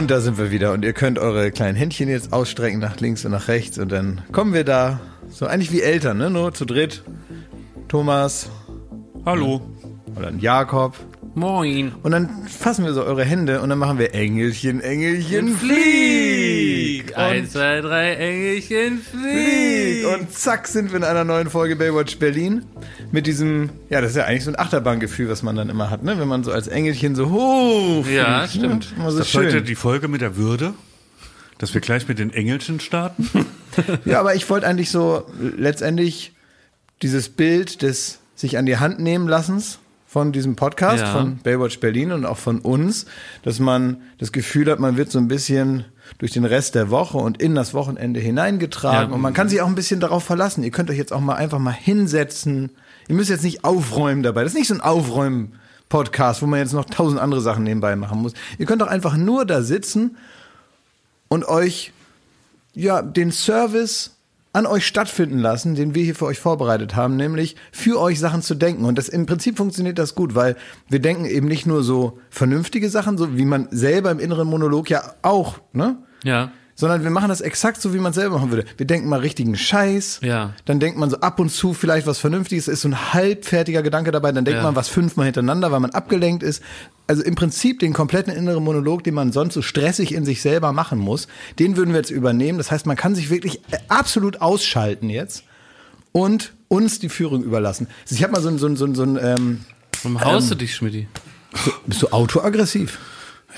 Und da sind wir wieder. Und ihr könnt eure kleinen Händchen jetzt ausstrecken nach links und nach rechts. Und dann kommen wir da. So eigentlich wie Eltern, ne? Nur zu dritt. Thomas. Hallo. Oder ein Jakob. Moin. Und dann fassen wir so eure Hände und dann machen wir Engelchen, Engelchen, flieg! Eins, zwei, drei, Engelchen, flieg! Und zack sind wir in einer neuen Folge Baywatch Berlin. Mit diesem, ja, das ist ja eigentlich so ein Achterbahngefühl, was man dann immer hat, ne? Wenn man so als Engelchen so hoch. Ja, fliegt, ne? stimmt. Immer so Das ist schön. heute die Folge mit der Würde, dass wir gleich mit den Engelchen starten. Ja, aber ich wollte eigentlich so letztendlich dieses Bild des sich an die Hand nehmen lassens von diesem Podcast, Ja. von Baywatch Berlin und auch von uns, dass man das Gefühl hat, man wird so ein bisschen durch den Rest der Woche und in das Wochenende hineingetragen Ja. und man kann sich auch ein bisschen darauf verlassen. Ihr könnt euch jetzt auch mal einfach mal hinsetzen. Ihr müsst jetzt nicht aufräumen dabei. Das ist nicht so ein Aufräumen-Podcast, wo man jetzt noch tausend andere Sachen nebenbei machen muss. Ihr könnt doch einfach nur da sitzen und euch ja, den Service an euch stattfinden lassen, den wir hier für euch vorbereitet haben, nämlich für euch Sachen zu denken. Und das im Prinzip funktioniert das gut, weil wir denken eben nicht nur so vernünftige Sachen, so wie man selber im inneren Monolog ja auch, ne? Ja. Sondern wir machen das exakt so, wie man es selber machen würde. Wir denken mal richtigen Scheiß. Ja. Dann denkt man so ab und zu vielleicht was Vernünftiges, ist so ein halbfertiger Gedanke dabei. Dann denkt Ja. man was fünfmal hintereinander, weil man abgelenkt ist. Also im Prinzip den kompletten inneren Monolog, den man sonst so stressig in sich selber machen muss, den würden wir jetzt übernehmen. Das heißt, man kann sich wirklich äh, absolut ausschalten jetzt und uns die Führung überlassen. Also ich habe mal so ein, so ein, so ein, so ein ähm, Warum haust du dich, Schmidti? bist du autoaggressiv?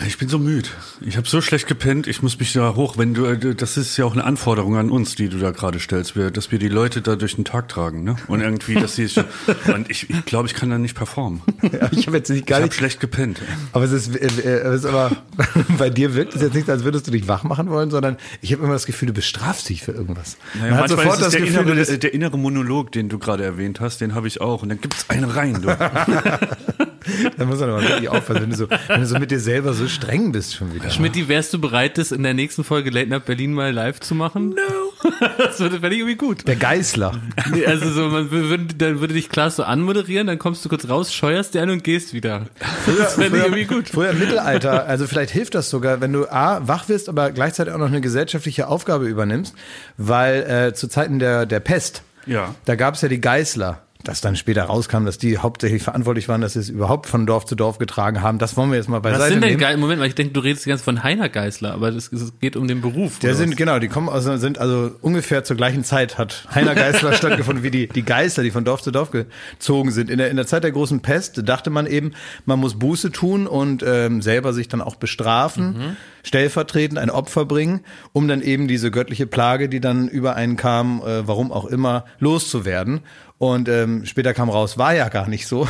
Ich bin so müde. Ich habe so schlecht gepennt. Ich muss mich da hoch. Wenn du, äh, das ist ja auch eine Anforderung an uns, die du da gerade stellst, dass wir die Leute da durch den Tag tragen, ne? Und irgendwie, dass sie und ich, ich glaube, ich kann da nicht performen. Ja, ich habe jetzt nicht Ich gar habe nicht schlecht gepennt. Aber es ist, äh, äh, es ist aber, bei dir wirkt es jetzt nicht, als würdest du dich wach machen wollen, sondern ich habe immer das Gefühl, du bestrafst dich für irgendwas. Naja, Man hat manchmal sofort ist es das der, Gefühl, innere, der innere Monolog, den du gerade erwähnt hast, den habe ich auch. Und dann gibt's einen rein. Du. da muss man aber wirklich aufpassen, wenn du, so, wenn du so mit dir selber so streng bist schon wieder. Schmidti, wärst du bereit, das in der nächsten Folge Late Night Berlin mal live zu machen? No. das würde fände ich irgendwie gut. Der Geißler. Nee, also so, man würde, dann würde dich Klaas so anmoderieren, dann kommst du kurz raus, scheuerst dir an und gehst wieder. Das fände ich irgendwie gut. Früher im Mittelalter, also vielleicht hilft das sogar, wenn du A, wach wirst, aber gleichzeitig auch noch eine gesellschaftliche Aufgabe übernimmst, weil äh, zu Zeiten der, der Pest, Ja. da gab es ja die Geißler. Dass dann später rauskam, dass die hauptsächlich verantwortlich waren, dass sie es überhaupt von Dorf zu Dorf getragen haben. Das wollen wir jetzt mal beiseite Was sind denn nehmen. Moment mal, ich denke, du redest ganz von Heiner Geißler, aber es geht um den Beruf. Der sind, was? genau, die kommen aus, sind also ungefähr zur gleichen Zeit hat Heiner Geißler stattgefunden wie die, die Geißler, die von Dorf zu Dorf gezogen sind. In der, in der Zeit der großen Pest dachte man eben, man muss Buße tun und ähm, selber sich dann auch bestrafen, stellvertretend ein Opfer bringen, um dann eben diese göttliche Plage, die dann über einen kam, äh, warum auch immer, loszuwerden. Und ähm, später kam raus, war ja gar nicht so.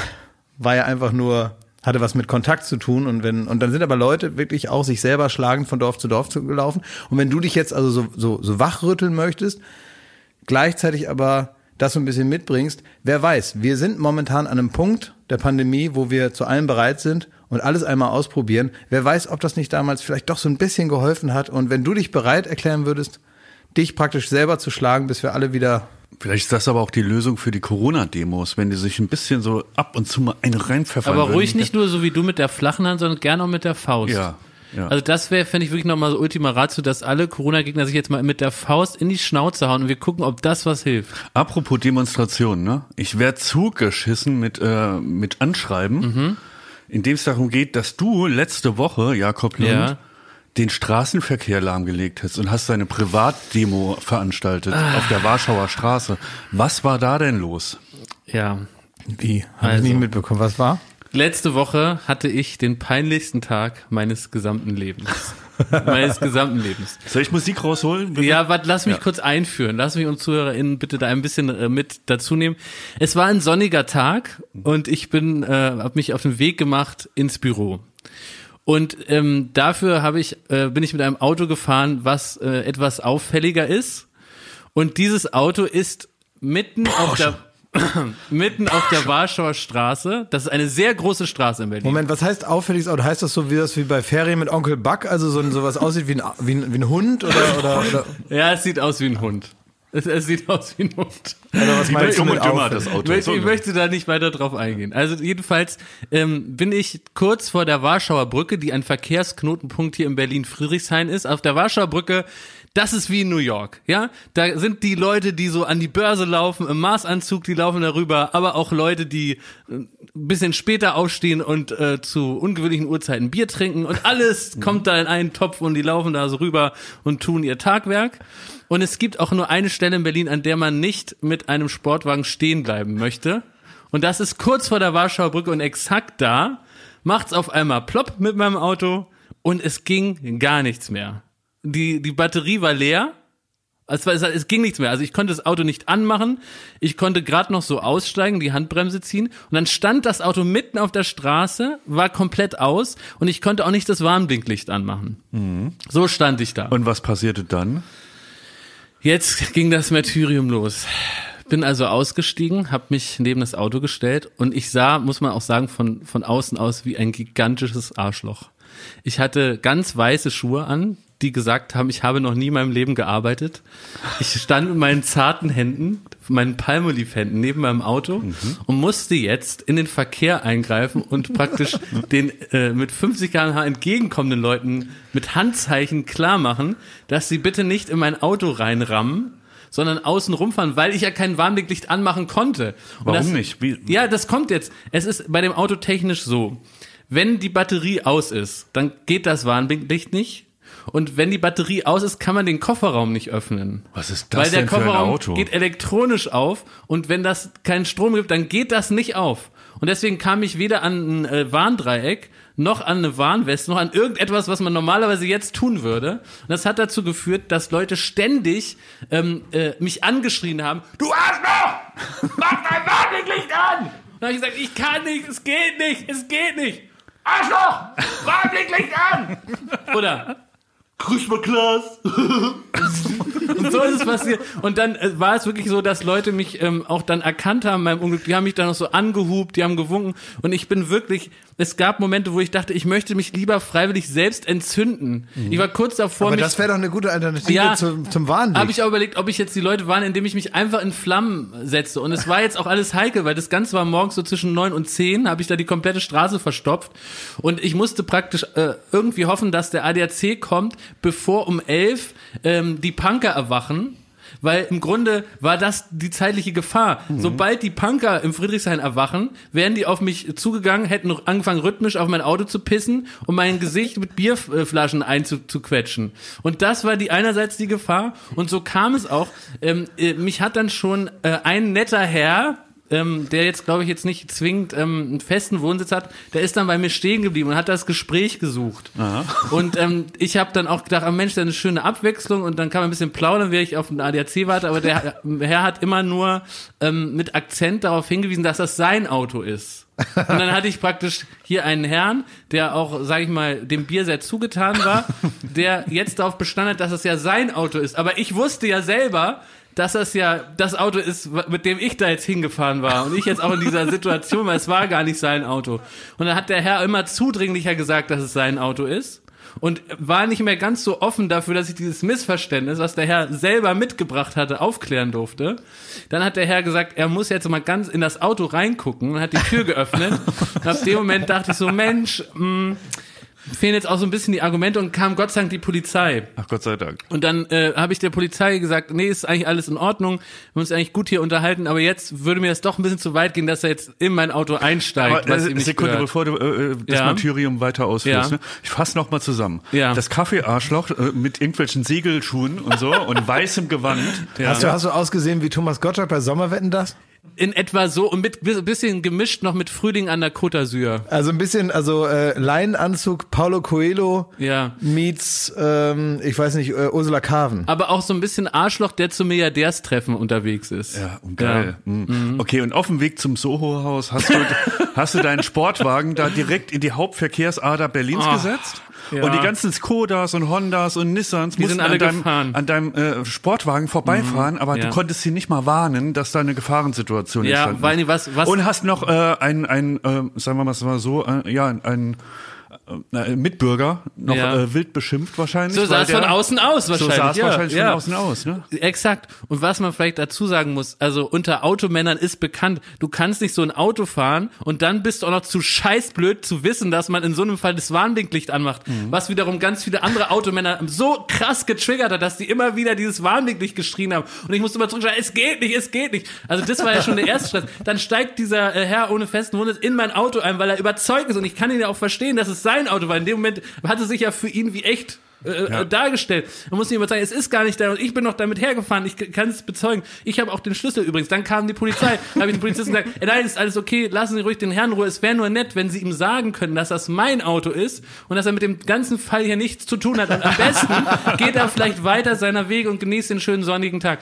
War ja einfach nur hatte was mit Kontakt zu tun und wenn und dann sind aber Leute wirklich auch sich selber schlagend von Dorf zu Dorf zu gelaufen und wenn du dich jetzt also so so, so wachrütteln möchtest, gleichzeitig aber das so ein bisschen mitbringst, wer weiß, wir sind momentan an einem Punkt der Pandemie, wo wir zu allem bereit sind und alles einmal ausprobieren. Wer weiß, ob das nicht damals vielleicht doch so ein bisschen geholfen hat und wenn du dich bereit erklären würdest, dich praktisch selber zu schlagen, bis wir alle wieder Vielleicht ist das aber auch die Lösung für die Corona-Demos, wenn die sich ein bisschen so ab und zu mal eine reinpfeffern Aber würden. ruhig nicht nur so wie du mit der flachen Hand, sondern gerne auch mit der Faust. Ja, ja. Also das wäre, fände ich wirklich nochmal so Ultima Ratio, dass alle Corona-Gegner sich jetzt mal mit der Faust in die Schnauze hauen und wir gucken, ob das was hilft. Apropos Demonstration, ne? Ich werde zugeschissen mit, äh, mit Anschreiben, Mhm. in dem es darum geht, dass du letzte Woche, Jakob Lund, Ja. den Straßenverkehr lahmgelegt hast und hast deine Privatdemo veranstaltet auf der Warschauer Straße. Was war da denn los? Ja. wie habe Also. ich nie mitbekommen, was war? Letzte Woche hatte ich den peinlichsten Tag meines gesamten Lebens. meines gesamten Lebens. Soll ich Musik rausholen? Ja, warte, lass mich Ja. kurz einführen. Lass mich uns ZuhörerInnen bitte da ein bisschen äh, mit dazu nehmen. Es war ein sonniger Tag und ich bin, äh, habe mich auf den Weg gemacht ins Büro. Und ähm, dafür habe ich, äh, bin ich mit einem Auto gefahren, was äh, etwas auffälliger ist. Und dieses Auto ist mitten auf der mitten auf der Warschauer Straße. Das ist eine sehr große Straße in Berlin. Moment, was heißt auffälliges Auto? Heißt das so wie das wie bei Ferien mit Onkel Buck, also so ein, sowas aussieht wie ein, wie ein, wie ein Hund oder, oder, oder Ja, es sieht aus wie ein Hund. Es, es sieht aus wie ein Hund. Oder was meinst du mit dümmer, das Auto. Ich möchte, So, ich möchte da nicht weiter drauf eingehen. Also jedenfalls ähm, bin ich kurz vor der Warschauer Brücke, die ein Verkehrsknotenpunkt hier in Berlin-Friedrichshain ist. Auf der Warschauer Brücke, das ist wie in New York, ja. Da sind die Leute, die so an die Börse laufen, im Maßanzug, die laufen darüber, aber auch Leute, die äh, ein bisschen später aufstehen und äh, zu ungewöhnlichen Uhrzeiten Bier trinken und alles kommt da in einen Topf und die laufen da so rüber und tun ihr Tagwerk. Und es gibt auch nur eine Stelle in Berlin, an der man nicht mit einem Sportwagen stehen bleiben möchte. Und das ist kurz vor der Warschauer Brücke und exakt da macht's auf einmal plopp mit meinem Auto und es ging gar nichts mehr. Die, die Batterie war leer. Es, war, es, ging nichts mehr. Also ich konnte das Auto nicht anmachen. Ich konnte gerade noch so aussteigen, die Handbremse ziehen. Und dann stand das Auto mitten auf der Straße, war komplett aus und ich konnte auch nicht das Warnblinklicht anmachen. So stand ich da. Und was passierte dann? Jetzt ging das Martyrium los. Bin also ausgestiegen, habe mich neben das Auto gestellt und ich sah, muss man auch sagen, von, von außen aus wie ein gigantisches Arschloch. Ich hatte ganz weiße Schuhe an, die gesagt haben, ich habe noch nie in meinem Leben gearbeitet. Ich stand mit meinen zarten Händen, meinen Palmolive-Händen neben meinem Auto und musste jetzt in den Verkehr eingreifen und praktisch den äh, mit 50 km/h entgegenkommenden Leuten mit Handzeichen klar machen, dass sie bitte nicht in mein Auto reinrammen, sondern außen rumfahren, weil ich ja kein Warnblinklicht anmachen konnte. Und Warum das, nicht? Wie- Ja, das kommt jetzt. Es ist bei dem Auto technisch so. Wenn die Batterie aus ist, dann geht das Warnblinklicht nicht. Und wenn die Batterie aus ist, kann man den Kofferraum nicht öffnen. Was ist das Weil der denn für ein Kofferraum geht elektronisch auf und wenn das keinen Strom gibt, dann geht das nicht auf. Und deswegen kam ich weder an ein äh, Warndreieck noch an eine Warnweste, noch an irgendetwas, was man normalerweise jetzt tun würde. Und das hat dazu geführt, dass Leute ständig ähm, äh, mich angeschrien haben, du Arschloch! Mach dein Warnblinklicht an! Und dann habe ich gesagt, ich kann nicht, es geht nicht, es geht nicht. Arschloch! Warnblinklicht an! Oder Grüß mal Klaas. Und so ist es passiert. Und dann äh, war es wirklich so, dass Leute mich ähm, auch dann erkannt haben beim Unglück. Die haben mich dann noch so angehupt, die haben gewunken. Und ich bin wirklich, es gab Momente, wo ich dachte, ich möchte mich lieber freiwillig selbst entzünden. Ich war kurz davor, Aber mich das wäre doch eine gute Alternative Ja. zum, zum Warnblick. habe ich auch überlegt, ob ich jetzt die Leute warne, indem ich mich einfach in Flammen setze. Und es war jetzt auch alles heikel, weil das Ganze war morgens so zwischen neun und zehn, habe ich da die komplette Straße verstopft. Und ich musste praktisch äh, irgendwie hoffen, dass der ADAC kommt, bevor um elf ähm, die Punker erwachen. Weil im Grunde war das die zeitliche Gefahr. Sobald die Punker im Friedrichshain erwachen, wären die auf mich zugegangen, hätten angefangen rhythmisch auf mein Auto zu pissen und mein Gesicht mit Bierflaschen einzuquetschen. Und das war die einerseits die Gefahr. Und so kam es auch. Ähm, äh, mich hat dann schon äh, ein netter Herr, ähm, der jetzt, glaube ich, jetzt nicht zwingend ähm, einen festen Wohnsitz hat, der ist dann bei mir stehen geblieben und hat das Gespräch gesucht. Und ähm, ich habe dann auch gedacht, ah, Mensch, das ist eine schöne Abwechslung und dann kann man ein bisschen plaudern, während ich auf den ADAC warte, aber der Herr hat immer nur ähm, mit Akzent darauf hingewiesen, dass das sein Auto ist. Und dann hatte ich praktisch hier einen Herrn, der auch, sag ich mal, dem Bier sehr zugetan war, der jetzt darauf bestand hat, dass es ja sein Auto ist. Aber ich wusste ja selber, dass das ja das Auto ist, mit dem ich da jetzt hingefahren war. Und ich jetzt auch in dieser Situation, weil es war gar nicht sein Auto. Und dann hat der Herr immer zudringlicher gesagt, dass es sein Auto ist. Und war nicht mehr ganz so offen dafür, dass ich dieses Missverständnis, was der Herr selber mitgebracht hatte, aufklären durfte. Dann hat der Herr gesagt, er muss jetzt mal ganz in das Auto reingucken und hat die Tür geöffnet. und ab dem Moment dachte ich so, Mensch, mh, fehlen jetzt auch so ein bisschen die Argumente und kam Gott sei Dank die Polizei. Ach Gott sei Dank. Und dann äh, habe ich der Polizei gesagt, nee, ist eigentlich alles in Ordnung, wir haben uns eigentlich gut hier unterhalten, aber jetzt würde mir das doch ein bisschen zu weit gehen, dass er jetzt in mein Auto einsteigt, Aber, was äh, Sekunde, gehört. bevor du äh, das Ja. Martyrium weiter ausführst. Ja. Ne? Ich fasse noch mal zusammen. Ja. Das Kaffeearschloch äh, mit irgendwelchen Segelschuhen und so und weißem Gewand. Hast, du, hast du ausgesehen wie Thomas Gottschalk bei Sommerwetten das? In etwa so und mit ein bisschen gemischt noch mit Frühling an der Côte d'Azur. Also ein bisschen, also äh, Leinenanzug, Paulo Coelho Ja. meets, ähm, ich weiß nicht, äh, Ursula Carven. Aber auch so ein bisschen Arschloch, der zum Milliardärstreffen unterwegs ist. Ja, und geil. Mhm. Okay, und auf dem Weg zum Soho-Haus hast du, hast du deinen Sportwagen da direkt in die Hauptverkehrsader Berlins Ah, gesetzt? Ja. Und die ganzen Skodas und Hondas und Nissans mussten sind alle an deinem. Mhm. an deinem äh, Sportwagen vorbeifahren, aber ja. du konntest sie nicht mal warnen, dass da eine Gefahrensituation Ja, entstanden ist. was- was- und hast noch äh, ein, ein äh, sagen wir mal so, äh, ja, ein äh, Mitbürger noch Ja. äh, wild beschimpft wahrscheinlich. So sah es von außen aus So wahrscheinlich. sah es ja, wahrscheinlich ja. von außen aus, ne? Exakt. Und was man vielleicht dazu sagen muss, also unter Automännern ist bekannt, du kannst nicht so ein Auto fahren und dann bist du auch noch zu scheißblöd zu wissen, dass man in so einem Fall das Warnblinklicht anmacht, was wiederum ganz viele andere Automänner so krass getriggert hat, dass die immer wieder dieses Warnblinklicht geschrien haben. Und ich musste immer zurückschreien, es geht nicht, es geht nicht. Also das war ja schon der erste Stress. Dann steigt dieser äh, Herr ohne festen Wohnsitz in mein Auto ein, weil er überzeugt ist und ich kann ihn ja auch verstehen, dass es sein Auto war. In dem Moment hat es sich ja für ihn wie echt äh, dargestellt. Man muss nicht immer sagen, es ist gar nicht da und ich bin noch damit hergefahren, ich kann es bezeugen. Ich habe auch den Schlüssel übrigens. Dann kam die Polizei, da habe ich den Polizisten gesagt, "Ey, nein, ist alles okay, lassen Sie ruhig den Herrn in Ruhe. Es wäre nur nett, wenn Sie ihm sagen können, dass das mein Auto ist und dass er mit dem ganzen Fall hier nichts zu tun hat. Und am besten geht er vielleicht weiter seiner Wege und genießt den schönen sonnigen Tag.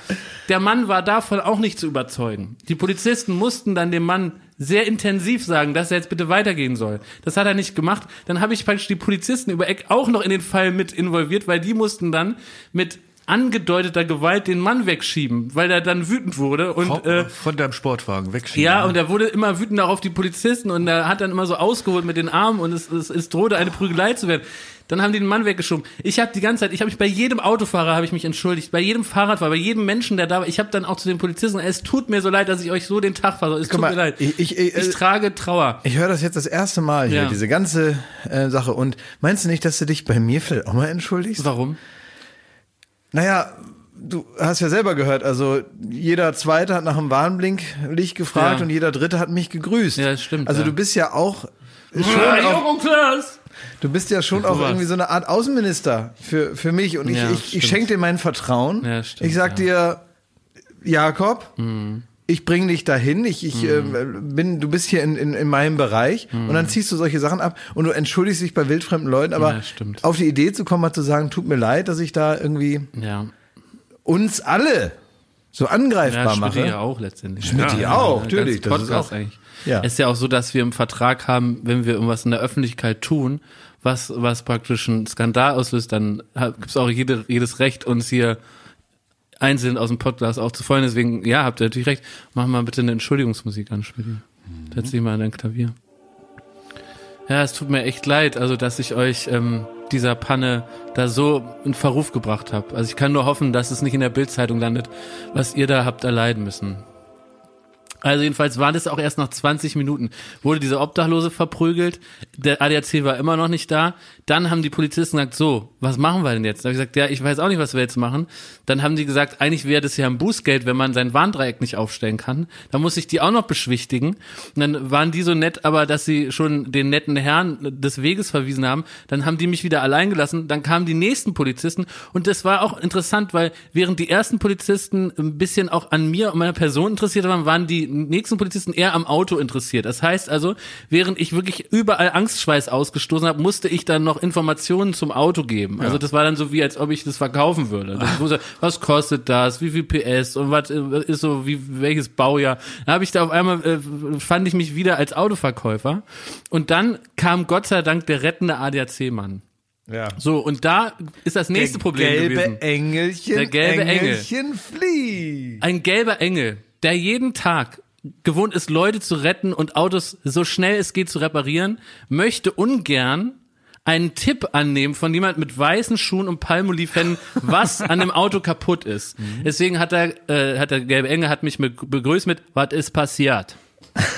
Der Mann war davon auch nicht zu überzeugen. Die Polizisten mussten dann dem Mann sehr intensiv sagen, dass er jetzt bitte weitergehen soll. Das hat er nicht gemacht. Dann habe ich praktisch die Polizisten über Eck auch noch in den Fall mit involviert, weil die mussten dann mit angedeuteter Gewalt den Mann wegschieben, weil er dann wütend wurde und Von, äh, von deinem Sportwagen wegschieben. ja, und er wurde immer wütender auf die Polizisten und er hat dann immer so ausgeholt mit den Armen und es, es, es drohte eine Prügelei zu werden. Dann haben die den Mann weggeschoben. Ich habe die ganze Zeit, ich habe mich bei jedem Autofahrer habe ich mich entschuldigt, bei jedem Fahrradfahrer, bei jedem Menschen, der da war. Ich habe dann auch zu den Polizisten, es tut mir so leid, dass ich euch so den Tag versorge. Es Guck tut mal, mir leid. ich- ich- ich- ich trage Trauer. Ich höre das jetzt das erste Mal hier, Ja. diese ganze äh, Sache. Und meinst du nicht, dass du dich bei mir vielleicht auch mal entschuldigst? Warum? Naja, du hast ja selber gehört, also jeder Zweite hat nach dem Warnblinklicht gefragt Ja. und jeder Dritte hat mich gegrüßt. Ja, das stimmt, Also ja. du bist ja auch schon Ah, auch, Klaas. Du bist ja schon auch irgendwie so eine Art Außenminister für, für mich und ich, Ja, ich, ich schenke dir mein Vertrauen. Ja, stimmt, ich sag dir, Jakob, Mhm. ich bring dich dahin, ich, ich äh, bin, du bist hier in, in, in meinem Bereich und dann ziehst du solche Sachen ab und du entschuldigst dich bei wildfremden Leuten, aber. Ja, auf die Idee zu kommen, mal zu sagen, tut mir leid, dass ich da irgendwie Ja, uns alle so angreifbar ja mache. ja auch letztendlich. Schmidt ja, auch, ja, natürlich, ganz das ist auch- eigentlich. Ja. Es ist ja auch so, dass wir im Vertrag haben, wenn wir irgendwas in der Öffentlichkeit tun, was, was praktisch einen Skandal auslöst, dann gibt es auch jede, jedes Recht, uns hier einzeln aus dem Podcast auch zu freuen. Deswegen, ja, habt ihr natürlich recht. Mach mal bitte eine Entschuldigungsmusik an, Schmidt. Setz dich mal an dein Klavier. Ja, es tut mir echt leid, also dass ich euch ähm, dieser Panne da so in Verruf gebracht habe. Also ich kann nur hoffen, dass es nicht in der Bildzeitung landet, was ihr da habt erleiden müssen. Also jedenfalls war das auch erst nach 20 Minuten. Wurde dieser Obdachlose verprügelt, der ADAC war immer noch nicht da. Dann haben die Polizisten gesagt, so, was machen wir denn jetzt? Da habe ich gesagt, ja, ich weiß auch nicht, was wir jetzt machen. Dann haben die gesagt, eigentlich wäre das ja ein Bußgeld, wenn man sein Warndreieck nicht aufstellen kann. Da muss ich die auch noch beschwichtigen. Und dann waren die so nett, aber dass sie schon den netten Herrn des Weges verwiesen haben. Dann haben die mich wieder allein gelassen. Dann kamen die nächsten Polizisten. Und das war auch interessant, weil während die ersten Polizisten ein bisschen auch an mir und meiner Person interessiert waren, waren die nächsten Polizisten eher am Auto interessiert. Das heißt also, während ich wirklich überall Angstschweiß ausgestoßen habe, musste ich dann noch Informationen zum Auto geben. Also das war dann so wie, als ob ich das verkaufen würde. Wusste, was kostet das, wie viel PS und was äh, ist so, wie welches Baujahr. Da habe ich da auf einmal, äh, fand ich mich wieder als Autoverkäufer. Und dann kam Gott sei Dank der rettende ADAC-Mann. Ja. So, und da ist das nächste Der Problem gelbe gewesen. Engelchen, Der gelbe Engel. Engelchen flieht. Ein gelber Engel, der jeden Tag gewohnt ist, Leute zu retten und Autos so schnell es geht zu reparieren, möchte ungern einen Tipp annehmen von jemand mit weißen Schuhen und Palmoliven, was an dem Auto kaputt ist. Deswegen hat er, äh, hat der gelbe Engel hat mich begrüßt mit, was ist passiert?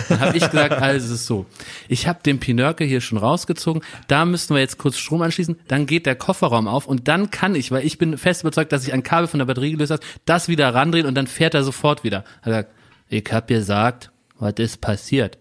Dann habe ich gesagt, also es ist so. Ich habe den Pinörke hier schon rausgezogen. Da müssten wir jetzt kurz Strom anschließen. Dann geht der Kofferraum auf und dann kann ich, weil ich bin fest überzeugt, dass ich ein Kabel von der Batterie gelöst habe, das wieder randrehen und dann fährt er sofort wieder. Er gesagt, ich hab gesagt, was ist passiert?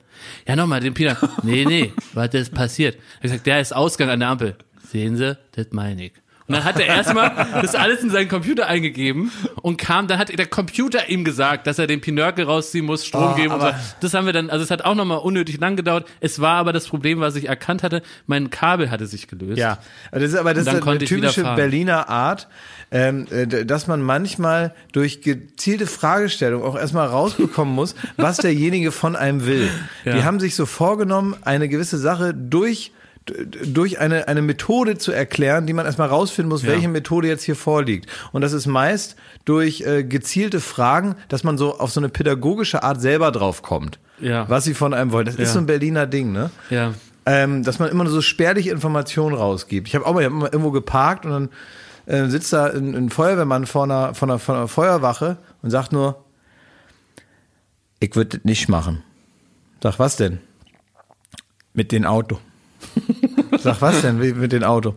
Ja, nochmal, den Pinörke. Nee, nee, was ist passiert? Er gesagt, der ist Ausgang an der Ampel. Sehen Sie, das meine ich. Und dann hat er erstmal das alles in seinen Computer eingegeben und kam, dann hat der Computer ihm gesagt, dass er den Pinörkel rausziehen muss, Strom Oh, geben und so. Das haben wir dann, also es hat auch nochmal unnötig lang gedauert. Es war aber das Problem, was ich erkannt hatte, mein Kabel hatte sich gelöst. Ja, das ist aber das ist eine typische. Berliner Art, ähm, äh, dass man manchmal durch gezielte Fragestellung auch erstmal rausbekommen muss, was derjenige von einem will. Ja. Die haben sich so vorgenommen, eine gewisse Sache durch durch eine, eine Methode zu erklären, die man erstmal rausfinden muss, welche Methode jetzt hier vorliegt. Und das ist meist durch äh, gezielte Fragen, dass man so auf so eine pädagogische Art selber drauf kommt, Ja. was sie von einem wollen. Das ist Ja. so ein Berliner Ding, ne? Ja. ähm, dass man immer nur so spärliche Informationen rausgibt. Ich habe auch mal, ich hab mal irgendwo geparkt und dann äh, sitzt da ein, ein Feuerwehrmann vor einer, vor, einer, vor einer Feuerwache und sagt nur, ich würde das nicht machen. Sag, was denn? Mit dem Auto. Sag, was denn mit dem Auto?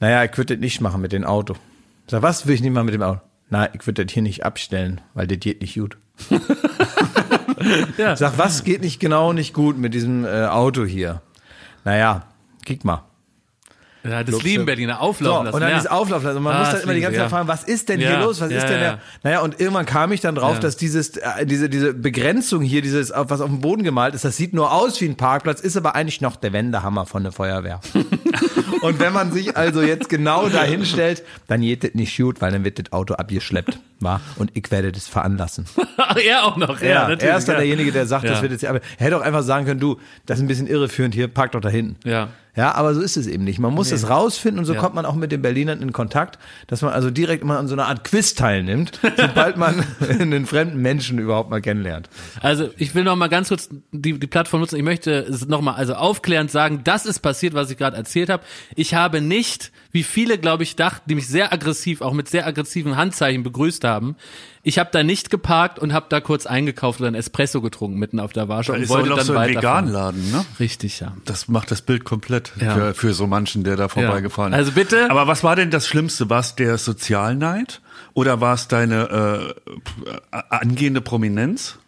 Naja, ich würde das nicht machen mit dem Auto. Sag, was will ich nicht machen mit dem Auto? Na, ich würde das hier nicht abstellen, weil das geht nicht gut. Ja. Sag, was geht nicht genau nicht gut mit diesem äh, Auto hier? Naja, kick mal. Ja, das Lobst lieben Berliner So, auflaufen lassen. und dann ja. ist Auflauf lassen. Und man Ah, muss dann immer die ganze Zeit ja. fragen, was ist denn Ja, hier los? Was ist denn der? Naja, und irgendwann kam ich dann drauf, dass dieses, äh, diese, diese Begrenzung hier, dieses, was auf dem Boden gemalt ist, das sieht nur aus wie ein Parkplatz, ist aber eigentlich noch der Wendehammer von der Feuerwehr. und wenn man sich also jetzt genau dahin stellt, dann geht das nicht gut, weil dann wird das Auto abgeschleppt. War? Und ich werde das veranlassen. Ach, er auch noch. Ja, Ja, er ist dann derjenige, der sagt, das wird jetzt, aber er hätte auch einfach sagen können, du, das ist ein bisschen irreführend hier, park doch da hinten. Ja. Ja, aber so ist es eben nicht. Man muss es rausfinden und so Ja. kommt man auch mit den Berlinern in Kontakt, dass man also direkt immer an so einer Art Quiz teilnimmt, sobald man einen fremden Menschen überhaupt mal kennenlernt. Also ich will noch mal ganz kurz die, die Plattform nutzen. Ich möchte es noch mal also aufklärend sagen, das ist passiert, was ich gerade erzählt habe. Ich habe nicht, wie viele glaube ich dachten, die mich sehr aggressiv, auch mit sehr aggressiven Handzeichen begrüßt haben. Ich habe da nicht geparkt und habe da kurz eingekauft oder ein Espresso getrunken mitten auf der Warschau Da und ist auch wollte noch dann so ein. Veganladen, ne? Richtig, ja. Das macht das Bild komplett Ja. für, für so manchen, der da vorbeigefahren ist. Also bitte- Aber was war denn das Schlimmste? War es der Sozialneid oder war es deine äh, angehende Prominenz?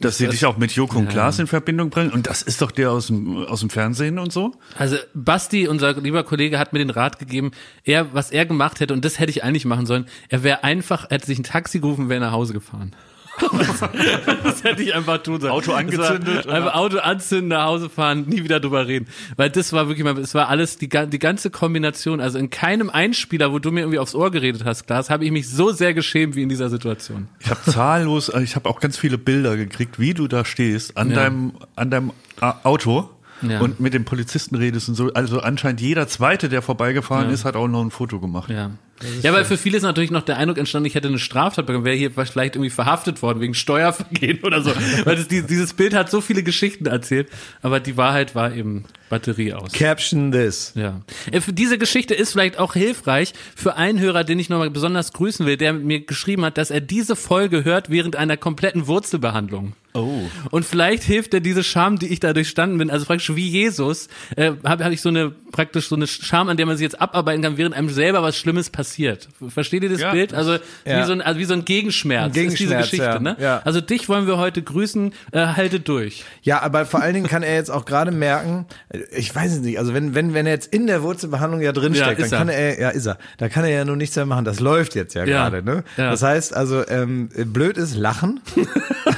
Dass sie dich auch mit Joko und Klaas in Verbindung bringen. Und das ist doch der aus dem, aus dem Fernsehen und so. Also Basti, unser lieber Kollege, hat mir den Rat gegeben, er, was er gemacht hätte, und das hätte ich eigentlich machen sollen, er wäre einfach, er hätte sich ein Taxi gerufen, wäre nach Hause gefahren. Das hätte ich einfach tun sollen. Auto angezündet, Einfach Auto anzünden, nach Hause fahren, nie wieder drüber reden. Weil das war wirklich mal, es war alles, die, die ganze Kombination, also in keinem Einspieler, wo du mir irgendwie aufs Ohr geredet hast, Klaas, habe ich mich so sehr geschämt wie in dieser Situation. Ich habe zahllos, äh, ich habe auch ganz viele Bilder gekriegt, wie du da stehst, an Ja. deinem, an deinem äh, Auto. Ja. Und mit dem Polizisten redest und so. Also anscheinend jeder Zweite, der vorbeigefahren ist, hat auch noch ein Foto gemacht. Ja. Ja, weil für viele ist natürlich noch der Eindruck entstanden, ich hätte eine Straftat bekommen, wäre hier vielleicht irgendwie verhaftet worden wegen Steuervergehen oder so. weil das, die- dieses Bild hat so viele Geschichten erzählt, aber die Wahrheit war eben Batterie aus. Caption this. Ja. Äh, Diese Geschichte ist vielleicht auch hilfreich für einen Hörer, den ich nochmal besonders grüßen will, der mir geschrieben hat, dass er diese Folge hört während einer kompletten Wurzelbehandlung. Oh. Und vielleicht hilft er diese Scham, die ich da durchstanden bin, also praktisch wie Jesus, äh, habe hab ich so eine praktisch so eine Scham, an der man sich jetzt abarbeiten kann, während einem selber was Schlimmes passiert. Versteht ihr das Ja. Bild? Also, Ja. wie so ein also wie so ein Gegenschmerz, Gegenschmerz, ist diese Geschichte, ja. ne? Also dich wollen wir heute grüßen, äh, haltet durch. Ja, aber vor allen Dingen kann er jetzt auch gerade merken, ich weiß es nicht, also wenn, wenn, wenn er jetzt in der Wurzelbehandlung ja drin Ja, dann kann er. er, ja, ist er, da kann er ja nur nichts mehr machen. Das läuft jetzt ja, gerade, ne? Das heißt also, ähm, blöd ist lachen,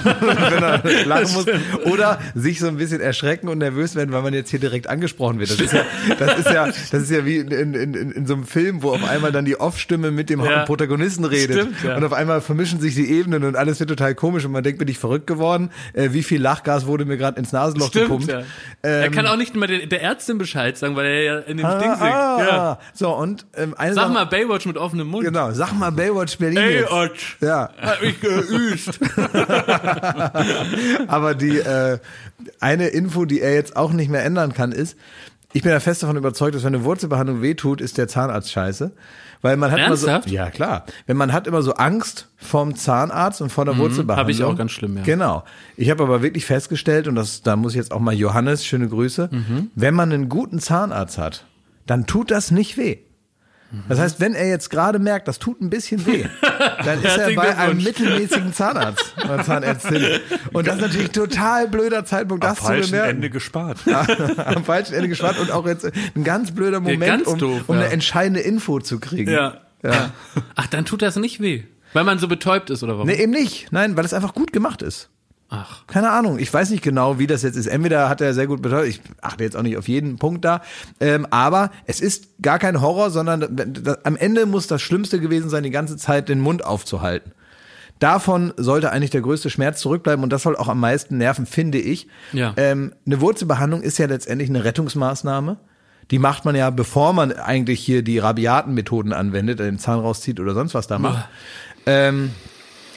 wenn er lachen muss, oder sich so ein bisschen erschrecken und nervös werden, weil man jetzt hier direkt angesprochen wird. Das ist ja, das ist ja, das ist ja wie in, in, in, in so einem Film, wo auf einmal dann die Off-Stimme mit dem Ja. Protagonisten redet Stimmt, ja. und auf einmal vermischen sich die Ebenen und alles wird total komisch und man denkt, bin ich verrückt geworden? Äh, wie viel Lachgas wurde mir gerade ins Nasenloch gepumpt? ja. er Ähm, kann auch nicht mal der, der Ärztin Bescheid sagen, weil er ja in dem ah, Ding singt. ah. So, und ähm, eine Sag Sache- mal Baywatch mit offenem Mund. Genau, sag mal Baywatch Berlin. Otsch. Ja, Hab ich geüst. aber die äh, eine Info, die er jetzt auch nicht mehr ändern kann, ist, ich bin ja fest davon überzeugt, dass wenn eine Wurzelbehandlung wehtut, ist der Zahnarzt scheiße. Weil man hat Ernsthaft? immer so, ja klar, wenn man hat immer so Angst vom Zahnarzt und vor der Wurzelbehandlung. Mhm, hab ich auch ganz schlimm, ja. Genau. Ich habe aber wirklich festgestellt, und das, da muss ich jetzt auch mal Johannes, schöne Grüße, Mhm. wenn man einen guten Zahnarzt hat, dann tut das nicht weh. Das heißt, wenn er jetzt gerade merkt, das tut ein bisschen weh, dann ist er bei einem mittelmäßigen Zahnarzt oder Zahnärztin. Und das ist natürlich total blöder Zeitpunkt, das Am zu falschen bemerken. Ende gespart. Am falschen Ende gespart und auch jetzt ein ganz blöder Moment, ganz um, doof, um ja. eine entscheidende Info zu kriegen. Ja. Ja. Ach, dann tut das nicht weh. Weil man so betäubt ist oder warum? Nee, eben nicht. Nein, weil es einfach gut gemacht ist. Ach. Keine Ahnung. Ich weiß nicht genau, wie das jetzt ist. Entweder hat er sehr gut betreut. Ich achte jetzt auch nicht auf jeden Punkt da. Ähm, aber es ist gar kein Horror, sondern da- da- am Ende muss das Schlimmste gewesen sein, die ganze Zeit den Mund aufzuhalten. Davon sollte eigentlich der größte Schmerz zurückbleiben und das soll auch am meisten nerven, finde ich. Ja. Ähm, eine Wurzelbehandlung ist ja letztendlich eine Rettungsmaßnahme. Die macht man ja, bevor man eigentlich hier die rabiaten Methoden anwendet, den Zahn rauszieht oder sonst was da macht. Ähm,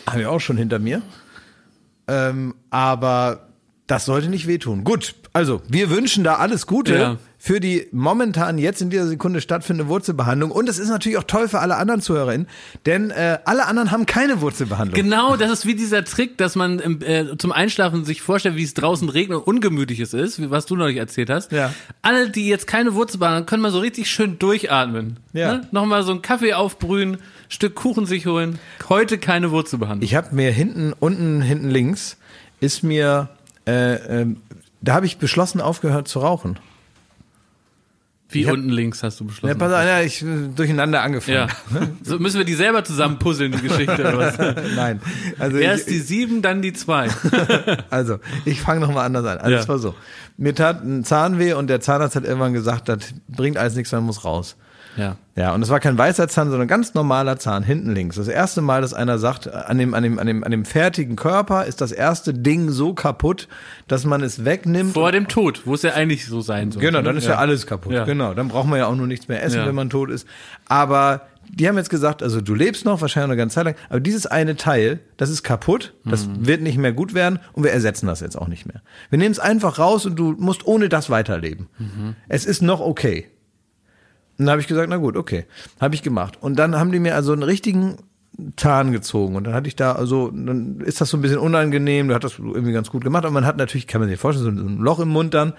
Habe ich auch schon hinter mir. Ähm, aber das sollte nicht wehtun. Gut, Also, wir wünschen da alles Gute Ja. für die momentan jetzt in dieser Sekunde stattfindende Wurzelbehandlung. Und es ist natürlich auch toll für alle anderen ZuhörerInnen, denn äh, alle anderen haben keine Wurzelbehandlung. Genau, das ist wie dieser Trick, dass man im, äh, zum Einschlafen sich vorstellt, wie es draußen regnet und ungemütlich es ist, wie, was du neulich erzählt hast. Ja. Alle, die jetzt keine Wurzelbahn haben, können mal so richtig schön durchatmen. Ja. Ne? Nochmal so einen Kaffee aufbrühen, Stück Kuchen sich holen. Heute keine Wurzelbehandlung. Ich habe mir hinten, unten, hinten links, ist mir, äh, ähm, da habe ich beschlossen, aufgehört zu rauchen. wie hab- unten links hast du Ja, beschlossen. pass auf, ja, ich äh, durcheinander angefangen. Ja. So müssen wir die selber zusammen puzzeln, die Geschichte. Oder was? Nein. Also Erst ich, die sieben, dann die zwei. Also, ich fange nochmal anders an. Also, Ja. es war so. Mir tat ein Zahn weh und der Zahnarzt hat irgendwann gesagt, das bringt alles nichts, man muss raus. Ja. Ja, und es war kein weißer Zahn, sondern ein ganz normaler Zahn hinten links. Das erste Mal, dass einer sagt, an dem, an dem, an dem, an dem fertigen Körper ist das erste Ding so kaputt, dass man es wegnimmt. Vor dem Tod, wo es ja eigentlich so sein soll. Genau, dann ist ja, alles kaputt. Ja. Genau, dann braucht man ja auch nur nichts mehr essen, Ja. wenn man tot ist. Aber die haben jetzt gesagt, also du lebst noch, wahrscheinlich noch eine ganze Zeit lang, aber dieses eine Teil, das ist kaputt, das Mhm. wird nicht mehr gut werden und wir ersetzen das jetzt auch nicht mehr. Wir nehmen es einfach raus und du musst ohne das weiterleben. Mhm. Es ist noch okay. Und dann habe ich gesagt, na gut, okay. Habe ich gemacht. Und dann haben die mir also einen richtigen Zahn gezogen. Und dann hatte ich da, also, dann ist das so ein bisschen unangenehm, du hast das irgendwie ganz gut gemacht, aber man hat natürlich, kann man sich vorstellen, so ein Loch im Mund dann.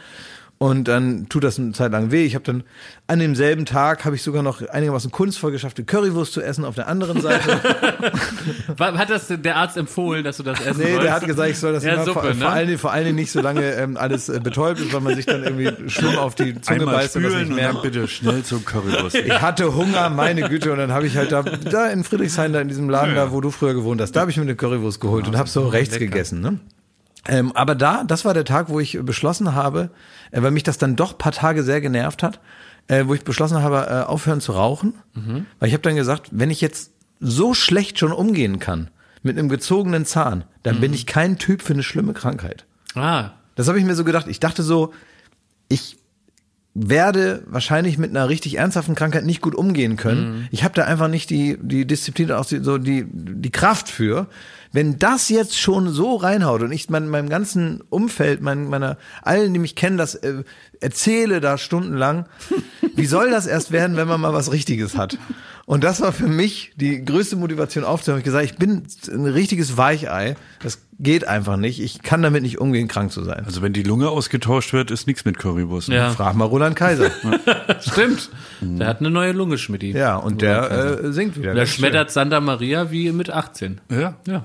Und dann tut das eine Zeit lang weh. Ich habe dann an demselben Tag habe ich sogar noch einigermaßen kunstvoll geschafft, die Currywurst zu essen auf der anderen Seite. Hat das der Arzt empfohlen, dass du das essen Nee, sollst? der hat gesagt, ich soll das Ja, immer, Suppe, vor, ne? vor, allen Dingen, vor allen Dingen nicht so lange ähm, alles äh, betäubt ist, weil man sich dann irgendwie schlimm auf die Zunge Einmal beißt und das nicht und dann merkt. bitte schnell zum Currywurst. Ich hatte Hunger, meine Güte, und dann habe ich halt da, da in Friedrichshain, da in diesem Laden da, wo du früher gewohnt hast, da habe ich mir eine Currywurst geholt und habe so rechts gegessen. Ne? Ähm, aber da, das war der Tag, wo ich beschlossen habe, äh, weil mich das dann doch paar Tage sehr genervt hat, äh, wo ich beschlossen habe, äh, aufhören zu rauchen. Weil ich habe dann gesagt, wenn ich jetzt so schlecht schon umgehen kann mit einem gezogenen Zahn, dann bin ich kein Typ für eine schlimme Krankheit. Ah, Das habe ich mir so gedacht. Ich dachte so, ich werde wahrscheinlich mit einer richtig ernsthaften Krankheit nicht gut umgehen können. Ich habe da einfach nicht die die Disziplin, auch die, so die die Kraft für. Wenn das jetzt schon so reinhaut und ich mein, meinem ganzen Umfeld, mein, meiner allen, die mich kennen, das äh, erzähle da stundenlang, wie soll das erst werden, wenn man mal was Richtiges hat? Und das war für mich die größte Motivation aufzuhören. Ich gesagt, ich bin ein richtiges Weichei. Das geht einfach nicht. Ich kann damit nicht umgehen, krank zu sein. Also wenn die Lunge ausgetauscht wird, ist nichts mit Currywurst. ne? ja. Frag mal Roland Kaiser. Stimmt. Der hat eine neue Lunge, Schmidti. Ja, und der äh, singt wieder. Der schmettert Santa Maria wie mit 18. Ja? Ja.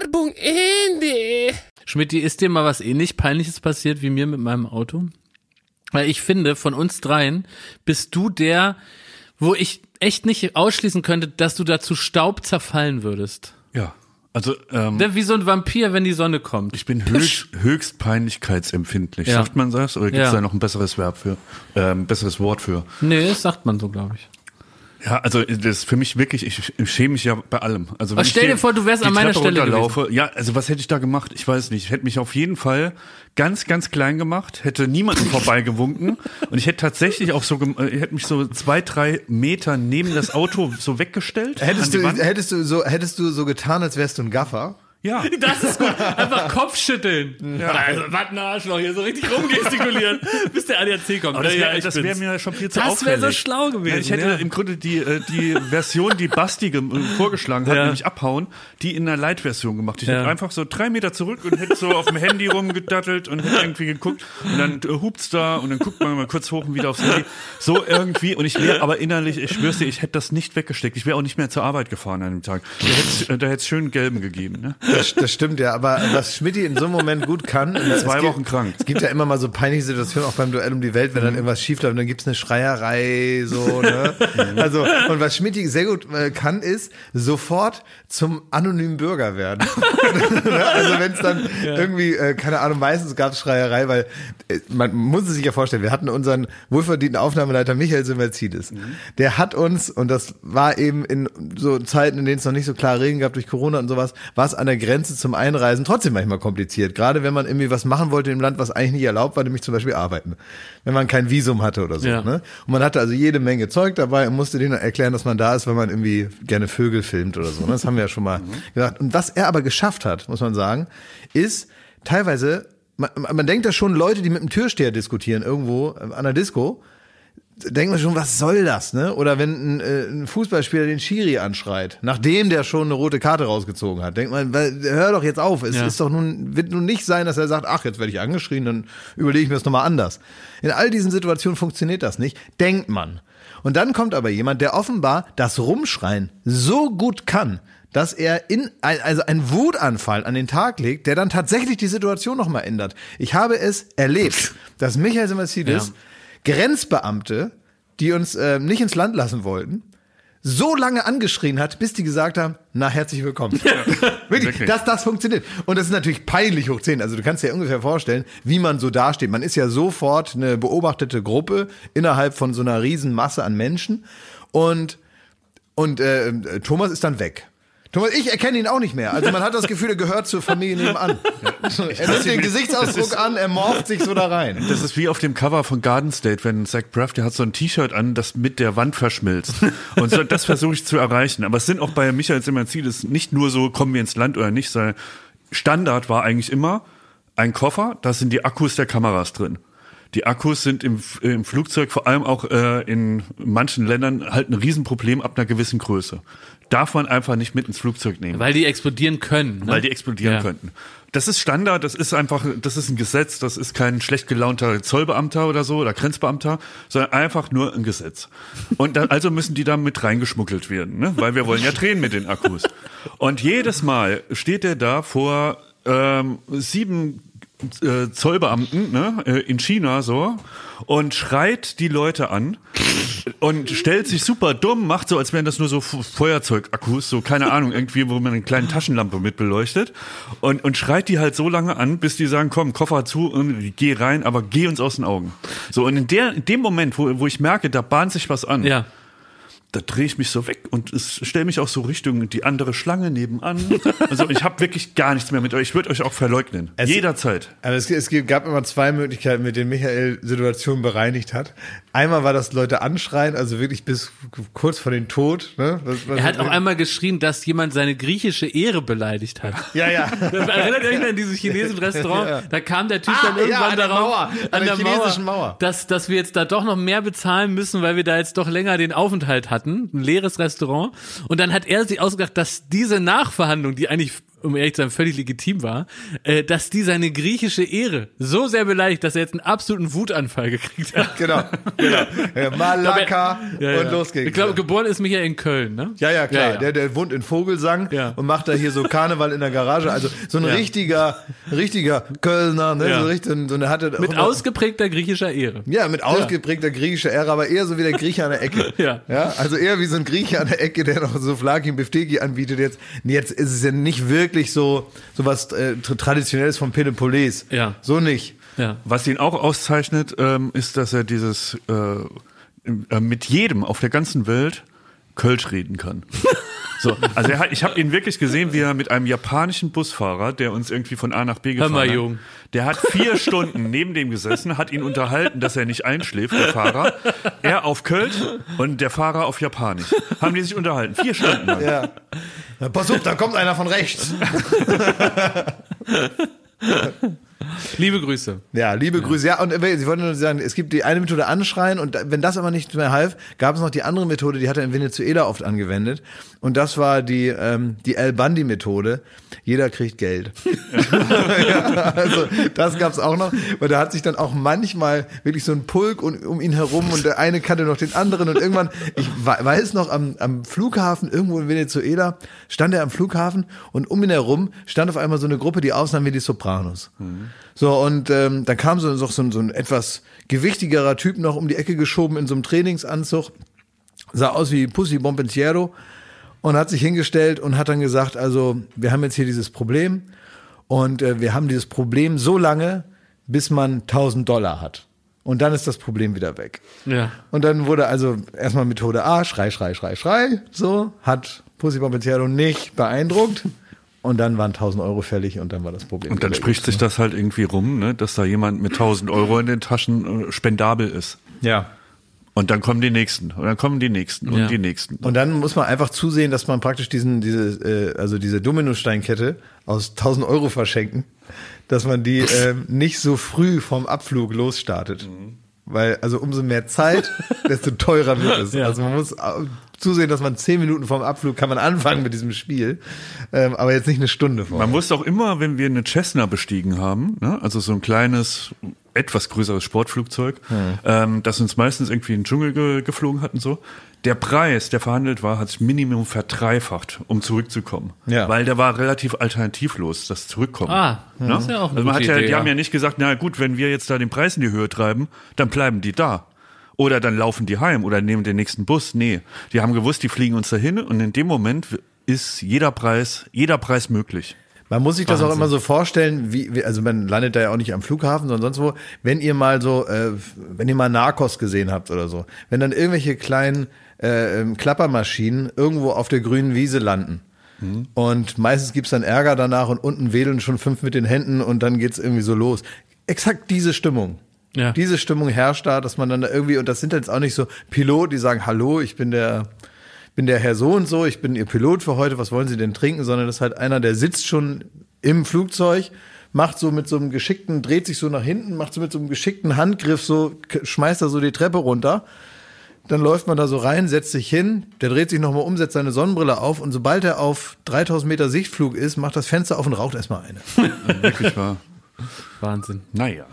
Werbung Ende. Schmidti, ist dir mal was ähnlich Peinliches passiert wie mir mit meinem Auto? Weil ich finde, von uns dreien bist du der, wo ich echt nicht ausschließen könnte, dass du dazu Staub zerfallen würdest. Ja. Also, ähm, Wie so ein Vampir, wenn die Sonne kommt. ich bin höchst, höchst peinlichkeitsempfindlich. Ja. Sagt man das? Oder gibt es Ja. da noch ein besseres Verb für, ähm, besseres Wort für? Nee, das sagt man so, glaube ich. Ja, also das ist für mich wirklich, ich, ich schäme mich ja bei allem. Also wenn Aber ich stell dir vor, du wärst die an meiner Treppe Stelle runterlaufe, Ja, also was hätte ich da gemacht? Ich weiß nicht. Ich hätte mich auf jeden Fall ganz, ganz klein gemacht, hätte niemanden vorbeigewunken und ich hätte tatsächlich auch so, äh, ich hätte mich so zwei, drei Meter neben das Auto so weggestellt. Hättest du, hättest, du so, hättest du so getan, als wärst du ein Gaffer? Ja. Das ist gut. Einfach Kopfschütteln. Ja. Also, was ein Arschloch hier, so richtig rumgestikulieren, bis der ADAC kommt. Aber das Ja, wäre das bin's. wär mir schon viel zu Das wäre auffällig. so schlau gewesen. Ja, ich hätte ja. im Grunde die, äh, die Version, die Basti ge- vorgeschlagen hat, Ja. nämlich abhauen, die in der Light-Version gemacht. Ich Ja. hätte einfach so drei Meter zurück und hätte so auf dem Handy rumgedattelt und hätte irgendwie geguckt und dann äh, hupt's da und dann guckt man mal kurz hoch und wieder aufs Handy. So irgendwie und ich wäre aber innerlich, ich schwör's dir, ich hätte das nicht weggesteckt. Ich wäre auch nicht mehr zur Arbeit gefahren an dem Tag. Äh, da hätte es schön gelben gegeben. Ne? Das, das stimmt ja, aber was Schmidti in so einem Moment gut kann, in Zwei Wochen krank. Es gibt ja immer mal so peinliche Situationen, auch beim Duell um die Welt, wenn dann irgendwas schief läuft, dann gibt's eine Schreierei, so, ne? Also, und was Schmidti sehr gut äh, kann, ist sofort zum anonymen Bürger werden. Ne? also wenn es dann irgendwie, äh, keine Ahnung, meistens gab's Schreierei, weil äh, man muss es sich ja vorstellen, wir hatten unseren wohlverdienten Aufnahmeleiter Michael Mercedes. Der hat uns, und das war eben in so Zeiten, in denen es noch nicht so klar Regeln gab durch Corona und sowas, war es an der Grenze zum Einreisen trotzdem manchmal kompliziert. Gerade wenn man irgendwie was machen wollte im Land, was eigentlich nicht erlaubt war, nämlich zum Beispiel arbeiten. Wenn man kein Visum hatte oder so. Ja. Ne? Und man hatte also jede Menge Zeug dabei und musste denen erklären, dass man da ist, weil man irgendwie gerne Vögel filmt oder so. Ne? Das haben wir ja schon mal gesagt. Und was er aber geschafft hat, muss man sagen, ist teilweise, man, man denkt da schon, Leute, die mit dem Türsteher diskutieren irgendwo äh, an der Disco, denkt man schon, was soll das, ne? Oder wenn ein, äh, ein Fußballspieler den Schiri anschreit, nachdem der schon eine rote Karte rausgezogen hat, denkt man, weil, hör doch jetzt auf. Es Ja. ist doch nun, wird nun nicht sein, dass er sagt, ach, jetzt werde ich angeschrien, dann überlege ich mir das nochmal anders. In all diesen Situationen funktioniert das nicht, denkt man. Und dann kommt aber jemand, der offenbar das Rumschreien so gut kann, dass er in ein, also einen Wutanfall an den Tag legt, der dann tatsächlich die Situation nochmal ändert. Ich habe es erlebt, dass Michael Simasides Ja. Grenzbeamte, die uns äh, nicht ins Land lassen wollten, so lange angeschrien hat, bis die gesagt haben, na, herzlich willkommen. Wirklich, wirklich. das, das funktioniert. Und das ist natürlich peinlich hoch 10. Also du kannst dir ungefähr vorstellen, wie man so dasteht. Man ist ja sofort eine beobachtete Gruppe innerhalb von so einer riesen Masse an Menschen. Und, und äh, Thomas ist dann weg. Thomas, ich erkenne ihn auch nicht mehr. Also man hat das Gefühl, er gehört zur Familie nebenan. Er nimmt den Gesichtsausdruck an, er morpht sich so da rein. Das ist wie auf dem Cover von Garden State, wenn Zach Braff, der hat so ein T-Shirt an, das mit der Wand verschmilzt. Und so, das versuche ich zu erreichen. Aber es sind auch bei Michael Simmerzides nicht nur so, kommen wir ins Land oder nicht, sondern Standard war eigentlich immer ein Koffer, da sind die Akkus der Kameras drin. Die Akkus sind im, im Flugzeug, vor allem auch äh, in manchen Ländern, halt ein Riesenproblem ab einer gewissen Größe. Darf man einfach nicht mit ins Flugzeug nehmen Weil die explodieren können. Ne? weil die explodieren Ja. könnten. Das ist Standard, das ist einfach, das ist ein Gesetz, das ist kein schlecht gelaunter Zollbeamter oder so oder Grenzbeamter, sondern einfach nur ein Gesetz. Und da, also müssen die da mit reingeschmuggelt werden, ne? weil wir wollen ja drehen mit den Akkus. Und jedes Mal steht er da vor ähm, sieben äh, Zollbeamten ne, äh, in China so und schreit die Leute an und stellt sich super dumm, macht so, als wären das nur so Feuerzeugakkus, so keine Ahnung, irgendwie, wo man eine kleine Taschenlampe mit beleuchtet und, und schreit die halt so lange an, bis die sagen, komm, Koffer zu und geh rein, aber geh uns aus den Augen. So, und in, der, in dem Moment, wo, wo ich merke, da bahnt sich was an, Ja. Da drehe ich mich so weg und es stelle mich auch so Richtung die andere Schlange nebenan. Also ich habe wirklich gar nichts mehr mit euch. Ich würde euch auch verleugnen. Es- Jederzeit. Aber es, es gab immer zwei Möglichkeiten, mit denen Michael Situationen bereinigt hat. Einmal war das Leute anschreien, also wirklich bis kurz vor den Tod. Ne? Das, was- Er hat auch einmal geschrien, dass jemand seine griechische Ehre beleidigt hat. Ja, ja. Erinnert ihr euch an dieses chinesische Restaurant? Ja. Da kam der Typ Ah, dann ja, irgendwann an der darauf, Mauer, an der chinesischen Mauer. Dass, dass wir jetzt da doch noch mehr bezahlen müssen, weil wir da jetzt doch länger den Aufenthalt hatten. Ein leeres Restaurant. Und dann hat er sich ausgedacht, dass diese Nachverhandlung, die eigentlich um ehrlich zu sein, völlig legitim war, äh, dass die seine griechische Ehre so sehr beleidigt, dass er jetzt einen absoluten Wutanfall gekriegt hat. Genau, genau. Ja, Malaka Ja, ja. und los geht's. Ich glaube, geboren ist Michael in Köln, ne? Ja, ja, klar. Der, der wohnt in Vogelsang und macht da hier so Karneval in der Garage. Also so ein richtiger, richtiger Kölner, ne? Ja. So richtig, so eine hatte Mit ausgeprägter griechischer Ehre. Ja, mit ausgeprägter griechischer Ära, aber eher so wie der Grieche an der Ecke. Ja. ja. Also eher wie so ein Grieche an der Ecke, der noch so Flaki und Bifteki anbietet. Jetzt, jetzt ist es ja nicht wirklich so, so was äh, Traditionelles vom Peloponnes. Ja. So nicht. Ja. Was ihn auch auszeichnet, ähm, ist, dass er dieses äh, äh, mit jedem auf der ganzen Welt Kölsch reden kann. So, also er hat, ich habe ihn wirklich gesehen, wie er mit einem japanischen Busfahrer, der uns irgendwie von A nach B gefahren mal, hat, Jung. der hat vier Stunden neben dem gesessen, hat ihn unterhalten, dass er nicht einschläft, der Fahrer. Er auf Kölsch und der Fahrer auf Japanisch. Haben die sich unterhalten. Vier Stunden lang. Ja. Na, pass auf, da kommt einer von rechts. Liebe Grüße. Ja, liebe Grüße. Ja, und äh, Sie wollten nur sagen, es gibt die eine Methode anschreien und wenn das aber nicht mehr half, gab es noch die andere Methode, die hat er in Venezuela oft angewendet. Und das war die, ähm, die El Bandi-Methode. Jeder kriegt Geld. ja, also das gab's auch noch, weil da hat sich dann auch manchmal wirklich so ein Pulk und, um ihn herum und der eine kannte noch den anderen und irgendwann, ich we- weiß noch, am, am Flughafen irgendwo in Venezuela stand er am Flughafen und um ihn herum stand auf einmal so eine Gruppe, die ausnahm wie die Sopranos. So, und ähm, dann kam so, so, so, ein- etwas gewichtigerer Typ noch um die Ecke geschoben in so einem Trainingsanzug, sah aus wie Pussy Bompensiero und hat sich hingestellt und hat dann gesagt, also wir haben jetzt hier dieses Problem und äh, wir haben dieses Problem so lange, bis man 1000 Dollar hat. Und dann ist das Problem wieder weg. Ja. Und dann wurde also erstmal Methode A, Schrei, Schrei, Schrei, Schrei, so, hat Pussy Bompensiero nicht beeindruckt. Und dann waren 1000 Euro fällig und dann war das Problem. Und dann spricht sich das halt irgendwie rum, ne, dass da jemand mit 1000 Euro in den Taschen äh, spendabel ist. Ja. Und dann kommen die nächsten und dann kommen die nächsten und Ja. die nächsten. Und dann muss man einfach zusehen, dass man praktisch diesen, diese, äh, also diese Dominosteinkette aus 1000 Euro verschenken, dass man die ähm, nicht so früh vom Abflug losstartet. Weil, also umso mehr Zeit, desto teurer wird es. Ja. Also man muss äh, zusehen, dass man zehn Minuten vorm Abflug kann man anfangen mit diesem Spiel, ähm, aber jetzt nicht eine Stunde vor. Man wusste auch immer, wenn wir eine Cessna bestiegen haben, ne, also so ein kleines, etwas größeres Sportflugzeug, ähm, das uns meistens irgendwie in den Dschungel ge geflogen hat und so. Der Preis, der verhandelt war, hat sich Minimum verdreifacht, um zurückzukommen. Ja. Weil der war relativ alternativlos, das Zurückkommen. Ah, Ne? das ist ja auch eine also man hat ja, Idee, Die haben ja. ja nicht gesagt, na gut, wenn wir jetzt da den Preis in die Höhe treiben, dann bleiben die da. Oder dann laufen die heim oder nehmen den nächsten Bus. Nee, die haben gewusst, die fliegen uns dahin und in dem Moment ist jeder Preis, jeder Preis möglich. Man muss sich das auch immer so vorstellen, wie, also man landet da ja auch nicht am Flughafen, sondern sonst wo, wenn ihr mal so, äh, wenn ihr mal Narcos gesehen habt oder so, wenn dann irgendwelche kleinen äh, ähm, Klappermaschinen irgendwo auf der grünen Wiese landen. Und meistens gibt's dann Ärger danach und unten wedeln schon fünf mit den Händen und dann geht's irgendwie so los. Exakt diese Stimmung. Ja. Diese Stimmung herrscht da, dass man dann da irgendwie, und das sind jetzt auch nicht so Pilot, die sagen, hallo, ich bin der, bin der Herr so und so, ich bin Ihr Pilot für heute, was wollen Sie denn trinken? Sondern das ist halt einer, der sitzt schon im Flugzeug, macht so mit so einem geschickten, dreht sich so nach hinten, macht so mit so einem geschickten Handgriff so, schmeißt er so die Treppe runter. Dann läuft man da so rein, setzt sich hin, der dreht sich nochmal um, setzt seine Sonnenbrille auf und sobald er auf 3000 Meter Sichtflug ist, macht das Fenster auf und raucht erstmal eine. Wirklich wahr. Wahnsinn. Naja.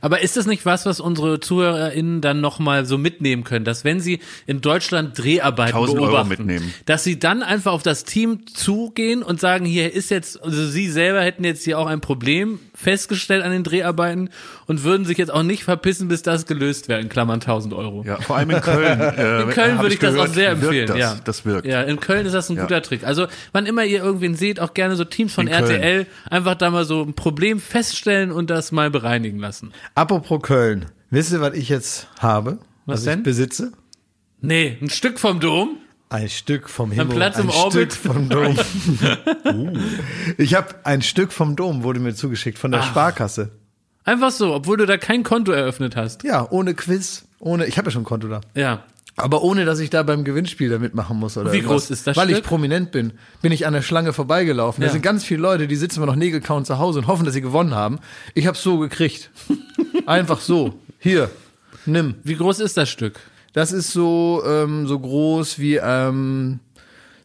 Aber ist das nicht was, was unsere ZuhörerInnen dann nochmal so mitnehmen können, dass wenn sie in Deutschland Dreharbeiten 1000 Euro beobachten, mitnehmen. dass sie dann einfach auf das Team zugehen und sagen, hier ist jetzt, also sie selber hätten jetzt hier auch ein Problem festgestellt an den Dreharbeiten und würden sich jetzt auch nicht verpissen, bis das gelöst wäre, in Klammern 1000 Euro. Ja, vor allem in Köln. Äh, In Köln würde ich das gehört, auch sehr empfehlen. Das, ja. das wirkt. Ja, in Köln ist das ein Ja. guter Trick. Also, wann immer ihr irgendwen seht, auch gerne so Teams von In Köln. RTL, einfach da mal so ein Problem feststellen und das mal bereinigen lassen. Apropos Köln. Wisst ihr, was ich jetzt habe? Was ich denn? besitze? Nee, ein Stück vom Dom. Ein Stück vom Himmel. Platz im ein Orbit. Stück vom Dom. Ich habe ein Stück vom Dom, wurde mir zugeschickt von der Sparkasse. Einfach so, obwohl du da kein Konto eröffnet hast. Ja, ohne Quiz, ohne. Ich habe ja schon ein Konto da. Ja. Aber ohne, dass ich da beim Gewinnspiel da mitmachen muss oder Wie irgendwas. groß ist das Weil ich Stück? prominent bin, bin ich an der Schlange vorbeigelaufen. Ja. Da sind ganz viele Leute, die sitzen immer noch nägelkauen zu Hause und hoffen, dass sie gewonnen haben. Ich habe so gekriegt. Einfach so. Hier, nimm. Wie groß ist das Stück? Das ist so ähm, so groß wie ähm,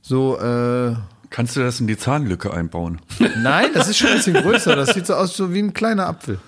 so äh, Kannst du das in die Zahnlücke einbauen? Nein, das ist schon ein bisschen größer. Das sieht so aus so wie ein kleiner Apfel.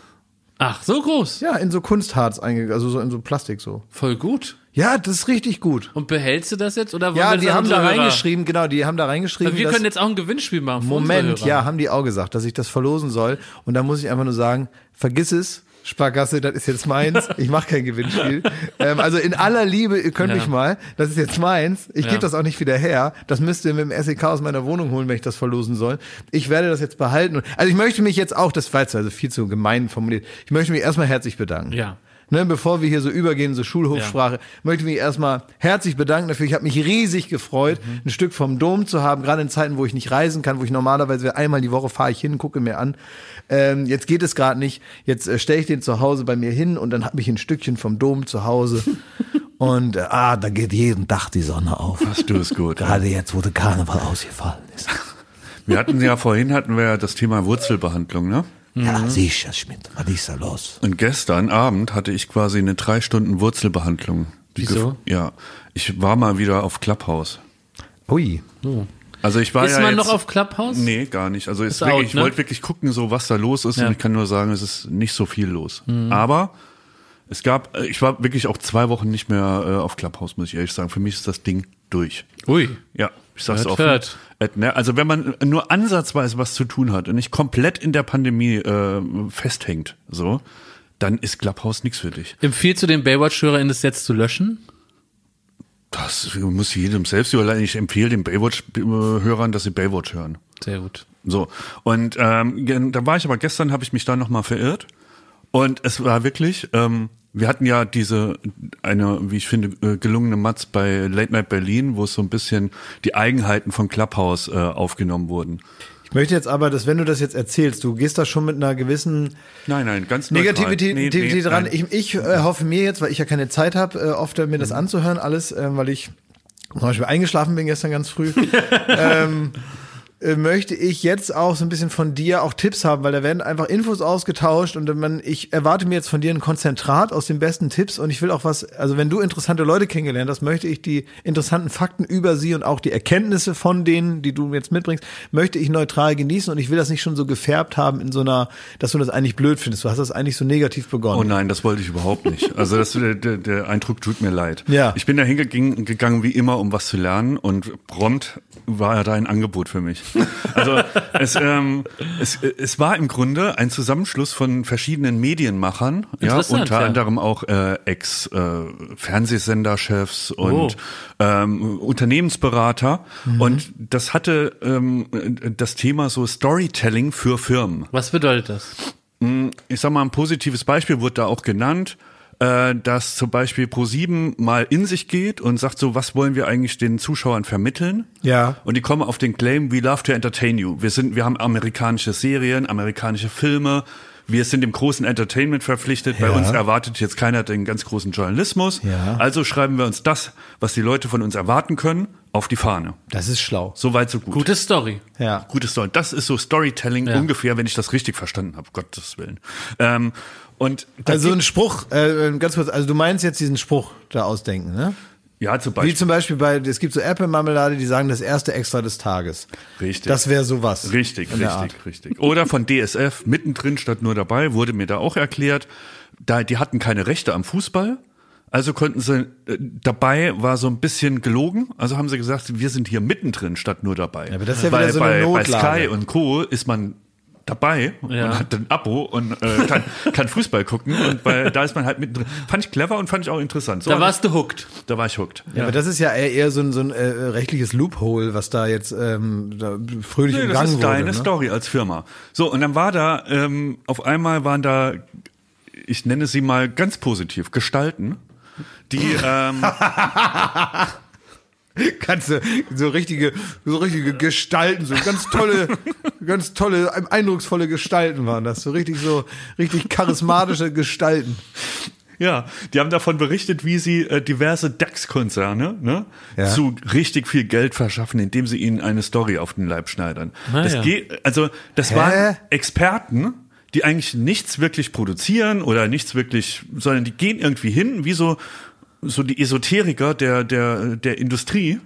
Ach, so groß. Ja, in so Kunstharz eingegangen, also so in so Plastik so. Voll gut. Ja, das ist richtig gut. Und behältst du das jetzt oder wollen Ja, wir die haben da reingeschrieben, genau, die haben da reingeschrieben. Wir dass- können jetzt auch ein Gewinnspiel machen. Moment, ja, haben die auch gesagt, dass ich das verlosen soll. Und da muss ich einfach nur sagen, vergiss es. Sparkasse, das ist jetzt meins. Ich mache kein Gewinnspiel. ähm, also in aller Liebe, ihr könnt Ja. mich mal. Das ist jetzt meins. Ich Ja. gebe das auch nicht wieder her. Das müsst ihr mit dem SEK aus meiner Wohnung holen, wenn ich das verlosen soll. Ich werde das jetzt behalten. Also ich möchte mich jetzt auch, das war jetzt also viel zu gemein formuliert. Ich möchte mich erstmal herzlich bedanken. Ja. Ne, bevor wir hier so übergehen, so Schulhofsprache, möchte ich mich erstmal herzlich bedanken dafür. Ich habe mich riesig gefreut, Mhm. ein Stück vom Dom zu haben, gerade in Zeiten, wo ich nicht reisen kann, wo ich normalerweise einmal die Woche fahre ich hin, gucke mir an. Ähm, jetzt geht es gerade nicht. Jetzt äh, stelle ich den zu Hause bei mir hin und dann habe ich ein Stückchen vom Dom zu Hause. und äh, ah, da geht jeden Tag die Sonne auf. Hast du es gut. Gerade jetzt, wo der Karneval ausgefallen ist. Wir hatten ja vorhin hatten wir ja das Thema Wurzelbehandlung, ne? Ja, sicher, Schmidt. Was ist da los? Und gestern Abend hatte ich quasi eine drei Stunden Wurzelbehandlung. Die Wieso? Ja, ich war mal wieder auf Clubhouse. Ui. Also ich war Ist ja man jetzt, noch auf Clubhouse? Nee, gar nicht. Also ist Ist wirklich, out, ich ne? wollte wirklich gucken, so was da los ist. Ja. Mhm. Und ich kann nur sagen, es ist nicht so viel los. Aber es gab, äh, ich war wirklich auch zwei Wochen nicht mehr äh, auf Clubhouse, muss ich ehrlich sagen. Für mich ist das Ding durch. Ui. Ja, ich sag's Hört, offen. hört. Äh, ne, Also wenn man nur ansatzweise was zu tun hat und nicht komplett in der Pandemie äh, festhängt, so, dann ist Clubhouse nichts für dich. Empfiehlst du den Baywatch-HörerInnen das jetzt zu löschen? Das muss jedem selbst überlegen. Ich empfehle den Baywatch-Hörern, dass sie Baywatch hören. Sehr gut. So, und ähm, da war ich aber gestern, habe ich mich da nochmal verirrt. Und es war wirklich, ähm, wir hatten ja diese, eine, wie ich finde, äh, gelungene Matz bei Late Night Berlin, wo es so ein bisschen die Eigenheiten von Clubhouse äh, aufgenommen wurden. Ich möchte jetzt aber, dass wenn du das jetzt erzählst, du gehst da schon mit einer gewissen Nein, nein, ganz. Negativität Nee, nee, dran. nein. Ich, ich äh, hoffe mir jetzt, weil ich ja keine Zeit habe, äh, oft äh, mir das anzuhören, alles, äh, weil ich zum Beispiel eingeschlafen bin gestern ganz früh. ähm, äh, möchte ich jetzt auch so ein bisschen von dir auch Tipps haben, weil da werden einfach Infos ausgetauscht und man, ich erwarte mir jetzt von dir ein Konzentrat aus den besten Tipps und ich will auch was, also wenn du interessante Leute kennengelernt hast, möchte ich die interessanten Fakten über sie und auch die Erkenntnisse von denen, die du jetzt mitbringst, möchte ich neutral genießen und ich will das nicht schon so gefärbt haben in so einer, dass du das eigentlich blöd findest. Du hast das eigentlich so negativ begonnen. Oh nein, das wollte ich überhaupt nicht. Also das, der, der, der Eindruck tut mir leid. Ja. Ich bin da hingegangen gegangen wie immer, um was zu lernen und prompt war ja da ein Angebot für mich. Also es, ähm, es, es war im Grunde ein Zusammenschluss von verschiedenen Medienmachern, ja, unter ja. anderem auch äh, Ex-Fernsehsenderchefs und Oh. ähm, Unternehmensberater. Mhm. Und das hatte ähm, das Thema so Storytelling für Firmen. Was bedeutet das? Ich sag mal, ein positives Beispiel wurde da auch genannt, äh, dass zum Beispiel Pro7 mal in sich geht und sagt so, was wollen wir eigentlich den Zuschauern vermitteln? Ja. Und die kommen auf den Claim, we love to entertain you. Wir sind, wir haben amerikanische Serien, amerikanische Filme. Wir sind dem großen Entertainment verpflichtet. Bei Ja. uns erwartet jetzt keiner den ganz großen Journalismus. Ja. Also schreiben wir uns das, was die Leute von uns erwarten können, auf die Fahne. Das ist schlau. So weit, so gut. Gute Story. Ja. Gutes Story. Das ist so Storytelling Ja. ungefähr, wenn ich das richtig verstanden habe, Gottes Willen. Ähm, und Also ein Spruch, äh, ganz kurz, also du meinst jetzt diesen Spruch da ausdenken, ne? Ja, zum Wie Beispiel. zum Beispiel bei, es gibt so Apple-Marmelade, die sagen das erste Extra des Tages. Richtig. Das wäre sowas. Richtig, richtig, richtig. Oder von DSF, mittendrin statt nur dabei, wurde mir da auch erklärt, da, die hatten keine Rechte am Fußball. Also konnten sie, äh, dabei war so ein bisschen gelogen. Also haben sie gesagt, wir sind hier mittendrin statt nur dabei. aber das ist ja Weil wieder so eine bei, bei Notlage. Sky und Co. ist man dabei Ja. und hat ein Abo und äh, kann, kann Fußball gucken und bei, da ist man halt mittendrin. Fand ich clever und fand ich auch interessant. So Da warst du hooked. da war ich hooked. Ja, aber das ist ja eher, so ein, so ein äh, rechtliches Loophole, was da jetzt ähm, da fröhlich Nee, umgangen das ist wurde. deine ne? Story als Firma. So, und dann war da, ähm, auf einmal waren da, ich nenne sie mal ganz positiv, Gestalten, die, ähm, Kannst du so richtige, so richtige Gestalten, so ganz tolle, ganz tolle, eindrucksvolle Gestalten waren das. So richtig so, richtig charismatische Gestalten. ja, die haben davon berichtet, wie sie äh, diverse DAX-Konzerne ne, Ja. zu richtig viel Geld verschaffen, indem sie ihnen eine Story auf den Leib schneidern. Ah, das ja. geht, also das Hä? waren Experten, die eigentlich nichts wirklich produzieren oder nichts wirklich, sondern die gehen irgendwie hin, wie so, so die Esoteriker der, der, der Industrie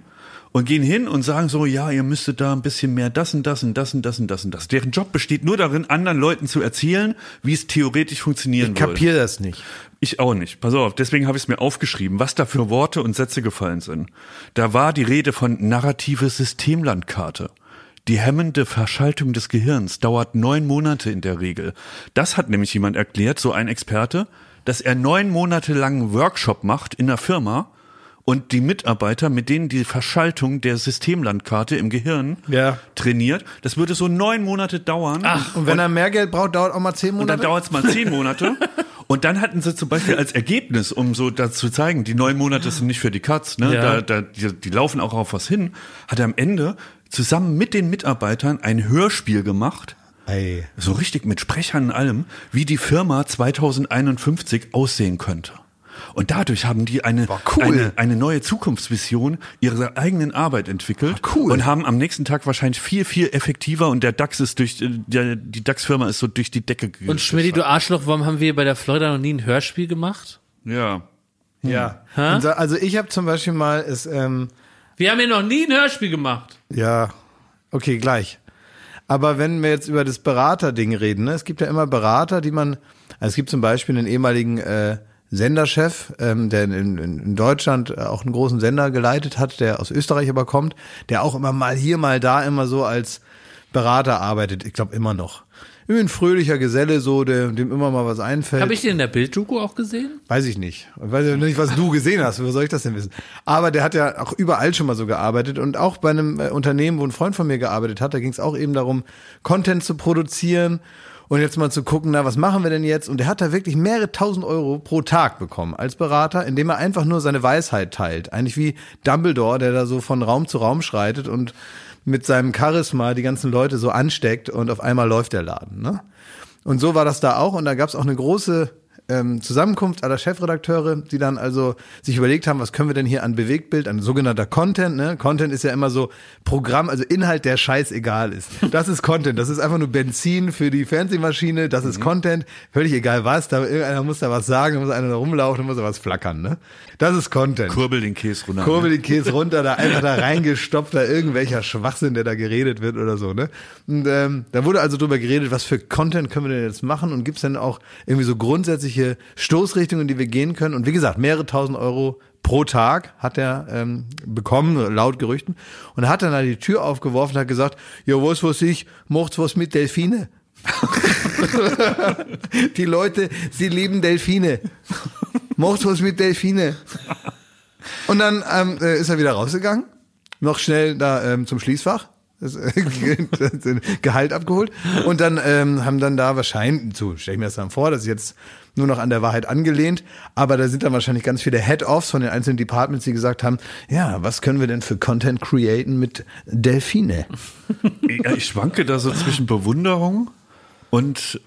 und gehen hin und sagen so, ja, ihr müsstet da ein bisschen mehr das und das und das und das und das und das. Deren Job besteht nur darin, anderen Leuten zu erzählen, wie es theoretisch funktionieren Ich würde. kapier das nicht. Ich auch nicht. Pass auf, deswegen habe ich es mir aufgeschrieben, was da für Worte und Sätze gefallen sind. Da war die Rede von narrative Systemlandkarte. Die hemmende Verschaltung des Gehirns dauert neun Monate in der Regel. Das hat nämlich jemand erklärt, so ein Experte, dass er neun Monate lang einen Workshop macht in der Firma und die Mitarbeiter, mit denen die Verschaltung der Systemlandkarte im Gehirn Ja. trainiert. Das würde so neun Monate dauern. Ach, Und wenn er mehr Geld braucht, dauert auch mal zehn und dann Monate. dauert es mal zehn Monate. Und dann hatten sie zum Beispiel als Ergebnis, um so dazu zu zeigen, die neun Monate sind nicht für die Katz, ne? Ja. Da, da, die, die laufen auch auf was hin, hat er am Ende zusammen mit den Mitarbeitern ein Hörspiel gemacht, Ey. so richtig mit Sprechern und allem, wie die Firma 2051 aussehen könnte. Und dadurch haben die eine, cool. eine, eine neue Zukunftsvision ihrer eigenen Arbeit entwickelt cool. und haben am nächsten Tag wahrscheinlich viel, viel effektiver und der DAX ist durch, der, die DAX-Firma ist so durch die Decke gegangen. Und Schmidti, du Arschloch, warum haben wir bei der Florida noch nie ein Hörspiel gemacht? Ja. Ja. Unser, also ich habe zum Beispiel mal, ist, ähm, Wir haben hier noch nie ein Hörspiel gemacht. Ja, okay, gleich. Aber wenn wir jetzt über das Beraterding reden, ne, es gibt ja immer Berater, die man, also es gibt zum Beispiel einen ehemaligen äh, Senderchef, ähm, der in, in, Deutschland äh, auch einen großen Sender geleitet hat, der aus Österreich aber kommt, der auch immer mal hier, mal da immer so als Berater arbeitet. Ich glaube immer noch. Irgendwie ein fröhlicher Geselle, so, der, dem immer mal was einfällt. Habe ich den in der Bilddoku auch gesehen? Weiß ich nicht. Ich weiß ja nicht, was du gesehen hast. Wo soll ich das denn wissen? Aber der hat ja auch überall schon mal so gearbeitet und auch bei einem äh, Unternehmen, wo ein Freund von mir gearbeitet hat, da ging es auch eben darum, Content zu produzieren und jetzt mal zu gucken, na, was machen wir denn jetzt? Und der hat da wirklich mehrere tausend Euro pro Tag bekommen als Berater, indem er einfach nur seine Weisheit teilt. Eigentlich wie Dumbledore, der da so von Raum zu Raum schreitet und mit seinem Charisma die ganzen Leute so ansteckt und auf einmal läuft der Laden. Ne? Und so war das da auch. Und da gab es auch eine große ähm, Zusammenkunft aller Chefredakteure, die dann also sich überlegt haben, was können wir denn hier an Bewegtbild, an sogenannter Content, ne? Content ist ja immer so Programm, also Inhalt, der scheißegal ist. Das ist Content, das ist einfach nur Benzin für die Fernsehmaschine, das ist Content, völlig egal was, da irgendeiner muss da was sagen, da muss einer da rumlaufen, da muss da was flackern, ne? Das ist Content. Kurbel den Käse runter. Kurbel den Käse runter, da einfach da reingestopft, da irgendwelcher Schwachsinn, der da geredet wird oder so, ne? Und ähm, da wurde also drüber geredet, was für Content können wir denn jetzt machen und gibt's denn auch irgendwie so grundsätzliche Stoßrichtungen, die wir gehen können? Und wie gesagt, mehrere tausend Euro pro Tag hat er ähm, bekommen, laut Gerüchten. Und hat dann da die Tür aufgeworfen und hat gesagt, ja, was weiß ich, macht's was mit Delfine. die Leute, sie lieben Delfine. Was mit Delfine. Und dann ähm, äh, ist er wieder rausgegangen, noch schnell da ähm, zum Schließfach, das, äh, das Gehalt abgeholt und dann ähm, haben dann da wahrscheinlich, so stelle ich mir das dann vor, das ist jetzt nur noch an der Wahrheit angelehnt, aber da sind dann wahrscheinlich ganz viele Head-Offs von den einzelnen Departments, die gesagt haben, ja, was können wir denn für Content createn mit Delfine? Ja, ich schwanke da so zwischen Bewunderung und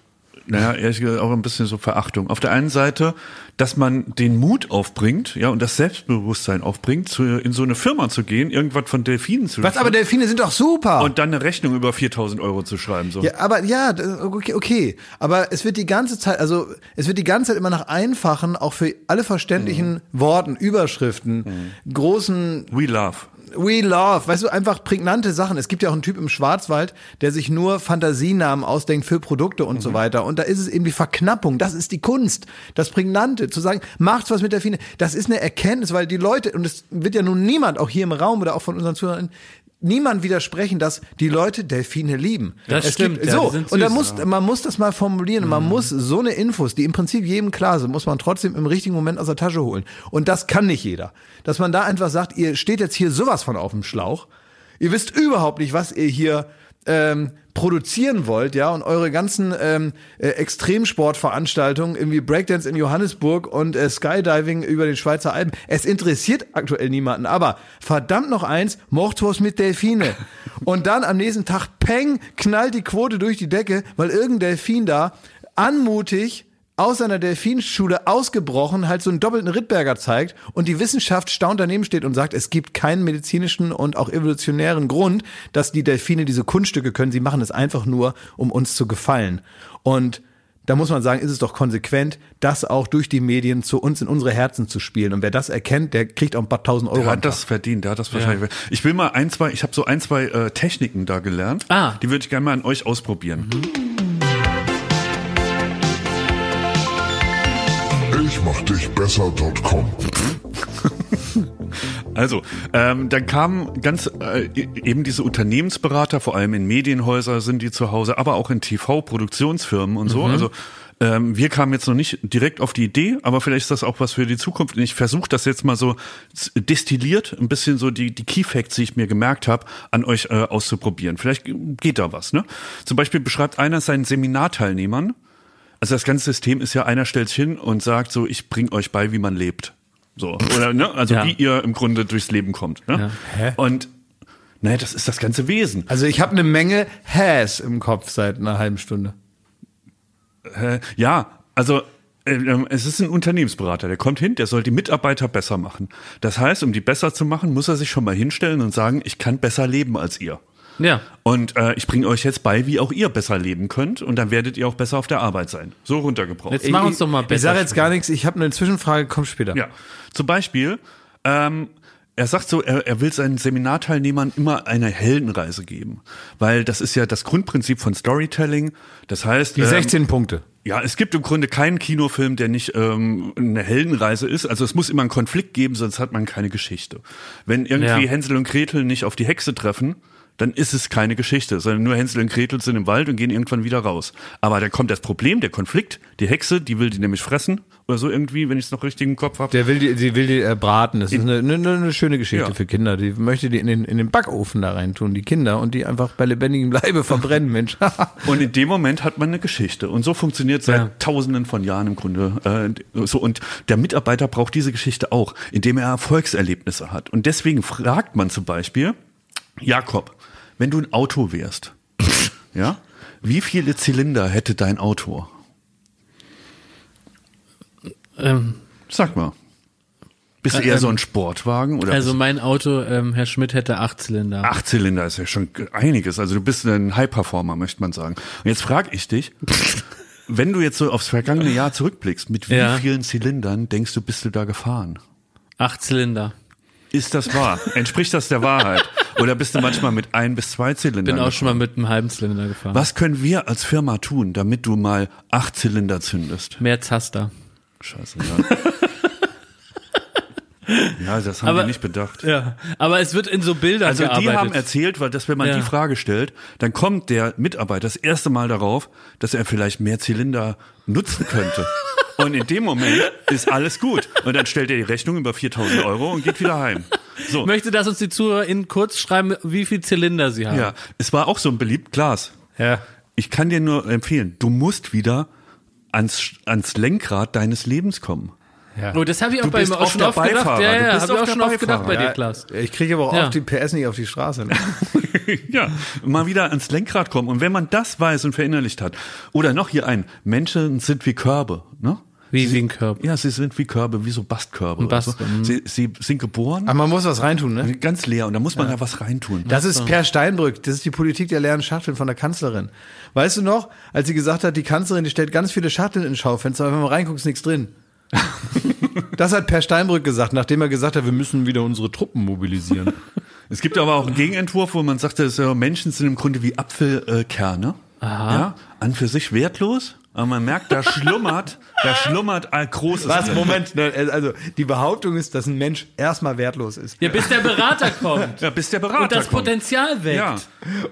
naja, ehrlich gesagt auch ein bisschen so Verachtung. Auf der einen Seite, dass man den Mut aufbringt, ja, und das Selbstbewusstsein aufbringt, zu, in so eine Firma zu gehen, irgendwas von Delfinen zu Was, aber Delfine sind doch super. und dann eine Rechnung über 4000 Euro zu schreiben, so. Ja, aber ja, okay, okay. Aber es wird die ganze Zeit, also es wird die ganze Zeit immer nach einfachen, auch für alle verständlichen Worten, Überschriften, großen We love. We love, weißt du, einfach prägnante Sachen. Es gibt ja auch einen Typ im Schwarzwald, der sich nur Fantasienamen ausdenkt für Produkte und so weiter. Und da ist es eben die Verknappung. Das ist die Kunst. Das Prägnante. Zu sagen, macht was mit der Fine. Das ist eine Erkenntnis, weil die Leute, und es wird ja nun niemand, auch hier im Raum oder auch von unseren Zuhörern, niemand widersprechen, dass die Leute Delfine lieben. Das es stimmt, Gibt, ja, so, und da muss, man muss das mal formulieren. Und Man Mhm. muss so eine Infos, die im Prinzip jedem klar sind, muss man trotzdem im richtigen Moment aus der Tasche holen. Und das kann nicht jeder. Dass man da einfach sagt, ihr steht jetzt hier sowas von auf dem Schlauch. Ihr wisst überhaupt nicht, was ihr hier ähm, produzieren wollt, ja, und eure ganzen ähm, äh, Extremsportveranstaltungen, irgendwie Breakdance in Johannesburg und äh, Skydiving über den Schweizer Alpen. Es interessiert aktuell niemanden, aber verdammt noch eins, Mordwurst mit Delfine. Und dann am nächsten Tag, peng, knallt die Quote durch die Decke, weil irgendein Delfin da anmutig aus seiner Delfinschule ausgebrochen halt so einen doppelten Rittberger zeigt und die Wissenschaft staunt daneben steht und sagt, es gibt keinen medizinischen und auch evolutionären Grund, dass die Delfine diese Kunststücke können. Sie machen es einfach nur, um uns zu gefallen. Und da muss man sagen, ist es doch konsequent, das auch durch die Medien zu uns in unsere Herzen zu spielen. Und wer das erkennt, der kriegt auch ein paar tausend Euro. Der hat das verdient, der hat das wahrscheinlich. Ich will mal ein, zwei, ich habe so ein, zwei äh, Techniken da gelernt. Ah. Die würde ich gerne mal an euch ausprobieren. Ich mach dich besser.com. Also, ähm, dann kamen ganz äh, eben diese Unternehmensberater, vor allem in Medienhäuser sind die zu Hause, aber auch in TV-Produktionsfirmen und so. Also ähm, wir kamen jetzt noch nicht direkt auf die Idee, aber vielleicht ist das auch was für die Zukunft. Und ich versuche das jetzt mal so destilliert, ein bisschen so die, die Key Facts, die ich mir gemerkt habe, an euch äh, auszuprobieren. Vielleicht geht da was. Ne? Zum Beispiel beschreibt einer seinen Seminarteilnehmern, also das ganze System ist ja, einer stellt sich hin und sagt so, ich bring euch bei, wie man lebt. So, oder, ne? Also Ja. wie ihr im Grunde durchs Leben kommt. Ne? Hä? Und naja, das ist das ganze Wesen. Also ich habe eine Menge Has im Kopf seit einer halben Stunde. Äh, ja, also äh, ähm, es ist ein Unternehmensberater, der kommt hin, der soll die Mitarbeiter besser machen. Das heißt, um die besser zu machen, muss er sich schon mal hinstellen und sagen, ich kann besser leben als ihr. Ja. Und äh, ich bringe euch jetzt bei, wie auch ihr besser leben könnt und dann werdet ihr auch besser auf der Arbeit sein. So runtergebrochen. Jetzt mach uns doch mal besser. Ich sage jetzt gar nichts, ich habe eine Zwischenfrage, kommt später. Ja, zum Beispiel, ähm, er sagt so, er, er will seinen Seminarteilnehmern immer eine Heldenreise geben, weil das ist ja das Grundprinzip von Storytelling. Das heißt, Die ähm, 16 Punkte. ja, es gibt im Grunde keinen Kinofilm, der nicht ähm, eine Heldenreise ist. Also es muss immer einen Konflikt geben, sonst hat man keine Geschichte. Wenn irgendwie Ja. Hänsel und Gretel nicht auf die Hexe treffen, dann ist es keine Geschichte, sondern nur Hänsel und Gretel sind im Wald und gehen irgendwann wieder raus. Aber da kommt das Problem, der Konflikt, die Hexe, die will die nämlich fressen oder so irgendwie, wenn ich es noch richtig im Kopf habe. Der will die, sie will die äh, braten. Das ist eine, eine, eine schöne Geschichte Ja. für Kinder. Die möchte die in den, in den Backofen da reintun, die Kinder, und die einfach bei lebendigem Leibe verbrennen, Mensch. Und in dem Moment hat man eine Geschichte. Und so funktioniert seit Ja. Tausenden von Jahren im Grunde. Äh, so und der Mitarbeiter braucht diese Geschichte auch, indem er Erfolgserlebnisse hat. Und deswegen fragt man zum Beispiel Jakob, wenn du ein Auto wärst, ja, wie viele Zylinder hätte dein Auto? Ähm, Sag mal. Bist du Äh, eher ähm, so ein Sportwagen oder also mein Auto, ähm, Herr Schmidt hätte acht Zylinder. acht Zylinder ist ja schon einiges. Also du bist ein High-Performer, möchte man sagen. Und jetzt frage ich dich, wenn du jetzt so aufs vergangene Jahr zurückblickst, mit wie Ja. vielen Zylindern denkst du, bist du da gefahren? Acht Zylinder. Ist das wahr? Entspricht das der Wahrheit? Oder bist du manchmal mit ein bis zwei Zylindern? Bin auch schon mal gefahren? mit einem halben Zylinder gefahren. Was können wir als Firma tun, damit du mal acht Zylinder zündest? Mehr Zaster. Scheiße, ja. ja, das haben Aber- wir nicht bedacht. Ja. Aber es wird in so Bildern Also die gearbeitet. haben erzählt, weil dass wenn man Ja. die Frage stellt, dann kommt der Mitarbeiter das erste Mal darauf, dass er vielleicht mehr Zylinder nutzen könnte. Und in dem Moment ist alles gut. Und dann stellt er die Rechnung über 4000 Euro und geht wieder heim. So. Möchte, dass uns die ZuhörerInnen kurz schreiben, wie viel Zylinder sie haben. Ja, es war auch so ein beliebt Glas. ja. Ich kann dir nur empfehlen, du musst wieder ans, ans Lenkrad deines Lebens kommen. Oh, das habe ich auch Du bei mir auch schon oft gedacht. Ja, Du ja, bist habe ich auch schon oft gedacht bei dir, Klaas. Ich kriege aber auch Ja. oft die PS nicht auf die Straße. Ne? ja, mal wieder ans Lenkrad kommen. Und wenn man das weiß und verinnerlicht hat, oder noch hier ein, Menschen sind wie Körbe, ne? Wie, wie ein Körper. Ja, sie sind wie Körbe, wie so Bastkörbe. Bast- so. Sie, sie sind geboren, Aber man muss was reintun, ne? ganz leer, und da muss man da was reintun. Das ist Per Steinbrück. Das ist die Politik der leeren Schachteln von der Kanzlerin. Weißt du noch, als sie gesagt hat, die Kanzlerin, die stellt ganz viele Schachteln ins Schaufenster, aber wenn man reinguckt, ist nichts drin. das hat Per Steinbrück gesagt, nachdem er gesagt hat, wir müssen wieder unsere Truppen mobilisieren. Es gibt aber auch einen Gegenentwurf, wo man sagt, dass, äh, Menschen sind im Grunde wie Apfelkerne. Ja, an für sich wertlos, aber man merkt, da schlummert, da schlummert ein großes. Was? Moment. ne, Also die Behauptung ist, dass ein Mensch erstmal wertlos ist Ja, bis der Berater kommt. Ja, bis der Berater Und das kommt. Potenzial weckt. Ja,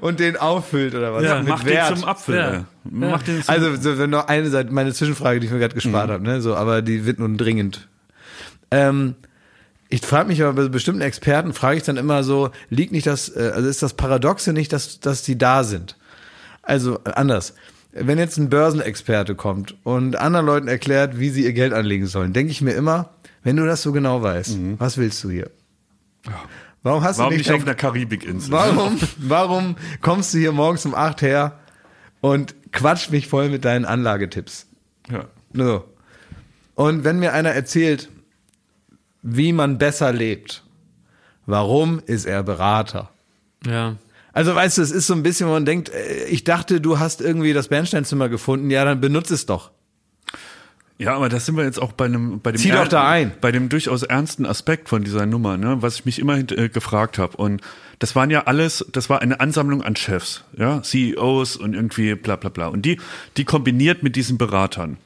und den auffüllt oder was? Ja, Mit macht Wert. den zum Apfel. Ja. ey. Macht den zum Also so, wenn noch eine Seite, meine Zwischenfrage, die ich mir gerade gespart habe, ne? So, aber die wird nun dringend. Ähm, ich frage mich aber bei bestimmten Experten, frage ich dann immer so, liegt nicht das, äh, also ist das Paradoxe nicht, dass, dass die da sind? Also äh, anders. Wenn jetzt ein Börsenexperte kommt und anderen Leuten erklärt, wie sie ihr Geld anlegen sollen, denke ich mir immer, wenn du das so genau weißt, was willst du hier? Warum hast Warum du nicht nicht auf einer Karibikinsel? Warum, warum kommst du hier morgens um 8 her und quatscht mich voll mit deinen Anlagetipps? Ja. So. Und wenn mir einer erzählt, wie man besser lebt, warum ist er Berater? Ja. Also weißt du, es ist so ein bisschen, wo man denkt, äh, ich dachte, du hast irgendwie das Bernsteinzimmer gefunden, ja, dann benutze es doch. Ja, aber da sind wir jetzt auch bei einem, bei dem, Zieh doch da ein. bei dem durchaus ernsten Aspekt von dieser Nummer, ne, was ich mich immer äh, gefragt habe. Und das waren ja alles, das war eine Ansammlung an Chefs, ja, CEOs und irgendwie bla bla bla. Und die, die kombiniert mit diesen Beratern.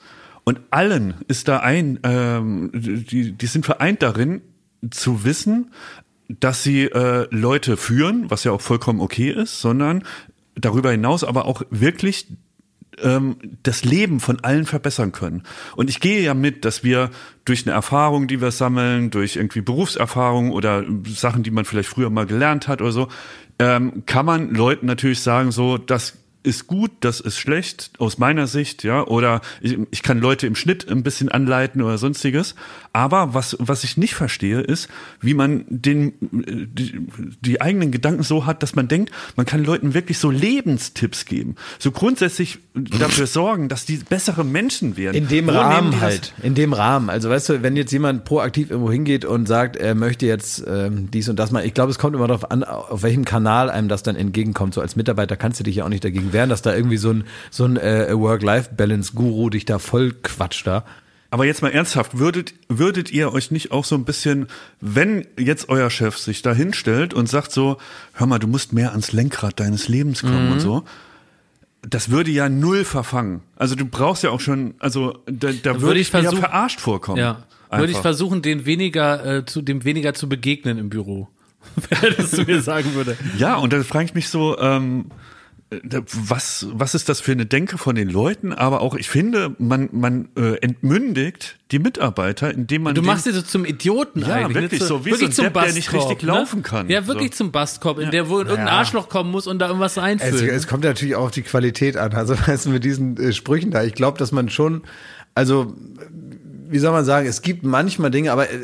Und allen ist da ein, ähm, die, die sind vereint darin, zu wissen, dass sie äh, Leute führen, was ja auch vollkommen okay ist, sondern darüber hinaus aber auch wirklich ähm, das Leben von allen verbessern können. Und ich gehe ja mit, dass wir durch eine Erfahrung, die wir sammeln, durch irgendwie Berufserfahrung oder Sachen, die man vielleicht früher mal gelernt hat oder so, ähm, kann man Leuten natürlich sagen, so, das ist gut, das ist schlecht, aus meiner Sicht, ja, oder ich, ich kann Leute im Schnitt ein bisschen anleiten oder sonstiges. Aber was, was ich nicht verstehe, ist, wie man den, die, die eigenen Gedanken so hat, dass man denkt, man kann Leuten wirklich so Lebenstipps geben. So grundsätzlich dafür sorgen, dass die bessere Menschen werden. In dem Wo Rahmen halt. In dem Rahmen. Also weißt du, wenn jetzt jemand proaktiv irgendwo hingeht und sagt, er möchte jetzt ähm, dies und das mal, ich glaube, es kommt immer darauf an, auf welchem Kanal einem das dann entgegenkommt. So als Mitarbeiter kannst du dich ja auch nicht dagegen wehren, dass da irgendwie so ein, so ein äh, Work-Life-Balance-Guru dich da voll quatscht da. Aber jetzt mal ernsthaft, würdet, würdet ihr euch nicht auch so ein bisschen, wenn jetzt euer Chef sich da hinstellt und sagt so, hör mal, du musst mehr ans Lenkrad deines Lebens kommen Mhm. und so, das würde ja null verfangen. Also du brauchst ja auch schon, also da, da würde würde ich mir ja versuchen- verarscht vorkommen. Ja. Würde ich Einfach. versuchen, den weniger, äh, zu, dem weniger zu begegnen im Büro. Wenn das zu mir sagen würde. Ja, und da frage ich mich so, ähm, äh, was, was ist das für eine Denke von den Leuten? Aber auch, ich finde, man, man äh, entmündigt die Mitarbeiter, indem man Du machst dir so zum Idioten Ja, eigentlich. wirklich ne? so, wie so ein Depp, der nicht richtig ne? laufen kann. Ja, wirklich So. zum Bastkorb, in der wo irgendein Arschloch kommen muss und da irgendwas Es, reinfüllen. es kommt natürlich auch auf die Qualität an. Also weißt du, mit diesen äh, Sprüchen da, ich glaube, dass man schon, also wie soll man sagen, es gibt manchmal Dinge, aber äh,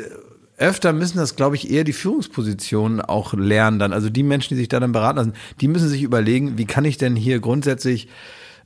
öfter müssen das, glaube ich, eher die Führungspositionen auch lernen dann. Also die Menschen, die sich da dann beraten lassen, die müssen sich überlegen, wie kann ich denn hier grundsätzlich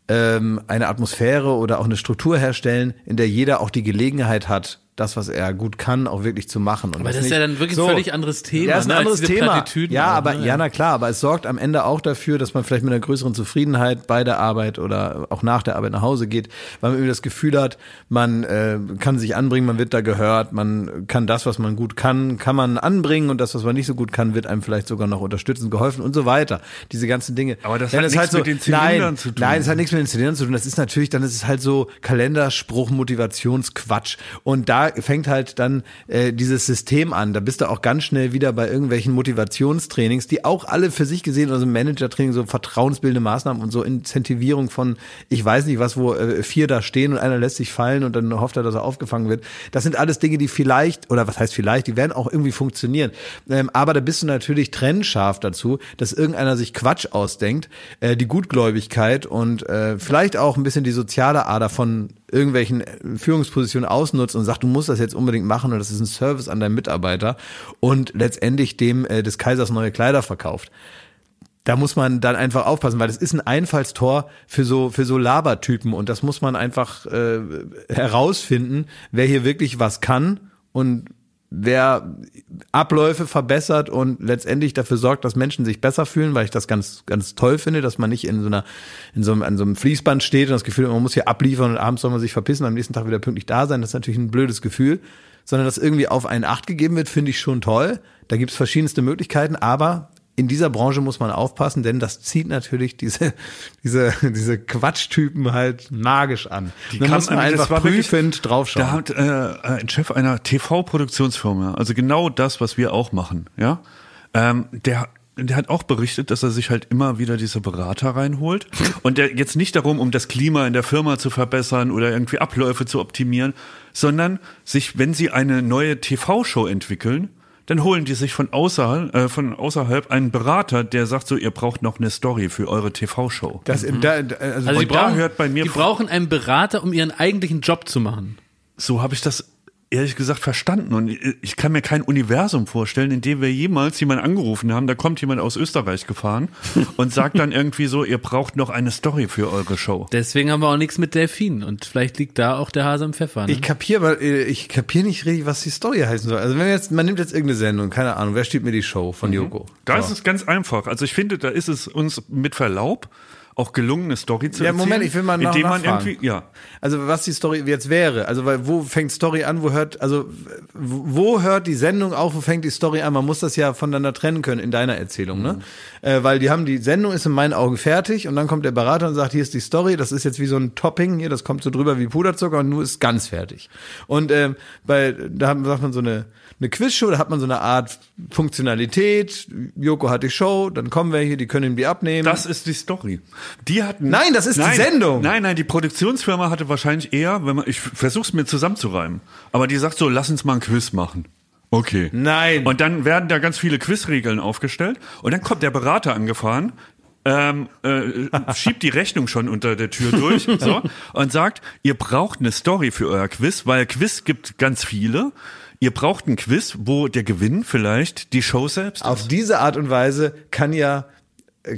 ähm, eine Atmosphäre oder auch eine Struktur herstellen, in der jeder auch die Gelegenheit hat, das, was er gut kann, auch wirklich zu machen. Und Aber das ist ja dann wirklich ein völlig anderes Thema, Ja, ist ein ne, anderes Thema. Plattitüden Ja, aber ne? ja, na klar, aber es sorgt am Ende auch dafür, dass man vielleicht mit einer größeren Zufriedenheit bei der Arbeit oder auch nach der Arbeit nach Hause geht, weil man irgendwie das Gefühl hat, man äh, kann sich anbringen, man wird da gehört, man kann das, was man gut kann, kann man anbringen und das, was man nicht so gut kann, wird einem vielleicht sogar noch unterstützen, geholfen und so weiter. Diese ganzen Dinge. Aber das Wenn hat es nichts so, mit den Zylindern nein, zu tun. Nein, es hat nichts mit den Zylindern zu tun. Das ist natürlich, dann ist es halt so Kalenderspruch, Motivationsquatsch. Und da fängt halt dann äh, dieses System an. Da bist du auch ganz schnell wieder bei irgendwelchen Motivationstrainings, die auch alle für sich gesehen, also Managertraining, so vertrauensbildende Maßnahmen und so Incentivierung von, ich weiß nicht was, wo äh, vier da stehen und einer lässt sich fallen und dann hofft er, dass er aufgefangen wird. Das sind alles Dinge, die vielleicht, oder was heißt vielleicht, die werden auch irgendwie funktionieren. Ähm, aber da bist du natürlich trennscharf dazu, dass irgendeiner sich Quatsch ausdenkt, äh, die Gutgläubigkeit und äh, vielleicht auch ein bisschen die soziale Ader von irgendwelchen Führungspositionen ausnutzt und sagt, du musst das jetzt unbedingt machen und das ist ein Service an deinen Mitarbeiter und letztendlich dem äh, des Kaisers neue Kleider verkauft. Da muss man dann einfach aufpassen, weil das ist ein Einfallstor für so für so Labertypen und das muss man einfach äh, herausfinden, wer hier wirklich was kann und wer Abläufe verbessert und letztendlich dafür sorgt, dass Menschen sich besser fühlen, weil ich das ganz ganz toll finde, dass man nicht in so einer in so einem an so einem Fließband steht und das Gefühl, man muss hier abliefern und abends soll man sich verpissen, am nächsten Tag wieder pünktlich da sein. Das ist natürlich ein blödes Gefühl, sondern dass irgendwie auf einen Acht gegeben wird, finde ich schon toll. Da gibt's verschiedenste Möglichkeiten, aber in dieser Branche muss man aufpassen, denn das zieht natürlich diese, diese, diese Quatschtypen halt magisch an. Die da kam- muss man einfach prüfend draufschauen. Da hat äh, ein Chef einer TV-Produktionsfirma, also genau das, was wir auch machen, ja, ähm, der der hat auch berichtet, dass er sich halt immer wieder diese Berater reinholt und der jetzt nicht darum, um das Klima in der Firma zu verbessern oder irgendwie Abläufe zu optimieren, sondern sich, wenn sie eine neue TV-Show entwickeln, dann holen die sich von außerhalb, äh, von außerhalb einen Berater, der sagt so, ihr braucht noch eine Story für eure TV-Show. das, da, da, also, Also die Und da brauchen, hört bei mir die brauchen einen Berater, um ihren eigentlichen Job zu machen. So habe ich das ehrlich gesagt verstanden. Und ich kann mir kein Universum vorstellen, in dem wir jemals jemanden angerufen haben, da kommt jemand aus Österreich gefahren und sagt dann irgendwie so, ihr braucht noch eine Story für eure Show. Deswegen haben wir auch nichts mit Delfinen. Und vielleicht liegt da auch der Hase im Pfeffer. Ne? ich kapiere, aber äh, ich kapiere nicht richtig, was die Story heißen soll. Also wenn jetzt, man nimmt jetzt irgendeine Sendung, keine Ahnung, wer steht mir die Show von Joko? Da So. ist es ganz einfach. Also ich finde, da ist es uns mit Verlaub auch gelungen, eine Story zu Ja, erzählen. Moment, ich will mal nach- indem man irgendwie, ja. Also was die Story jetzt wäre, also weil wo fängt Story an, wo hört, also wo hört die Sendung auf, wo fängt die Story an? Man muss das ja voneinander trennen können in deiner Erzählung, ne? Äh, weil die haben die Sendung ist in meinen Augen fertig und dann kommt der Berater und sagt, hier ist die Story, das ist jetzt wie so ein Topping hier, das kommt so drüber wie Puderzucker und nur ist ganz fertig. Und ähm, bei da haben- sagt man so eine eine Quizshow, da hat man so eine Art Funktionalität. Joko hat die Show, dann kommen wir hier, die können die abnehmen. Das ist die Story. Die hatten. Nein, das ist die Sendung. Nein, nein, die Produktionsfirma hatte wahrscheinlich eher, wenn man, ich versuch's mir zusammenzureimen, aber die sagt so, lass uns mal ein Quiz machen. Okay. Nein. Und dann werden da ganz viele Quizregeln aufgestellt und dann kommt der Berater angefahren, ähm, äh, schiebt die Rechnung schon unter der Tür durch so, und sagt, ihr braucht eine Story für euer Quiz, weil Quiz gibt ganz viele. Ihr braucht ein Quiz, wo der Gewinn vielleicht die Show selbst Auf diese Art und Weise kann ja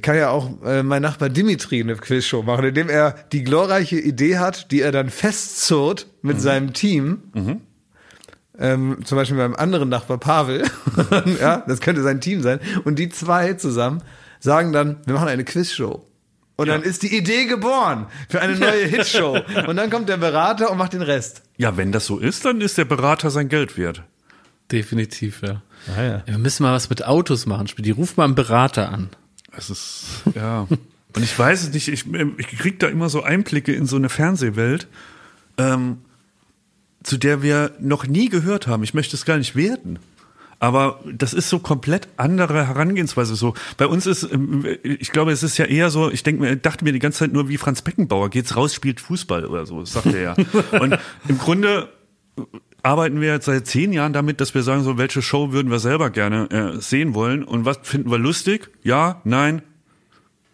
kann ja auch äh, mein Nachbar Dimitri eine Quizshow machen, indem er die glorreiche Idee hat, die er dann festzurrt mit seinem Team. Ähm, zum Beispiel beim anderen Nachbar Pavel. ja, das könnte sein Team sein. Und die zwei zusammen sagen dann, wir machen eine Quizshow. Und dann ist die Idee geboren für eine neue Hitshow. Und dann kommt der Berater und macht den Rest. Ja, wenn das so ist, dann ist der Berater sein Geld wert. Definitiv, ja. Ah, ja. Ja, Wir müssen mal was mit Autos machen. Die rufen mal einen Berater an. Es ist, ja. Und ich weiß es nicht, ich, ich krieg da immer so Einblicke in so eine Fernsehwelt, ähm, zu der wir noch nie gehört haben. Ich möchte es gar nicht werden. Aber das ist so komplett andere Herangehensweise. So bei uns ist, ähm, ich glaube, es ist ja eher so. Ich denke mir, dachte mir die ganze Zeit nur wie Franz Beckenbauer geht's raus, spielt Fußball oder so. Das sagt er ja. Und im Grunde arbeiten wir jetzt seit zehn Jahren damit, dass wir sagen, so welche Show würden wir selber gerne äh, sehen wollen und was finden wir lustig? Ja, nein,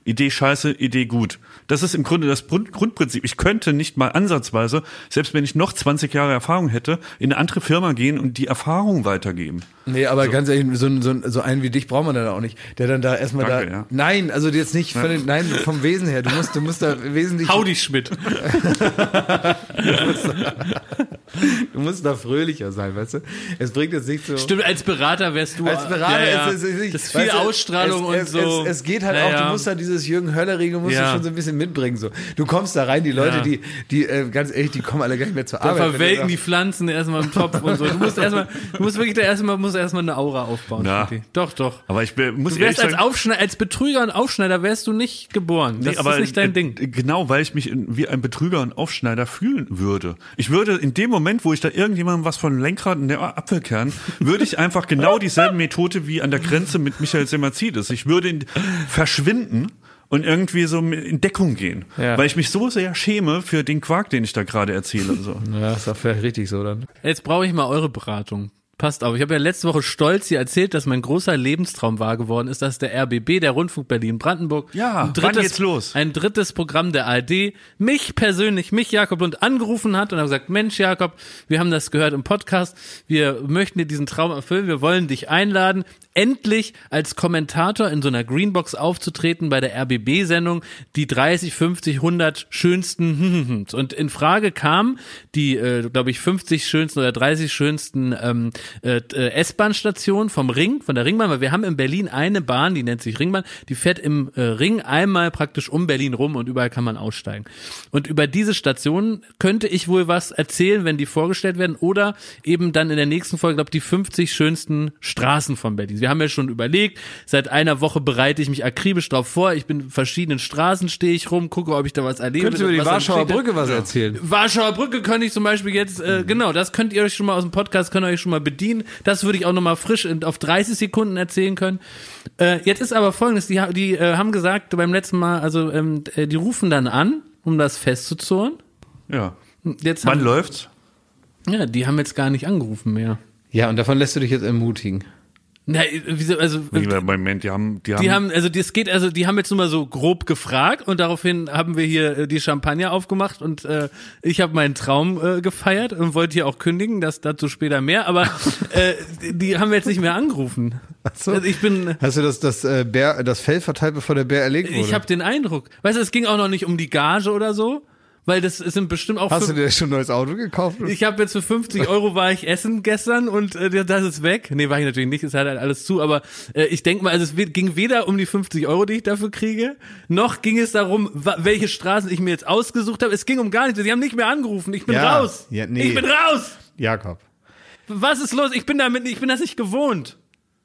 Idee scheiße, Idee gut. Das ist im Grunde das Grund Grundprinzip. Ich könnte nicht mal ansatzweise, selbst wenn ich noch 20 Jahre Erfahrung hätte, in eine andere Firma gehen und die Erfahrung weitergeben. Nee, aber ganz ehrlich, so, so, so einen wie dich braucht man dann auch nicht, der dann da erstmal Danke, da. ja. Nein, also jetzt nicht von den, nein, vom Wesen her. Du musst, du musst da wesentlich. Howdy Schmidt. Du musst da fröhlicher sein, weißt du? Es bringt jetzt nicht so. Stimmt, als Berater wärst du. Als Berater ja, ja. ist es nicht. Das ist viel weißt du, Ausstrahlung es, und es, so. Es, es geht halt Ja, auch, du musst da dieses Jürgen Höllerige musst Ja. du schon so ein bisschen mitbringen. So. Du kommst da rein, die Leute, Ja. die, die, äh, ganz ehrlich, die kommen alle gar nicht mehr zur Da Arbeit. verwelken die Pflanzen erstmal im Topf und so. Du musst erstmal, du musst wirklich da erstmal, musst erstmal eine Aura aufbauen. Na. Schmidt. Doch, doch. Aber ich be- muss Du wärst als sagen, Aufschneider, als Betrüger und Aufschneider wärst du nicht geboren. Das Nee, ist nicht dein äh, Ding. Genau, weil ich mich in, wie ein Betrüger und Aufschneider fühlen würde. Ich würde in dem Moment, wo ich da irgendjemandem was von Lenkrad und der Apfelkern, würde ich einfach genau dieselbe Methode wie an der Grenze mit Michael Semazidis. Ich würde in, verschwinden und irgendwie so in Deckung gehen. Ja. Weil ich mich so sehr schäme für den Quark, den ich da gerade erzähle. So. Ja, ist doch vielleicht richtig so dann. Jetzt brauche ich mal eure Beratung. Passt auf, ich habe ja letzte Woche stolz hier erzählt, dass mein großer Lebenstraum wahr geworden ist, dass der RBB, der Rundfunk Berlin-Brandenburg, Ja, ein drittes, los? ein drittes Programm der ARD, mich persönlich, mich Jakob Lund angerufen hat und hat gesagt, Mensch Jakob, wir haben das gehört im Podcast, wir möchten dir diesen Traum erfüllen, wir wollen dich einladen, endlich als Kommentator in so einer Greenbox aufzutreten bei der RBB-Sendung, die 30, 50, 100 schönsten und in Frage kam die, äh, glaube ich, 50 schönsten oder 30 schönsten ähm, äh, äh, S-Bahn-Stationen vom Ring, von der Ringbahn, weil wir haben in Berlin eine Bahn, die nennt sich Ringbahn, die fährt im äh, Ring einmal praktisch um Berlin rum und überall kann man aussteigen. Und über diese Stationen könnte ich wohl was erzählen, wenn die vorgestellt werden oder eben dann in der nächsten Folge, glaube die 50 schönsten Straßen von Berlin. Wir haben ja schon überlegt, seit einer Woche bereite ich mich akribisch drauf vor, ich bin in verschiedenen Straßen, stehe ich rum, gucke, ob ich da was erlebe. Könntest du über die Warschauer. Brücke was erzählen? Warschauer Brücke könnte ich zum Beispiel jetzt, äh, genau, das könnt ihr euch schon mal aus dem Podcast, könnt ihr euch schon mal bedienen. Das würde ich auch nochmal frisch in, auf 30 Sekunden erzählen können. Äh, jetzt ist aber folgendes, die, die äh, haben gesagt beim letzten Mal, also ähm, äh, die rufen dann an, um das festzuzurren. Ja. Jetzt Wann haben, läuft's? ja, die haben jetzt gar nicht angerufen mehr. Ja, und davon lässt du dich jetzt ermutigen. Na, äh, wieso, also Moment, die haben, die haben, Die haben, also das geht, also die haben jetzt nur mal so grob gefragt und daraufhin haben wir hier äh, die Champagner aufgemacht und äh, ich habe meinen Traum äh, gefeiert und wollte hier auch kündigen, das dazu später mehr, aber äh, die haben jetzt nicht mehr angerufen. so. Also ich bin, Hast du das, das, äh, Bär, das Fell verteilt, bevor der Bär erlegt wurde? ich habe den Eindruck, weißt du, es ging auch noch nicht um die Gage oder so, weil das sind bestimmt auch Hast du dir schon ein neues Auto gekauft? ich habe jetzt für 50 Euro war ich essen gestern und äh, das ist weg. Nee, war ich natürlich nicht, es hat halt alles zu, aber äh, ich denk mal, also es ging weder um die 50 Euro, die ich dafür kriege, noch ging es darum, welche Straßen ich mir jetzt ausgesucht habe. Es ging um gar nichts. Sie haben nicht mehr angerufen. Ich bin Ja, raus. ja, nee. Ich bin raus. Jakob. Was ist los? Ich bin damit, ich bin das nicht gewohnt.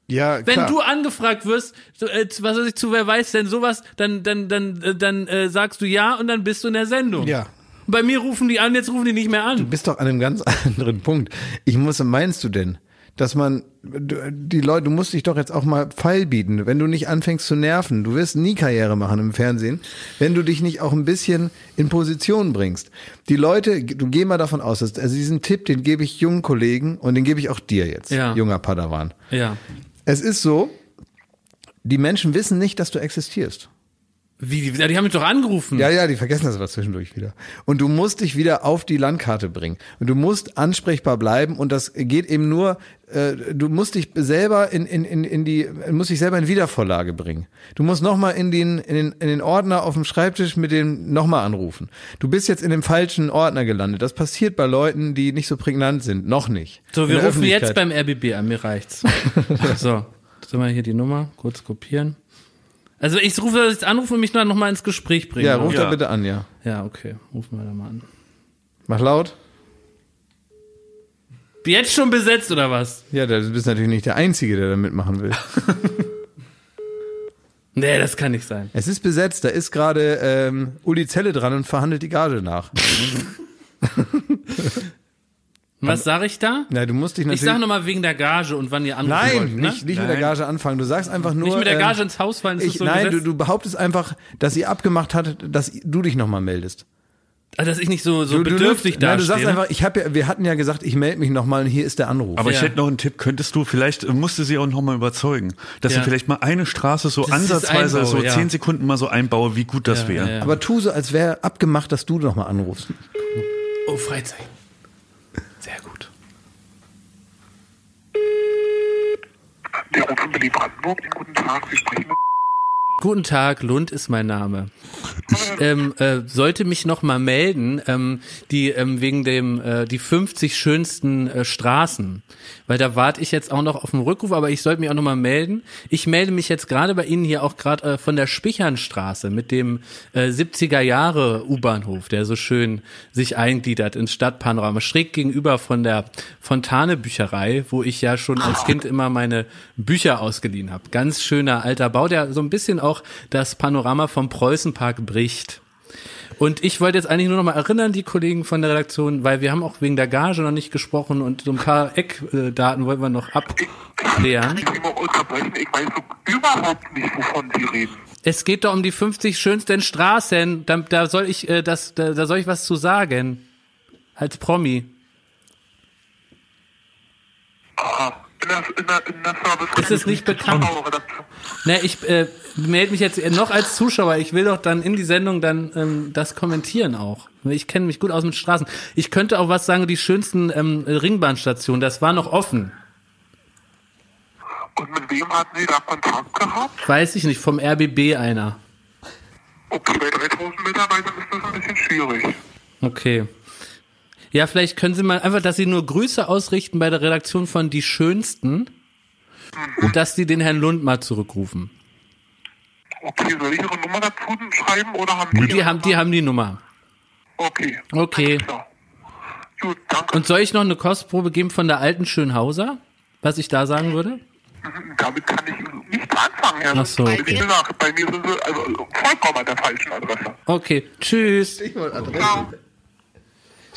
Ja, Wenn klar. du angefragt wirst, so, äh, was weiß ich, zu wer weiß denn sowas, dann, dann, dann, äh, dann äh, sagst du ja und dann bist du in der Sendung. Ja. Bei mir rufen die an, jetzt rufen die nicht mehr an. Du bist doch an einem ganz anderen Punkt. Ich muss, meinst du denn, dass man, die Leute, du musst dich doch jetzt auch mal Pfeil bieten, wenn du nicht anfängst zu nerven. Du wirst nie Karriere machen im Fernsehen, wenn du dich nicht auch ein bisschen in Position bringst. Die Leute, du geh mal davon aus, dass, also diesen Tipp, den gebe ich jungen Kollegen und den gebe ich auch dir jetzt, Ja. junger Padawan. Ja. Es ist so, die Menschen wissen nicht, dass du existierst. Wie, die, die haben mich doch angerufen. Ja, ja, die vergessen das aber zwischendurch wieder. Und du musst dich wieder auf die Landkarte bringen. Und du musst ansprechbar bleiben. Und das geht eben nur, äh, du musst dich selber in, in, in, in die, musst dich selber in Wiedervorlage bringen. Du musst nochmal in den, in, den, in den Ordner auf dem Schreibtisch mit dem nochmal anrufen. Du bist jetzt in dem falschen Ordner gelandet. Das passiert bei Leuten, die nicht so prägnant sind. Noch nicht. So, wir rufen jetzt beim RBB an, mir reicht's. so, sollen wir hier die Nummer kurz kopieren? Also ich rufe das jetzt anrufen und mich dann nochmal ins Gespräch bringen. Ja, ruf Ja. da bitte an, ja. ja, okay, rufen wir da mal an. Mach laut. Jetzt schon besetzt oder was? Ja, du bist natürlich nicht der Einzige, der da mitmachen will. Nee, das kann nicht sein. Es ist besetzt, da ist gerade ähm, Uli Zelle dran und verhandelt die Gage nach. Was sage ich da? Na, du musst dich Ich natürlich. sag nochmal wegen der Gage und wann ihr anrufen nein, wollt, ne? nicht, nicht mit der Gage anfangen. Du sagst einfach nur. Nicht mit der Gage ähm, ins Haus fallen, ist ich, so nein, du, du behauptest einfach, dass sie abgemacht hat, dass du dich nochmal meldest. Also, dass ich nicht so, so Du, bedürftig nein, du sagst dastehe. einfach, ich habe ja, wir hatten ja gesagt, ich melde mich nochmal und hier ist der Anruf. Aber Ja. ich hätte noch einen Tipp, könntest du, vielleicht äh, musste sie auch noch mal überzeugen, dass Ja. sie vielleicht mal eine Straße so Das ansatzweise, einbaue, so ja. zehn Sekunden mal so einbaue, wie gut das Ja, wäre. ja, ja. Aber tu so, als wäre abgemacht, dass du nochmal anrufst. Oh, Freizeit. Sehr gut. Der Berlin Brandenburg, guten Tag, Sie sprechen mit Guten Tag, Lund ist mein Name. Ich ähm, äh, sollte mich noch mal melden, ähm, die ähm, wegen dem äh, die 50 schönsten äh, Straßen, weil da warte ich jetzt auch noch auf den Rückruf, aber ich sollte mich auch noch mal melden. Ich melde mich jetzt gerade bei Ihnen hier auch gerade äh, von der Spichernstraße mit dem äh, 70er Jahre U-Bahnhof, der so schön sich eingliedert ins Stadtpanorama, schräg gegenüber von der Fontane Bücherei, wo ich ja schon als Kind immer meine Bücher ausgeliehen habe. Ganz schöner alter Bau, der so ein bisschen auch das Panorama vom Preußenpark bricht. Und ich wollte jetzt eigentlich nur noch mal erinnern, die Kollegen von der Redaktion, weil wir haben auch wegen der Gage noch nicht gesprochen und so ein paar Eckdaten wollten wir noch abklären. Ich will mal unterbrechen, ich weiß so überhaupt nicht, wovon Sie reden. Es geht doch um die 50 schönsten Straßen. Da, da soll ich äh, das, da, da soll ich was zu sagen. Als Promi. Aha. Der, in der, in der Service. Ist es nicht bekannt? Ne, ich äh, melde mich jetzt noch als Zuschauer. Ich will doch dann in die Sendung dann ähm, das kommentieren auch. Ich kenne mich gut aus mit Straßen. Ich könnte auch was sagen, die schönsten ähm, Ringbahnstationen, das war noch offen. Und mit wem hatten Sie da Kontakt gehabt? Weiß ich nicht, vom RBB einer. Okay, bei 3000 Mitarbeitern ist das ein bisschen schwierig. Okay. Ja, vielleicht können Sie mal einfach, dass Sie nur Grüße ausrichten bei der Redaktion von Die Schönsten und dass Sie den Herrn Lund mal zurückrufen. Okay, soll ich Ihre Nummer dazu schreiben oder haben Sie? Die haben, die haben die Nummer. Okay. Okay. Gut, danke. Und soll ich noch eine Kostprobe geben von der alten Schönhauser? Was ich da sagen würde? Damit kann ich nichts anfangen, Herr. Ach so, Wie okay. gesagt, bei mir sind Sie also vollkommen an der falschen Adresse. Okay, tschüss. Stichwort Adresse. Ciao.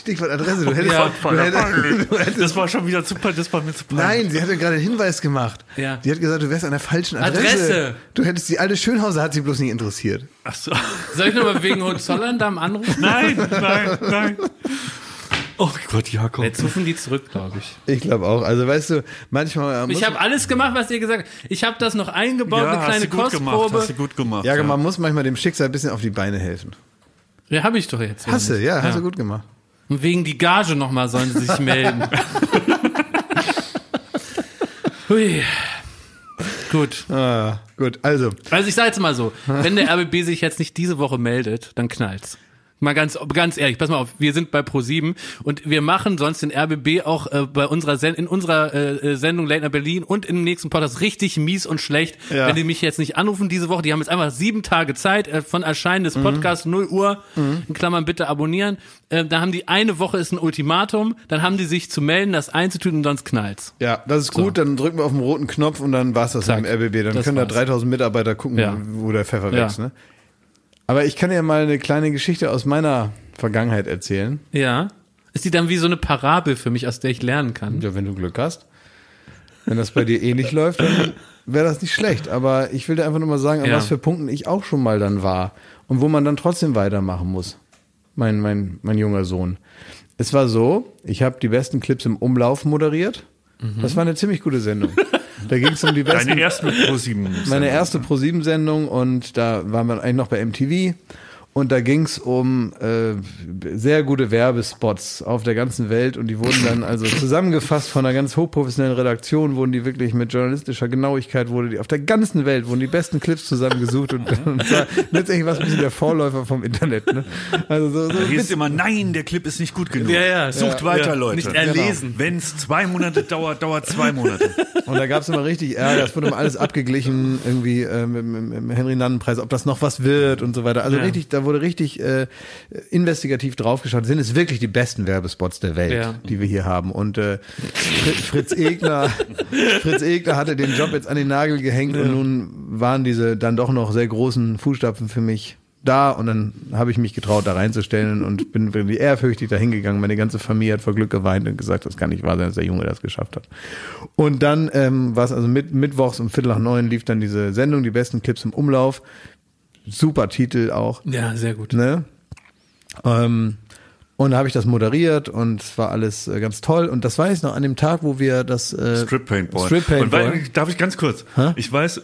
Stichwort Adresse. Du hättest, Ja, du hättest, du hättest Das war schon wieder zu, das war mir zu peinlich. Nein, sie hat ja gerade einen Hinweis gemacht. Ja. Die hat gesagt, du wärst an der falschen Adresse. Adresse. Du hättest die alte Schönhauser, hat sie bloß nicht interessiert. Ach so. Soll ich nochmal wegen Hohenzollern anrufen? Nein, nein, nein. Oh Gott, Jakob. Jetzt rufen die zurück, glaube ich. Ich glaube auch. Also weißt du, manchmal muss, Ich habe alles gemacht, was ihr gesagt habt. Ich habe das noch eingebaut, Ja, eine hast kleine du gut gemacht, Kostprobe. hast du gut gemacht. ja, man muss manchmal dem Schicksal ein bisschen auf die Beine helfen. Ja, habe ich doch jetzt. Hast du, nicht. ja, hast du gut gemacht. Und wegen die Gage nochmal sollen sie sich melden. Hui. Gut. Ah, gut, also. Also ich sage jetzt mal so, wenn der RBB sich jetzt nicht diese Woche meldet, dann knallt's. Mal ganz, ganz ehrlich, pass mal auf, wir sind bei Pro7 und wir machen sonst den RBB auch äh, bei unserer Sen in unserer äh, äh, Sendung Late Night Berlin und im nächsten Podcast richtig mies und schlecht, Ja. wenn die mich jetzt nicht anrufen diese Woche. Die haben jetzt einfach sieben Tage Zeit äh, von Erscheinen des Podcasts 0 Uhr, in Klammern bitte abonnieren. Äh, da haben die eine Woche ist ein Ultimatum, dann haben die sich zu melden, das einzutun und sonst knallt's. Ja, das ist gut, dann drücken wir auf den roten Knopf und dann war's das Zack. mit dem RBB. Dann Das können da war's. 3000 Mitarbeiter gucken, Ja. wo der Pfeffer Ja. wächst. Ne? Aber ich kann ja mal eine kleine Geschichte aus meiner Vergangenheit erzählen. Ja. Ist die dann wie so eine Parabel für mich, aus der ich lernen kann? Ja, wenn du Glück hast. Wenn das bei dir eh nicht läuft, dann wäre das nicht schlecht. Aber ich will dir einfach nur mal sagen, an Ja. was für Punkten ich auch schon mal dann war und wo man dann trotzdem weitermachen muss. Mein, mein, mein junger Sohn. Es war so, ich habe die besten Clips im Umlauf moderiert. Das war eine ziemlich gute Sendung. Da ging es um die besten. Deine ersten ProSieben. Meine erste Pro7-Sendung und da waren wir eigentlich noch bei MTV. Und da ging's um äh, sehr gute Werbespots auf der ganzen Welt und die wurden dann also zusammengefasst von einer ganz hochprofessionellen Redaktion, wurden die wirklich mit journalistischer Genauigkeit, wurde die auf der ganzen Welt, wurden die besten Clips zusammengesucht und, und war letztendlich was ein bisschen der Vorläufer vom Internet. Ne? Also so, so Da hieß immer, nein, der Clip ist nicht gut genug. Ja, ja. Sucht Ja, weiter, ja. Leute. Nicht erlesen. Wenn es zwei Monate dauert, dauert zwei Monate. Und da gab es immer richtig Ärger. Es wurde immer alles abgeglichen, irgendwie äh, mit, mit, mit dem Henry-Nannen-Preis, ob das noch was wird und so weiter. Also Ja. richtig, da wurde richtig äh, investigativ draufgeschaut. Sind es wirklich die besten Werbespots der Welt, Ja. die wir hier haben? Und äh, Fritz, Egner, Fritz Egner hatte den Job jetzt an den Nagel gehängt und nun waren diese dann doch noch sehr großen Fußstapfen für mich da und dann habe ich mich getraut, da reinzustellen und bin wirklich ehrfürchtig da hingegangen. Meine ganze Familie hat vor Glück geweint und gesagt, das kann nicht wahr sein, dass der Junge das geschafft hat. Und dann ähm, war es also mit, mittwochs um Viertel nach neun lief dann diese Sendung, die besten Clips im Umlauf. Super Titel auch. Ja, sehr gut. Ne? Ähm, und da habe ich das moderiert und es war alles äh, ganz toll. Und das weiß ich noch an dem Tag, wo wir das äh, Strip Paintball. Strip Und weil, Paintball. darf ich ganz kurz? Ich weiß,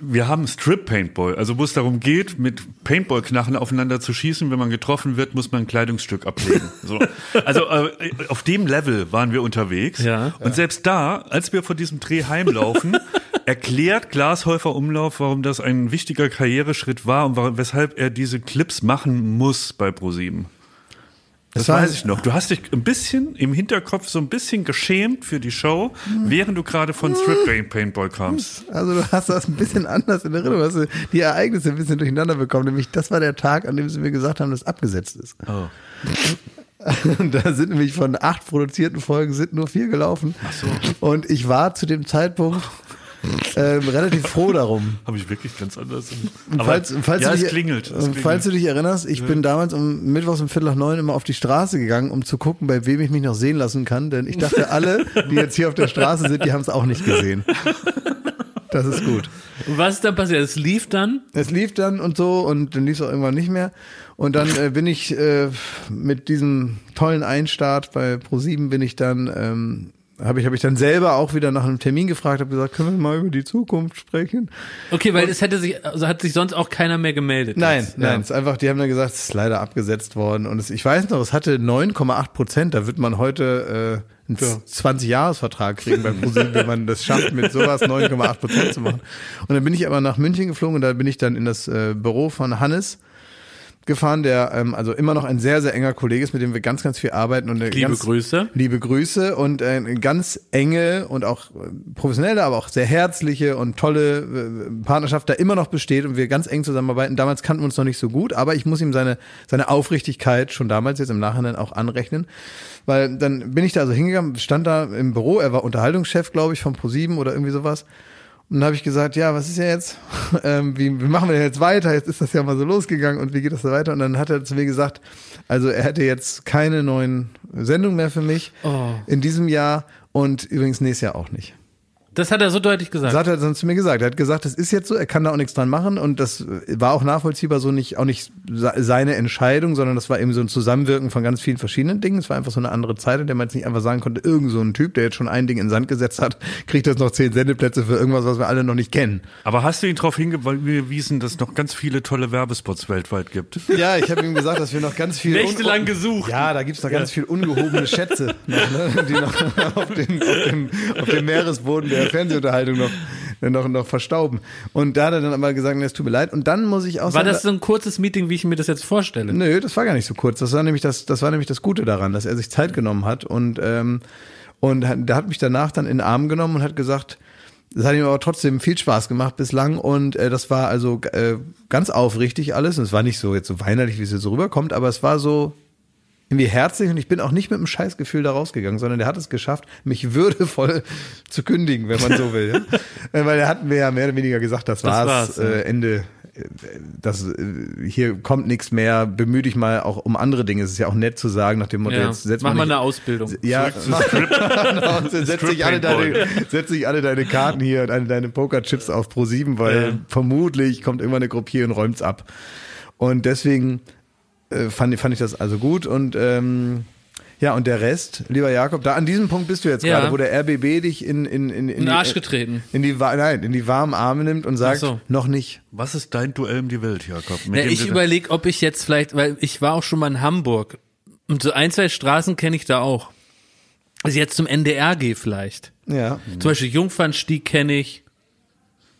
wir haben Strip Paintball, also wo es darum geht, mit Paintball-Knarren aufeinander zu schießen. Wenn man getroffen wird, muss man ein Kleidungsstück ablegen. So. Also äh, auf dem Level waren wir unterwegs. Ja. Und selbst da, als wir vor diesem Dreh heimlaufen, erklärt Glashäufer Umlauf, warum das ein wichtiger Karriereschritt war und warum, weshalb er diese Clips machen muss bei ProSieben. Das Das weiß ich noch. Du hast dich ein bisschen im Hinterkopf so ein bisschen geschämt für die Show, während du gerade von Strip Paint- Paintball kamst. Also du hast das ein bisschen anders in Erinnerung, hast du die Ereignisse ein bisschen durcheinander bekommen. Nämlich das war der Tag, an dem sie mir gesagt haben, dass abgesetzt ist. Oh. Da sind nämlich von acht produzierten Folgen sind nur vier gelaufen. Ach so. Und ich war zu dem Zeitpunkt ähm, relativ froh darum. Habe ich wirklich ganz anders. Und falls, falls, ja, du es dich, klingelt. Es und klingelt. falls du dich erinnerst, ich bin damals um Mittwochs um Viertel nach neun immer auf die Straße gegangen, um zu gucken, bei wem ich mich noch sehen lassen kann. Denn ich dachte, alle, die jetzt hier auf der Straße sind, die haben es auch nicht gesehen. Das ist gut. Und was ist dann passiert? Es lief dann? Es lief dann und so und dann lief es auch irgendwann nicht mehr. Und dann äh, bin ich äh, mit diesem tollen Einstart bei Pro7 bin ich dann ähm, habe ich, hab ich dann selber auch wieder nach einem Termin gefragt, habe gesagt, können wir mal über die Zukunft sprechen? Okay, weil es hätte sich, also hat sich sonst auch keiner mehr gemeldet. Nein, jetzt. nein, Ja. es ist einfach, die haben dann gesagt, es ist leider abgesetzt worden. Und es, ich weiß noch, es hatte 9,8 Prozent. Da wird man heute äh, einen 20-Jahres-Vertrag kriegen bei ProSieben, wenn man das schafft, mit sowas 9,8 Prozent zu machen. Und dann bin ich aber nach München geflogen und da bin ich dann in das äh, Büro von Hannes gefahren, der ähm, also immer noch ein sehr, sehr enger Kollege ist, mit dem wir ganz, ganz viel arbeiten. Und Liebe ganz, Grüße. Liebe Grüße und äh, eine ganz enge und auch äh, professionelle, aber auch sehr herzliche und tolle äh, Partnerschaft da immer noch besteht und wir ganz eng zusammenarbeiten. Damals kannten wir uns noch nicht so gut, aber ich muss ihm seine, seine Aufrichtigkeit schon damals jetzt im Nachhinein auch anrechnen. Weil dann bin ich da also hingegangen, stand da im Büro, er war Unterhaltungschef, glaube ich, von ProSieben oder irgendwie sowas. Und dann habe ich gesagt, ja, was ist ja jetzt? Ähm, wie, wie machen wir denn jetzt weiter? Jetzt ist das ja mal so losgegangen und wie geht das da weiter? Und dann hat er zu mir gesagt, also er hätte jetzt keine neuen Sendungen mehr für mich Oh. in diesem Jahr und übrigens nächstes Jahr auch nicht. Das hat er so deutlich gesagt. Das hat er dann zu mir gesagt. Er hat gesagt, das ist jetzt so, er kann da auch nichts dran machen und das war auch nachvollziehbar so nicht, auch nicht se- seine Entscheidung, sondern das war eben so ein Zusammenwirken von ganz vielen verschiedenen Dingen. Es war einfach so eine andere Zeit, in der man jetzt nicht einfach sagen konnte, irgend so ein Typ, der jetzt schon ein Ding in den Sand gesetzt hat, kriegt jetzt noch zehn Sendeplätze für irgendwas, was wir alle noch nicht kennen. Aber hast du ihn darauf hingewiesen, dass es noch ganz viele tolle Werbespots weltweit gibt? Ja, ich habe ihm gesagt, dass wir noch ganz viel Nächtelang gesucht. Ja, da gibt's noch ganz viel ungehobene Schätze, noch, ne, die noch auf, den, auf, dem, auf dem Meeresboden der Fernsehunterhaltung noch, noch, noch verstauben. Und da hat er dann aber gesagt, es tut mir leid. Und dann muss ich auch War sagen, das so ein kurzes Meeting, wie ich mir das jetzt vorstelle? Nö, das war gar nicht so kurz. Das war nämlich das, das war nämlich das Gute daran, dass er sich Zeit genommen hat und ähm, und hat, der hat mich danach dann in den Arm genommen und hat gesagt, das hat ihm aber trotzdem viel Spaß gemacht bislang und äh, das war also äh, ganz aufrichtig alles und es war nicht so jetzt so weinerlich, wie es jetzt so rüberkommt, aber es war so irgendwie herzlich und ich bin auch nicht mit einem Scheißgefühl da rausgegangen, sondern der hat es geschafft, mich würdevoll zu kündigen, wenn man so will. Äh, Weil da hatten wir ja mehr oder weniger gesagt, das, war's, war's, ja. äh, Ende. äh, Das, äh, hier kommt nichts mehr, bemühe dich mal auch um andere Dinge. Es ist ja auch nett zu sagen, nach dem Motto, Ja. jetzt setz Mach mal eine Ausbildung. ja, genau, setz dich alle deine, setz dich alle deine Karten hier und alle deine Pokerchips auf Pro 7, weil Ja. vermutlich kommt irgendwann eine Gruppe hier und räumt's ab. Und deswegen äh, fand, fand ich das also gut und ähm, ja, und der Rest, lieber Jakob, da an diesem Punkt bist du jetzt Ja. gerade, wo der RBB dich in, in, in, in, In den Arsch getreten. In die, nein, in die warmen Arme nimmt und sagt, so. noch nicht. Was ist dein Duell um die Welt, Jakob? Dem ich überlege, ob ich jetzt vielleicht, weil ich war auch schon mal in Hamburg und so ein, zwei Straßen kenne ich da auch. Also jetzt zum NDR gehe vielleicht. Ja. Zum Beispiel Jungfernstieg kenne ich.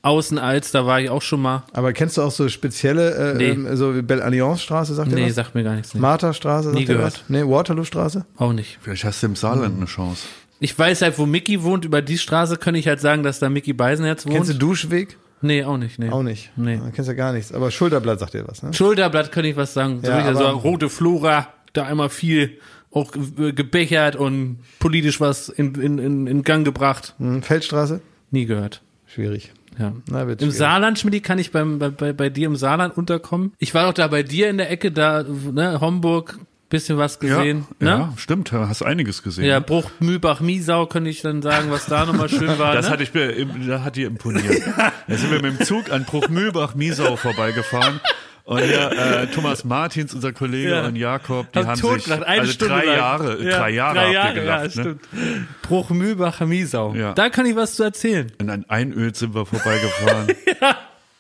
Außenalz, da war ich auch schon mal. Aber kennst du auch so spezielle, äh, Nee. ähm, so wie Belle Alliance Straße, sagt ihr Nee, sagt mir gar nichts. Nee. Martha Straße, sagt Nie gehört. was? Nee, Waterloo Straße? Auch nicht. Vielleicht hast du im Saarland eine Chance. Ich weiß halt, wo Mickey wohnt. Über die Straße kann ich halt sagen, dass da Mickey Beisenherz wohnt. Kennst du Duschweg? Nee, auch nicht. Nee. Auch nicht. Nee. Ja, kennst du gar nichts. Aber Schulterblatt sagt dir was, ne? Schulterblatt kann ich was sagen. So, Ja, richtig, so aber- rote Flora, da einmal viel auch ge- gebechert und politisch was in, in, in, in Gang gebracht. Hm, Feldstraße? Nie gehört. Schwierig. Ja. Na, wird Im schwierig. Saarland, Schmidt, kann ich beim, bei, bei, bei dir im Saarland unterkommen. Ich war doch da bei dir in der Ecke, da, ne, Homburg, bisschen was gesehen. ja, ne? ja, stimmt. Hast einiges gesehen. Ja? Bruch, Mühlbach, Miesau, könnte ich dann sagen, was da nochmal schön war. Das ne? hatte ich mir, da hat dir imponiert. da sind wir mit dem Zug an Bruchmühlbach-Miesau vorbeigefahren. Und ja, äh, Thomas Martins, unser Kollege, Ja. und Jakob, die Hab haben sich totgelacht, eine also Stunde drei lang. Jahre, Ja, drei Jahre drei Jahre, gelacht, ja, ne? stimmt. Bruch, Mühlbach, Miesau. Ja. Da kann ich was zu erzählen. In ein Einöd sind wir vorbeigefahren.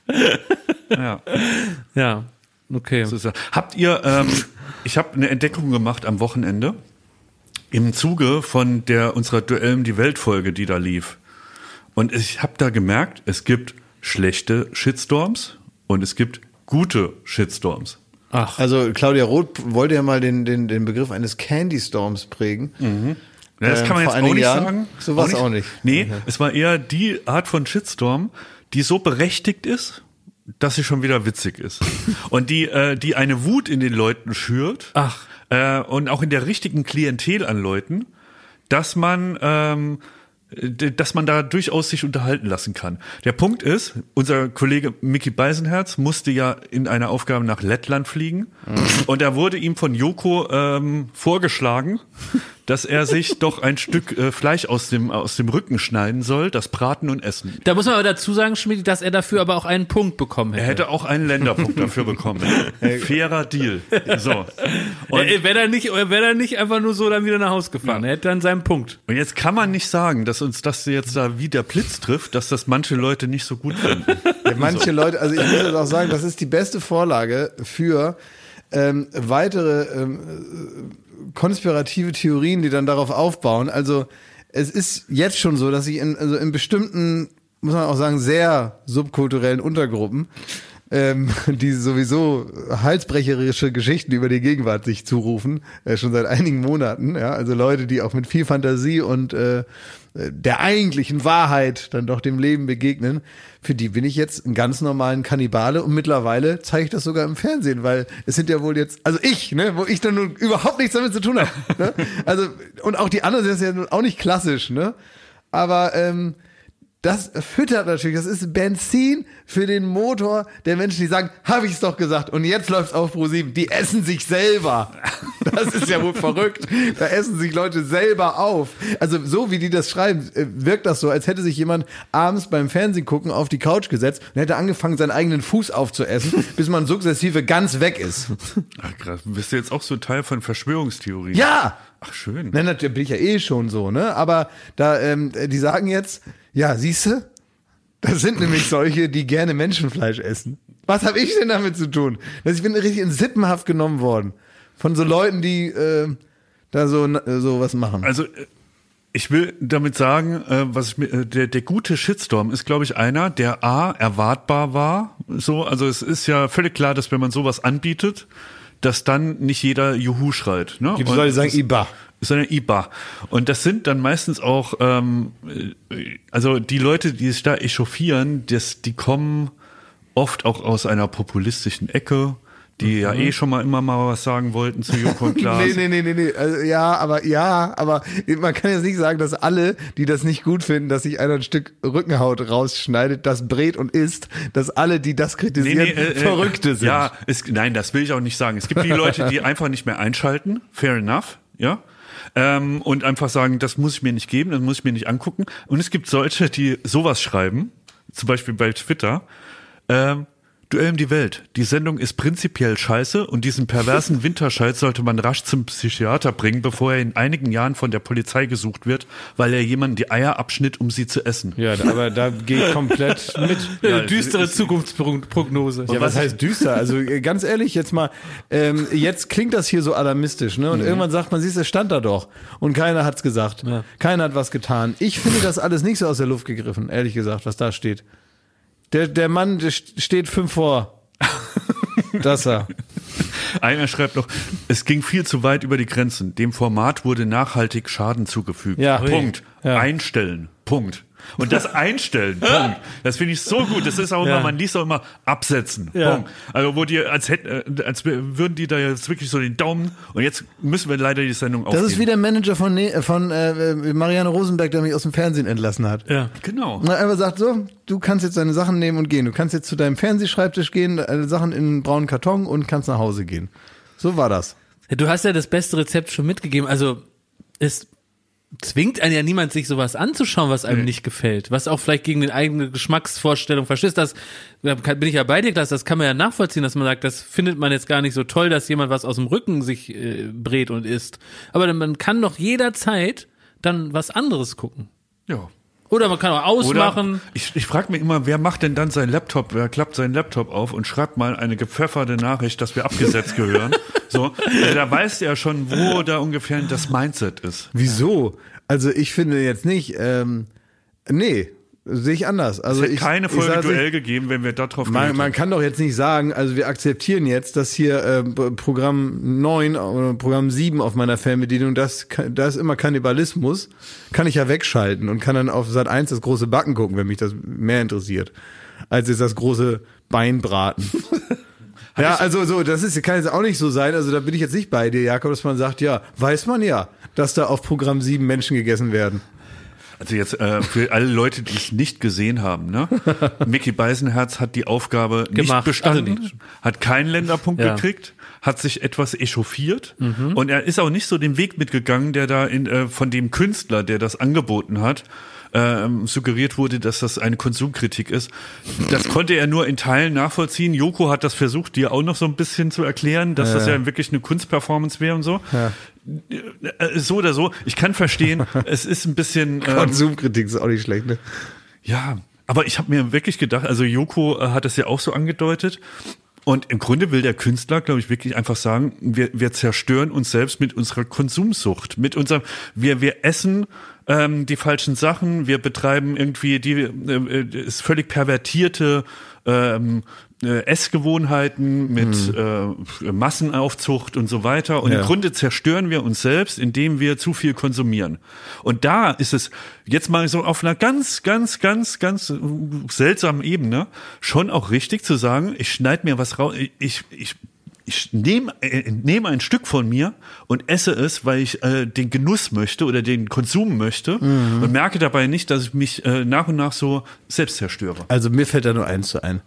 ja. Ja, okay. So. Habt ihr, ähm, ich habe eine Entdeckung gemacht am Wochenende im Zuge von der unserer Duell um die Welt Folge, die da lief. Und ich habe da gemerkt, es gibt schlechte Shitstorms und es gibt gute Shitstorms. Ach, Also Claudia Roth wollte ja mal den, den, den Begriff eines Candy Storms prägen. Ja, das Ähm, kann man vor jetzt auch nicht Jahren? sagen. So war's auch nicht. Nee, es war eher die Art von Shitstorm, die so berechtigt ist, dass sie schon wieder witzig ist. und die, äh, die eine Wut in den Leuten schürt. Ach. Äh, und auch in der richtigen Klientel an Leuten, dass man, ähm, dass man da durchaus sich unterhalten lassen kann. Der Punkt ist, unser Kollege Mickey Beisenherz musste ja in einer Aufgabe nach Lettland fliegen und da wurde ihm von Joko ähm, vorgeschlagen, dass er sich doch ein Stück äh, Fleisch aus dem, aus dem Rücken schneiden soll, das braten und essen. Da muss man aber dazu sagen, Schmidt, dass er dafür aber auch einen Punkt bekommen Er hätte. hätte auch einen Länderpunkt dafür bekommen. Fairer Deal. So. Und, Er wäre er nicht, er wäre er nicht einfach nur so dann wieder nach Hause gefahren. Er hätte dann seinen Punkt. und jetzt kann man nicht sagen, dass uns das jetzt da wie der Blitz trifft, dass das manche Leute nicht so gut finden. Ja, manche Leute, also ich muss jetzt auch sagen, das ist die beste Vorlage für ähm, weitere ähm, äh, konspirative Theorien, die dann darauf aufbauen. Also es ist jetzt schon so, dass ich in, also in bestimmten, muss man auch sagen, sehr subkulturellen Untergruppen, ähm, die sowieso halsbrecherische Geschichten über die Gegenwart sich zurufen, äh, schon seit einigen Monaten. Ja, also Leute, die auch mit viel Fantasie und äh, der eigentlichen Wahrheit dann doch dem Leben begegnen, für die bin ich jetzt einen ganz normalen Kannibale und mittlerweile zeige ich das sogar im Fernsehen, weil es sind ja wohl jetzt, also ich, ne, wo ich dann nun überhaupt nichts damit zu tun habe. Ne? Also, und auch die anderen sind ja nun auch nicht klassisch, ne? Aber ähm, das füttert natürlich, das ist Benzin für den Motor der Menschen, die sagen, habe ich es doch gesagt und jetzt läuft's auf Pro 7. Die essen sich selber. Das ist ja wohl verrückt. Da essen sich Leute selber auf. Also so wie die das schreiben, äh, wirkt das so, als hätte sich jemand abends beim Fernsehen gucken auf die Couch gesetzt und hätte angefangen, seinen eigenen Fuß aufzuessen, bis man sukzessive ganz weg ist. Ach, krass. Bist du jetzt auch so Teil von Verschwörungstheorien? Ja! Ach, schön. Nein, natürlich bin ich ja eh schon so, ne? Aber da, ähm, die sagen jetzt, ja, siehste, das sind nämlich solche, die gerne Menschenfleisch essen. Was habe ich denn damit zu tun? Dass ich bin richtig in Sippenhaft genommen worden von so Leuten, die äh, da so äh, so was machen. Also äh, ich will damit sagen, äh, was ich mir, äh, der, der gute Shitstorm ist, glaube ich, einer, der A, erwartbar war. So, also es ist ja völlig klar, dass wenn man sowas anbietet, dass dann nicht jeder Juhu schreit. Ne? Die Und Leute sagen es- Iba. Sondern IBA. Und das sind dann meistens auch, ähm, äh, also die Leute, die sich da echauffieren, das, die kommen oft auch aus einer populistischen Ecke, die ja eh schon mal immer mal was sagen wollten zu Joko und Klaas. Nee, nee, nee, nee, nee. Also, ja, aber ja, aber man kann jetzt nicht sagen, dass alle, die das nicht gut finden, dass sich einer ein Stück Rückenhaut rausschneidet, das brät und isst, dass alle, die das kritisieren, äh, äh, Verrückte sind. Ja, es, nein, das will ich auch nicht sagen. Es gibt die Leute, die einfach nicht mehr einschalten. Fair enough, ja. Ähm, und einfach sagen, das muss ich mir nicht geben, das muss ich mir nicht angucken. Und es gibt solche, die sowas schreiben, zum Beispiel bei Twitter. Ähm, Duell um die Welt. Die Sendung ist prinzipiell scheiße und diesen perversen Winterscheiß sollte man rasch zum Psychiater bringen, bevor er in einigen Jahren von der Polizei gesucht wird, weil er jemanden die Eier abschnitt, um sie zu essen. Ja, aber da gehe ich komplett mit. Äh, düstere Zukunftsprognose. Ja, was heißt düster? Also äh, ganz ehrlich, jetzt mal, ähm, jetzt klingt das hier so alarmistisch, ne? Und irgendwann sagt man, siehst du, es stand da doch. Und keiner hat's gesagt. Ja. Keiner hat was getan. Ich finde das alles nicht so aus der Luft gegriffen, ehrlich gesagt, was da steht. Der, der Mann der st- steht fünf vor. Das er. Einer schreibt noch, es ging viel zu weit über die Grenzen. Dem Format wurde nachhaltig Schaden zugefügt. Ja. Punkt. Ja. Einstellen. Punkt. Und das Einstellen, Punkt. Das finde ich so gut. Das ist auch immer, Ja. man liest auch immer absetzen. Ja. Punkt. Also wo die, als hätten, äh, als würden die da jetzt wirklich so den Daumen und jetzt müssen wir leider die Sendung Das aufgeben. ist wie der Manager von, Ne- von äh, Marianne Rosenberg, der mich aus dem Fernsehen entlassen hat. Ja. Genau. Und er einfach sagt so, du kannst jetzt deine Sachen nehmen und gehen. Du kannst jetzt zu deinem Fernsehschreibtisch gehen, deine Sachen in einen braunen Karton und kannst nach Hause gehen. So war das. Du hast ja das beste Rezept schon mitgegeben. Also es zwingt einen ja niemand, sich sowas anzuschauen, was einem nicht gefällt. Was auch vielleicht gegen den eigenen Geschmacksvorstellung verstößt. Das da bin ich ja bei dir, Klaas, das kann man ja nachvollziehen, dass man sagt, das findet man jetzt gar nicht so toll, dass jemand was aus dem Rücken sich äh, brät und isst. Aber man kann doch jederzeit dann was anderes gucken. Ja. Oder man kann auch ausmachen. Oder ich, ich frage mich immer, wer macht denn dann seinen Laptop, wer klappt seinen Laptop auf und schreibt mal eine gepfefferte Nachricht, dass wir abgesetzt gehören. So, also da weiß er schon, wo da ungefähr das Mindset ist. Wieso? Also ich finde jetzt nicht, ähm, nee, sehe ich anders. Also Es hätte ich, keine ich Folge sage, Duell gegeben, wenn wir darauf Man, man kann doch jetzt nicht sagen, also wir akzeptieren jetzt, dass hier äh, Programm 9 oder Programm 7 auf meiner Fernbedienung, das, ka- da ist immer Kannibalismus, kann ich ja wegschalten und kann dann auf Sat 1 das große Backen gucken, wenn mich das mehr interessiert, als jetzt das große Beinbraten. ja, also so, das ist, kann jetzt auch nicht so sein, also da bin ich jetzt nicht bei dir, Jakob, dass man sagt, ja, weiß man ja, dass da auf Programm 7 Menschen gegessen werden. Also jetzt äh, für alle Leute, die es nicht gesehen haben, ne? Mickey Beisenherz hat die Aufgabe nicht Gemacht. bestanden, Also nicht. hat keinen Länderpunkt Ja. gekriegt, hat sich etwas echauffiert Mhm. und er ist auch nicht so den Weg mitgegangen, der da in, äh, von dem Künstler, der das angeboten hat, ähm, suggeriert wurde, dass das eine Konsumkritik ist. Das konnte er nur in Teilen nachvollziehen. Joko hat das versucht, dir auch noch so ein bisschen zu erklären, dass das ja wirklich eine Kunstperformance wäre und so. Äh, So oder so. Ich kann verstehen, es ist ein bisschen. Ähm, Konsumkritik ist auch nicht schlecht, ne? ja, aber ich habe mir wirklich gedacht, also Joko äh, hat es ja auch so angedeutet. Und im Grunde will der Künstler, glaube ich, wirklich einfach sagen, wir, wir zerstören uns selbst mit unserer Konsumsucht, mit unserem, wir, wir essen ähm, die falschen Sachen, wir betreiben irgendwie die äh, äh, ist völlig pervertierte ähm, äh, Essgewohnheiten mit äh, Massenaufzucht und so weiter. Und Ja. im Grunde zerstören wir uns selbst, indem wir zu viel konsumieren. Und da ist es jetzt mal so auf einer ganz, ganz, ganz, ganz seltsamen Ebene schon auch richtig zu sagen, ich schneide mir was raus, ich, ich, ich nehme äh, nehme ein Stück von mir und esse es, weil ich äh, den Genuss möchte oder den Konsum möchte und merke dabei nicht, dass ich mich äh, nach und nach so selbst zerstöre. Also mir fällt da nur eins zu ein.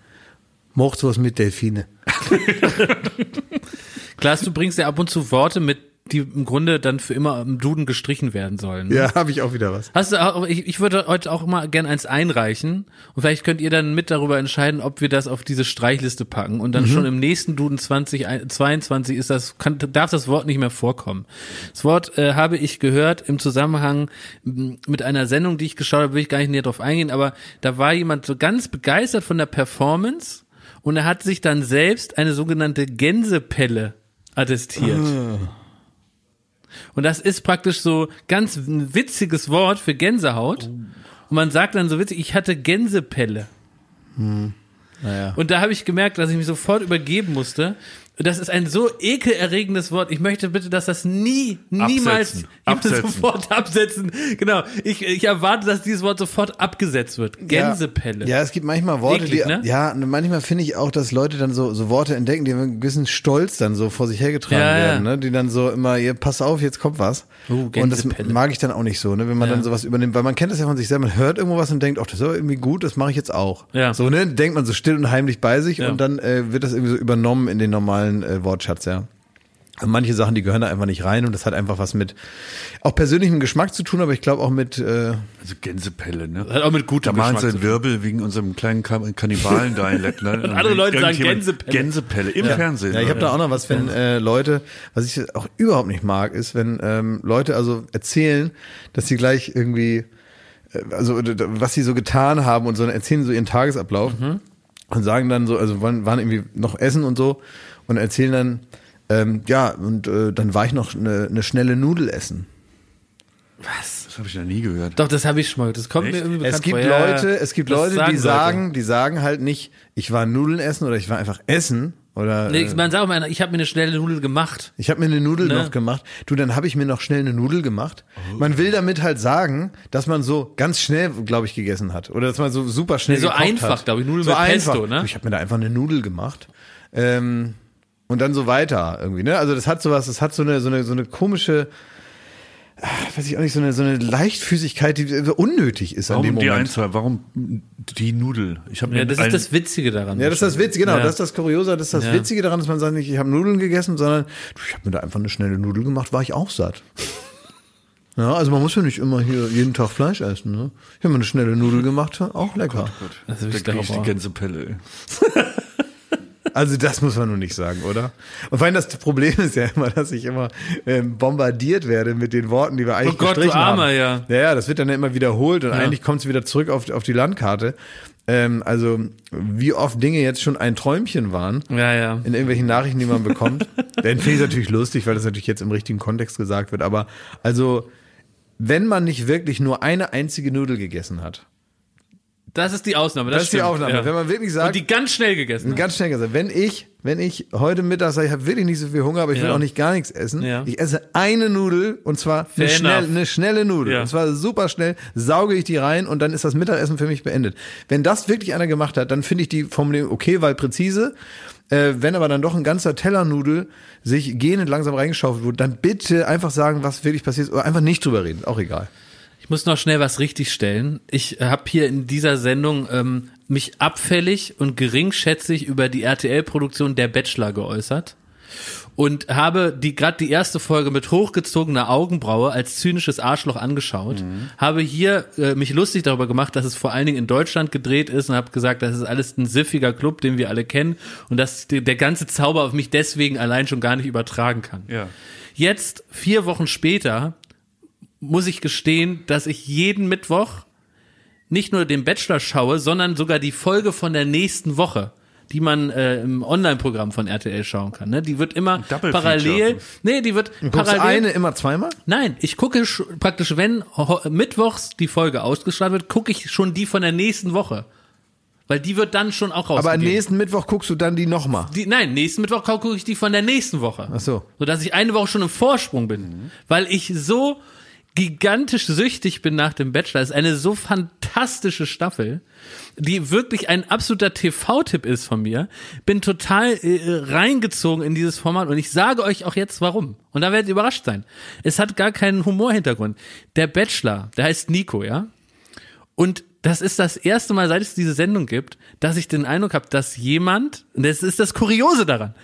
Mocht was mit Delfine. Klaas, du bringst ja ab und zu Worte mit, die im Grunde dann für immer im Duden gestrichen werden sollen. Ja, habe ich auch wieder was. Hast du auch, ich, ich würde heute auch mal gern eins einreichen und vielleicht könnt ihr dann mit darüber entscheiden, ob wir das auf diese Streichliste packen und dann schon im nächsten Duden 2022 ist das, kann, darf das Wort nicht mehr vorkommen. Das Wort äh, habe ich gehört im Zusammenhang mit einer Sendung, die ich geschaut habe, will ich gar nicht näher drauf eingehen, aber da war jemand so ganz begeistert von der Performance und er hat sich dann selbst eine sogenannte Gänsepelle attestiert. Und das ist praktisch so ganz ein witziges Wort für Gänsehaut. Und man sagt dann so witzig, ich hatte Gänsepelle. Naja. Und da habe ich gemerkt, dass ich mich sofort übergeben musste. Das ist ein so ekelerregendes Wort. Ich möchte bitte, dass das nie, niemals Absetzen. Absetzen. sofort absetzen. Genau. Ich, ich erwarte, dass dieses Wort sofort abgesetzt wird. Gänsepelle. Ja, es gibt manchmal Worte, Eklig, die, ne? ja, manchmal finde ich auch, dass Leute dann so, so Worte entdecken, die mit einem gewissen Stolz dann so vor sich hergetragen Ja, ja. werden, ne? die dann so immer, ihr, pass auf, jetzt kommt was. Oh, und das mag ich dann auch nicht so, ne? wenn man Ja. dann sowas übernimmt, weil man kennt das ja von sich selber, man hört irgendwo was und denkt, ach, das ist aber irgendwie gut, das mache ich jetzt auch. Ja. So, ne, denkt man so still und heimlich bei sich Ja. und dann äh, wird das irgendwie so übernommen in den normalen äh, Wortschatz, ja. Und manche Sachen, die gehören da einfach nicht rein und das hat einfach was mit auch persönlichem Geschmack zu tun, aber ich glaube auch mit äh, Also Gänsepelle, ne? Hat auch mit Da gutem machen Geschmack sie zu einen Wirbel wegen unserem kleinen Ka- Kannibalen-Dialekt. Ne? Und andere Leute sagen Gänsepelle. Gänsepelle im Fernsehen. Ja, ich habe da auch noch was, wenn äh, Leute, was ich auch überhaupt nicht mag, ist, wenn ähm, Leute also erzählen, dass sie gleich irgendwie, äh, also was sie so getan haben und so erzählen so ihren Tagesablauf und sagen dann so, also waren, waren irgendwie noch essen und so und erzählen dann, ähm, ja, und äh, dann war ich noch eine, eine schnelle Nudel essen. Was? Das habe ich noch nie gehört. Doch, das habe ich schon mal. Das kommt Echt? mir irgendwie bekannt Es gibt vor. Ja, Leute, es gibt das Leute, die Leute. sagen, die sagen halt nicht, ich war Nudeln essen oder ich war einfach essen oder Nee, äh, man sagt mal, ich habe mir eine schnelle Nudel gemacht. Ich habe mir eine Nudel Ne? noch gemacht. Du, dann habe ich mir noch schnell eine Nudel gemacht. Man will damit halt sagen, dass man so ganz schnell, glaube ich, gegessen hat. Oder dass man so super schnell Nee, so gekocht einfach, hat. glaub ich. Nudeln so mit einfach. Pesto, ne? Ich habe mir da einfach eine Nudel gemacht. Ähm, und dann so weiter irgendwie, ne? Also das hat sowas, das hat so eine, so eine, so eine komische, weiß ich auch nicht, so eine, so eine Leichtfüßigkeit, die unnötig ist an Warum dem die Moment. Einzahl? Warum die Nudel? Ich habe Ja, mir das ist das Witzige daran. Ja, das ist das Witzige, genau, Ja. das ist das Kuriose, das ist das Ja. Witzige daran, dass man sagt nicht, ich habe Nudeln gegessen, sondern du, ich habe mir da einfach eine schnelle Nudel gemacht, war ich auch satt. Ja, also man muss ja nicht immer hier jeden Tag Fleisch essen, ne? Ich habe mir eine schnelle Nudel gemacht, auch lecker. Das ist Da wirklich krieg der ich die. Gänsepelle. Also das muss man nur nicht sagen, oder? Und vor allem das Problem ist ja immer, dass ich immer ähm, bombardiert werde mit den Worten, die wir eigentlich Oh Gott, du gestrichen Armer, haben. ja. Ja, ja, das wird dann immer wiederholt und eigentlich kommt es wieder zurück auf, auf die Landkarte. Ähm, also wie oft Dinge jetzt schon ein Träumchen waren. Ja, ja. in irgendwelchen Nachrichten, die man bekommt. Dann finde ich es natürlich lustig, weil das natürlich jetzt im richtigen Kontext gesagt wird. Aber also, wenn man nicht wirklich nur eine einzige Nudel gegessen hat, Das ist die Ausnahme. Das, das, ist die stimmt, Aufnahme. Ja. Wenn man wirklich Und sagt, die ganz schnell gegessen. ganz schnell gesagt, wenn ich, wenn ich heute Mittag sage, ich habe wirklich nicht so viel Hunger, aber ich will Ja. auch nicht gar nichts essen, Ja. ich esse eine Nudel und zwar eine, schnell, eine schnelle Nudel. Ja. Und zwar super schnell, sauge ich die rein und dann ist das Mittagessen für mich beendet. Wenn das wirklich einer gemacht hat, dann finde ich die Formulierung okay, weil präzise. Äh, wenn aber dann doch ein ganzer Teller Nudel sich gähnend langsam reingeschaufelt wurde, dann bitte einfach sagen, was wirklich passiert ist, oder einfach nicht drüber reden, auch egal. Ich muss noch schnell was richtigstellen. Ich habe hier in dieser Sendung ähm, mich abfällig und geringschätzig über die RTL-Produktion Der Bachelor geäußert und habe die gerade die erste Folge mit hochgezogener Augenbraue als zynisches Arschloch angeschaut, habe hier äh, mich lustig darüber gemacht, dass es vor allen Dingen in Deutschland gedreht ist und habe gesagt, das ist alles ein siffiger Club, den wir alle kennen und dass die, der ganze Zauber auf mich deswegen allein schon gar nicht übertragen kann. Ja. Jetzt, vier Wochen später, muss ich gestehen, dass ich jeden Mittwoch nicht nur den Bachelor schaue, sondern sogar die Folge von der nächsten Woche, die man äh, im Online-Programm von RTL schauen kann. Ne? Die wird immer parallel. Nee, die wird Du parallel. eine immer zweimal? Nein, ich gucke sch- praktisch, wenn mittwochs die Folge ausgestrahlt wird, gucke ich schon die von der nächsten Woche. Weil die wird dann schon auch Aber rausgegeben. nächsten Mittwoch guckst du dann die nochmal. Nein, nächsten Mittwoch gucke ich die von der nächsten Woche. Ach so. Sodass ich eine Woche schon im Vorsprung bin. Weil ich so gigantisch süchtig bin nach dem Bachelor. Ist eine so fantastische Staffel, die wirklich ein absoluter TV-Tipp ist von mir. Bin total äh, reingezogen in dieses Format und ich sage euch auch jetzt warum. Und da werdet ihr überrascht sein. Es hat gar keinen Humorhintergrund. Der Bachelor, der heißt Nico, ja? Und das ist das erste Mal, seit es diese Sendung gibt, dass ich den Eindruck habe, dass jemand, und das ist das Kuriose daran,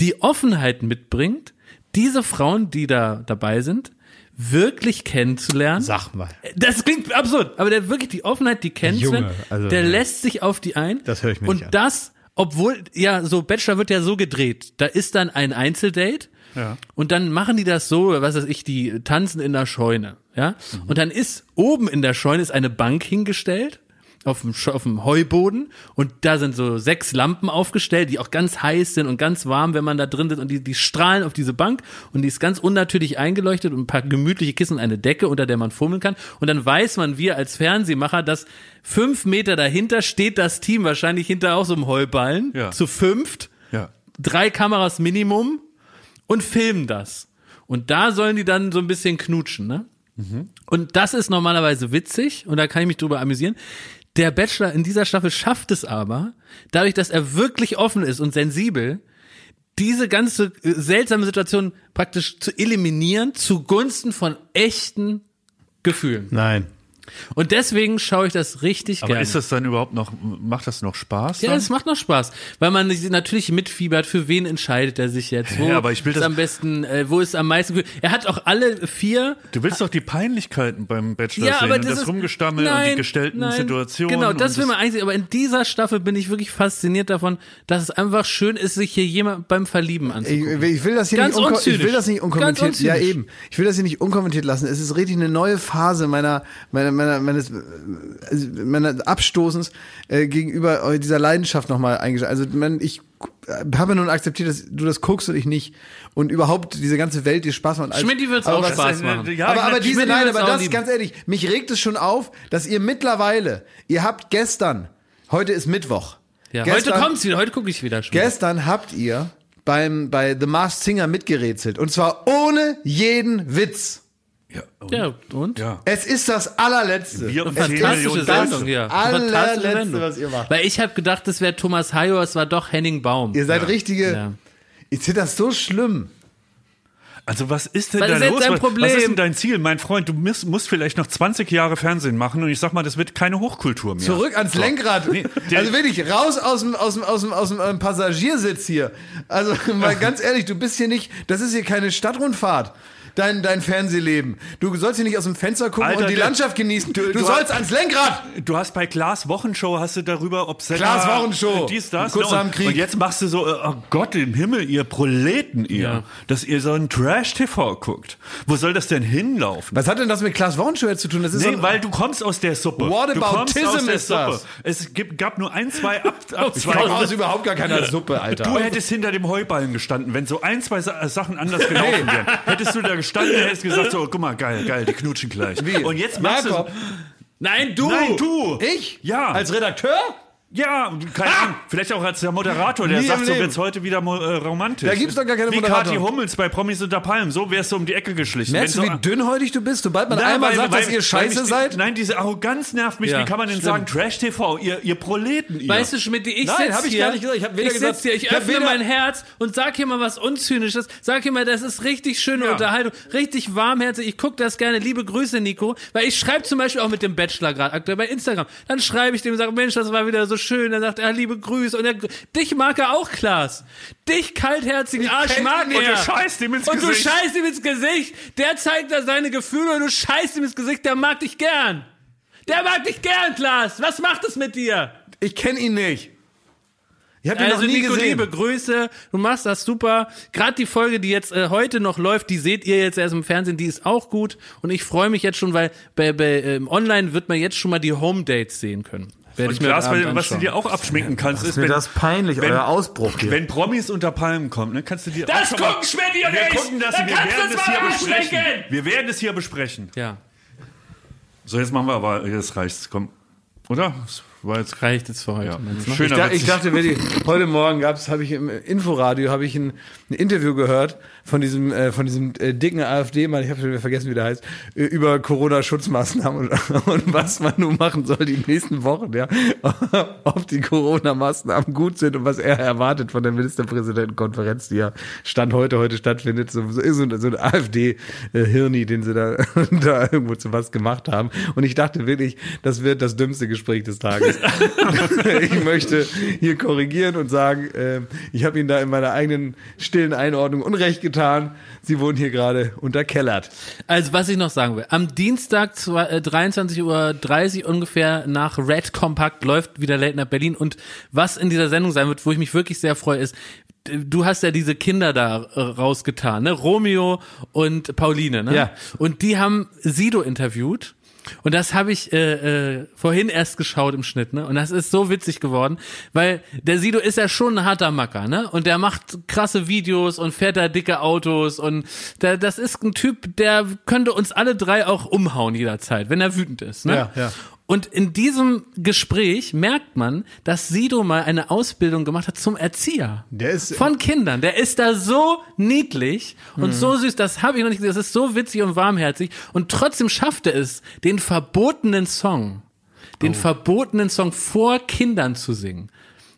die Offenheit mitbringt, diese Frauen, die da dabei sind, wirklich kennenzulernen. Sag mal. Das klingt absurd, aber der wirklich die Offenheit, die kennenzulernen, Junge, also, der ja. lässt sich auf die ein. Das höre ich mir Und nicht an. das, obwohl, ja, so Bachelor wird ja so gedreht. Da ist dann ein Einzeldate. Ja. Und dann machen die das so, was weiß ich, die tanzen in der Scheune, ja. Mhm. Und dann ist oben in der Scheune ist eine Bank hingestellt auf dem, auf dem Heuboden und da sind so sechs Lampen aufgestellt, die auch ganz heiß sind und ganz warm, wenn man da drin ist und die, die strahlen auf diese Bank und die ist ganz unnatürlich eingeleuchtet und ein paar gemütliche Kissen und eine Decke, unter der man fummeln kann und dann weiß man, wir als Fernsehmacher, dass fünf Meter dahinter steht das Team, wahrscheinlich hinter auch so einem Heuballen, Ja. zu fünft, Ja. drei Kameras Minimum und filmen das. Und da sollen die dann so ein bisschen knutschen, ne? Und das ist normalerweise witzig und da kann ich mich drüber amüsieren. Der Bachelor in dieser Staffel schafft es aber, dadurch, dass er wirklich offen ist und sensibel, diese ganze äh, seltsame Situation praktisch zu eliminieren zugunsten von echten Gefühlen. Nein. Und deswegen schaue ich das richtig Aber gerne. ist das dann überhaupt noch, macht das noch Spaß? ja, es macht noch Spaß, weil man sich natürlich mitfiebert, für wen entscheidet er sich jetzt, wo Ja, aber ich will ist das- am besten, äh, wo ist am meisten, er hat auch alle vier Du willst doch die Peinlichkeiten beim Bachelor ja, sehen aber und das, das ist, Rumgestammel und nein, die gestellten nein, Situationen. Genau, das und will man eigentlich, aber in dieser Staffel bin ich wirklich fasziniert davon, dass es einfach schön ist, sich hier jemand beim Verlieben Ich, anzugucken. ich will das hier Ganz nicht, unko ich unzynisch. will das nicht Ganz unkommentiert. Ja unzynisch. eben. Ich will das hier nicht unkommentiert lassen. Es ist richtig eine neue Phase meiner meiner meiner meines also meiner Abstoßens äh, gegenüber äh, dieser Leidenschaft nochmal eingeschaltet. Also man, ich habe nun akzeptiert, dass du das guckst und ich nicht und überhaupt diese ganze Welt dir Spaß macht. Also- Schmidti wird's aber auch was- Spaß machen. ja, aber, aber diese, nein, aber das lieben. ganz ehrlich, mich regt es schon auf, dass ihr mittlerweile, ihr habt gestern, heute ist Mittwoch. ja, gestern, heute kommt's wieder, heute gucke ich wieder schon. Gestern habt ihr beim, bei The Masked Singer mitgerätselt. Und zwar ohne jeden Witz. Ja, und? Ja, und? ja. Es ist das allerletzte. Wir und Fantastische Sendung, ja. allerletzte, Sendung. was ihr macht. Weil ich habe gedacht, das wäre Thomas Hayo, es war doch Henning Baum. Ihr seid richtige. Ja. Ich finde das so schlimm. Also was ist denn Was da ist los? dein Problem? Was ist denn dein Ziel? Mein Freund, du musst, musst vielleicht noch 20 Jahre Fernsehen machen und ich sag mal, das wird keine Hochkultur mehr. Zurück ans Lenkrad. Nee, also wirklich, raus aus dem, aus dem, aus dem, aus dem ähm, Passagiersitz hier. Also mal ganz ehrlich, du bist hier nicht, das ist hier keine Stadtrundfahrt. Dein, dein Fernsehleben. Du sollst hier nicht aus dem Fenster gucken Alter, und die Landschaft genießen. Du, du sollst hast- ans Lenkrad. Du hast bei Klaas Wochenshow hast du darüber, ob Sender, Klaas Wochenshow. dies, das, Kurz ne? und, Krieg. und jetzt machst du so, äh, oh Gott im Himmel, ihr Proleten, ihr, Ja. dass ihr so ein Trash-TV guckt. Wo soll das denn hinlaufen? Was hat denn das mit Klaas jetzt zu tun? Das ist Nee, so weil du kommst aus der Suppe. Kommst aus der ist Suppe. das. Es gibt, gab nur ein, zwei Ab Abzweigungen. aus überhaupt gar keiner Suppe, Alter. Du hättest hinter dem Heuballen gestanden, wenn so ein, zwei Sa Sachen anders gelaufen wären. Hättest du da gestanden, hättest gesagt so, guck mal, geil, geil, die knutschen gleich. Wie? Und jetzt machst Jakob. du Nein, du! Nein, du! Ich? Ja. Als Redakteur? Ja, keine Ahnung. Vielleicht auch als der Moderator, der Nie sagt, so Leben. wird's heute wieder äh, romantisch. Da gibt's doch gar keine Wie Moderatoren. Kathi Hummels bei Promis unter Palmen. So wärst du um die Ecke geschlichen. Merkst du, wie dünnhäutig du bist? Sobald man Na, einmal weil- sagt, weil- dass ihr scheiße mich- seid. Nein, diese Arroganz nervt mich. Ja, Wie kann man denn stimmt. sagen, Trash TV, ihr, ihr Proleten, ihr. Weißt du, Schmidt, ich Nein, sitz hab ich hier, gar nicht gesagt. Ich hab weder ich gesagt- hier, ich ich öffne weder- mein Herz und sag hier mal was Unzynisches. Sag hier mal, das ist richtig schöne Ja. Unterhaltung, richtig warmherzig. Ich gucke das gerne. Liebe Grüße, Nico. Weil ich schreibe zum Beispiel auch mit dem Bachelor gerade aktuell bei Instagram. Dann schreibe ich dem und sage, Mensch, das war wieder so schön. Dann sagt er, liebe Grüße. Und er, dich mag er auch, Klaas. Dich kaltherzigen Arsch mag ihn und er. du scheißt ihm ins und du Gesicht. scheißt ihm ins Gesicht. Der zeigt da seine Gefühle und du scheißt ihm ins Gesicht. Der mag dich gern. Der mag dich gern, Klaas. Was macht es mit dir? Ich kenne ihn nicht. Ich habe ihn Also noch nie Nico, gesehen. liebe Grüße, du machst das super. Gerade die Folge, die jetzt äh, heute noch läuft, die seht ihr jetzt erst im Fernsehen, die ist auch gut. Und ich freue mich jetzt schon, weil bei, bei ähm, online wird man jetzt schon mal die Home Dates sehen können. Werde Und ich mir Klaas, weil- was du dir auch abschminken kannst, ist, mir wenn, das peinlich, wenn- euer Ausbruch hier. wenn Promis unter Palmen kommt, ne, kannst du dir auch Das mal- gucken Schmidt und wir gucken das, Da wir kannst werden es mal hier besprechen. Wir werden es hier besprechen. Ja, So, jetzt machen wir aber, jetzt reicht's, komm. Oder? War jetzt reicht jetzt für heute. ja. meinst? Ich, schöner da, ich Witz. dachte, Willi, heute Morgen gab's, habe ich im Inforadio habe ich ein, ein Interview gehört von diesem äh, von diesem äh, dicken AfD-Mann, ich habe schon wieder vergessen, wie der heißt, über Corona-Schutzmaßnahmen und, und was man nun machen soll die nächsten Wochen, ja, ob die Corona-Maßnahmen gut sind und was er erwartet von der Ministerpräsidentenkonferenz, die ja stand heute heute stattfindet, so so, so, so ein AfD-Hirni, den sie da da irgendwo zu was gemacht haben. Und ich dachte wirklich, das wird das dümmste Gespräch des Tages. ich möchte hier korrigieren und sagen, äh, ich habe Ihnen da in meiner eigenen stillen Einordnung Unrecht getan. Sie wurden hier gerade unterkellert. Also was ich noch sagen will, am Dienstag zwei- äh, 23.30 Uhr ungefähr nach Red Compact läuft wieder Late Night Berlin und was in dieser Sendung sein wird, wo ich mich wirklich sehr freue, ist, du hast ja diese Kinder da äh, rausgetan, ne? Romeo und Pauline, ne? Ja. Und die haben Sido interviewt. Und das habe ich äh, äh, vorhin erst geschaut im Schnitt, ne? Und das ist so witzig geworden, weil der Sido ist ja schon ein harter Macker, ne? Und der macht krasse Videos und fährt da dicke Autos und der, das ist ein Typ, der könnte uns alle drei auch umhauen jederzeit, wenn er wütend ist, ne? Ja, ja. Und in diesem Gespräch merkt man, dass Sido mal eine Ausbildung gemacht hat zum Erzieher. Der ist- von Kindern. Der ist da so niedlich und so süß. Das habe ich noch nicht gesehen. Das ist so witzig und warmherzig. Und trotzdem schafft er es, den verbotenen Song, den verbotenen Song vor Kindern zu singen.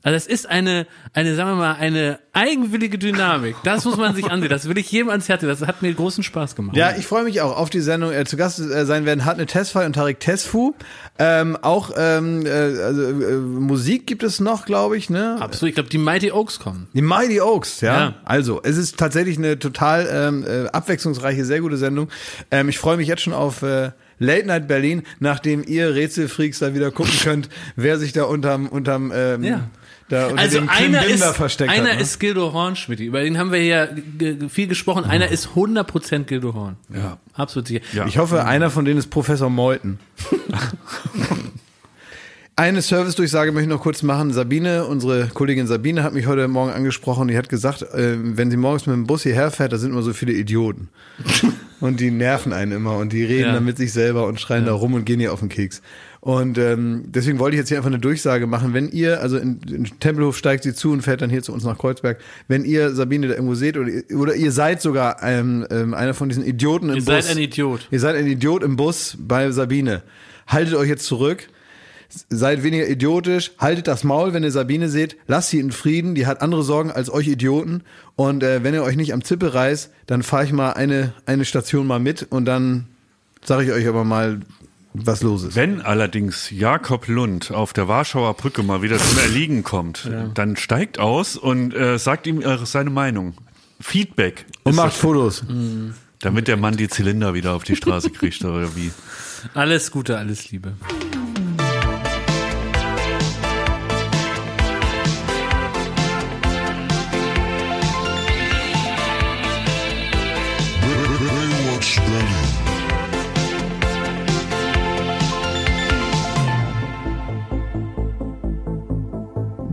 Also es ist eine, eine, sagen wir mal, eine eigenwillige Dynamik. Das muss man sich ansehen. Das will ich jedem ans Herz. Das hat mir großen Spaß gemacht. Ja, ich freue mich auch auf die Sendung. Äh, zu Gast äh, sein werden Hartnett Tesfay und Tarek Tesfu. Ähm, auch ähm, äh, also, äh, Musik gibt es noch, glaube ich, ne? Absolut. Ich glaube, die Mighty Oaks kommen. Die Mighty Oaks, ja. Ja. Also, es ist tatsächlich eine total ähm, äh, abwechslungsreiche, sehr gute Sendung. Ähm, ich freue mich jetzt schon auf äh, Late Night Berlin, nachdem ihr Rätselfreaks da wieder gucken könnt, wer sich da unterm, unterm ähm, Ja. Da unter Also dem einer ist, Klimbimber versteckt einer hat. Ne? ist Gildo Horn, Schmidt. Über den haben wir ja viel gesprochen. Einer ist 100% Gildo Horn. Ja. Absolut sicher. Ja. Ich hoffe, einer von denen ist Professor Meuthen. Eine Service-Durchsage möchte ich noch kurz machen. Sabine, unsere Kollegin Sabine hat mich heute Morgen angesprochen. Die hat gesagt, äh, wenn sie morgens mit dem Bus hierher fährt, da sind immer so viele Idioten. und die nerven einen immer und die reden Ja. dann mit sich selber und schreien da rum und gehen ihr auf den Keks. Und ähm, deswegen wollte ich jetzt hier einfach eine Durchsage machen. Wenn ihr, also in, in Tempelhof steigt sie zu und fährt dann hier zu uns nach Kreuzberg, wenn ihr Sabine da irgendwo seht oder, ihr- oder ihr seid sogar ähm, ähm, einer von diesen Idioten im Ihr Bus. seid ein Idiot. Ihr seid ein Idiot im Bus bei Sabine. Haltet euch jetzt zurück. Seid weniger idiotisch. Haltet das Maul, wenn ihr Sabine seht. Lasst sie in Frieden. Die hat andere Sorgen als euch Idioten. Und äh, wenn ihr euch nicht am Zippel reißt, dann fahre ich mal eine, eine Station mal mit und dann sage ich euch aber mal, was los ist. Wenn allerdings Jakob Lund auf der Warschauer Brücke mal wieder zum Erliegen kommt, dann steigt aus und äh, sagt ihm äh, seine Meinung. Feedback. Und macht Fotos. damit der Mann die Zylinder wieder auf die Straße kriegt oder wie. Alles Gute, alles Liebe.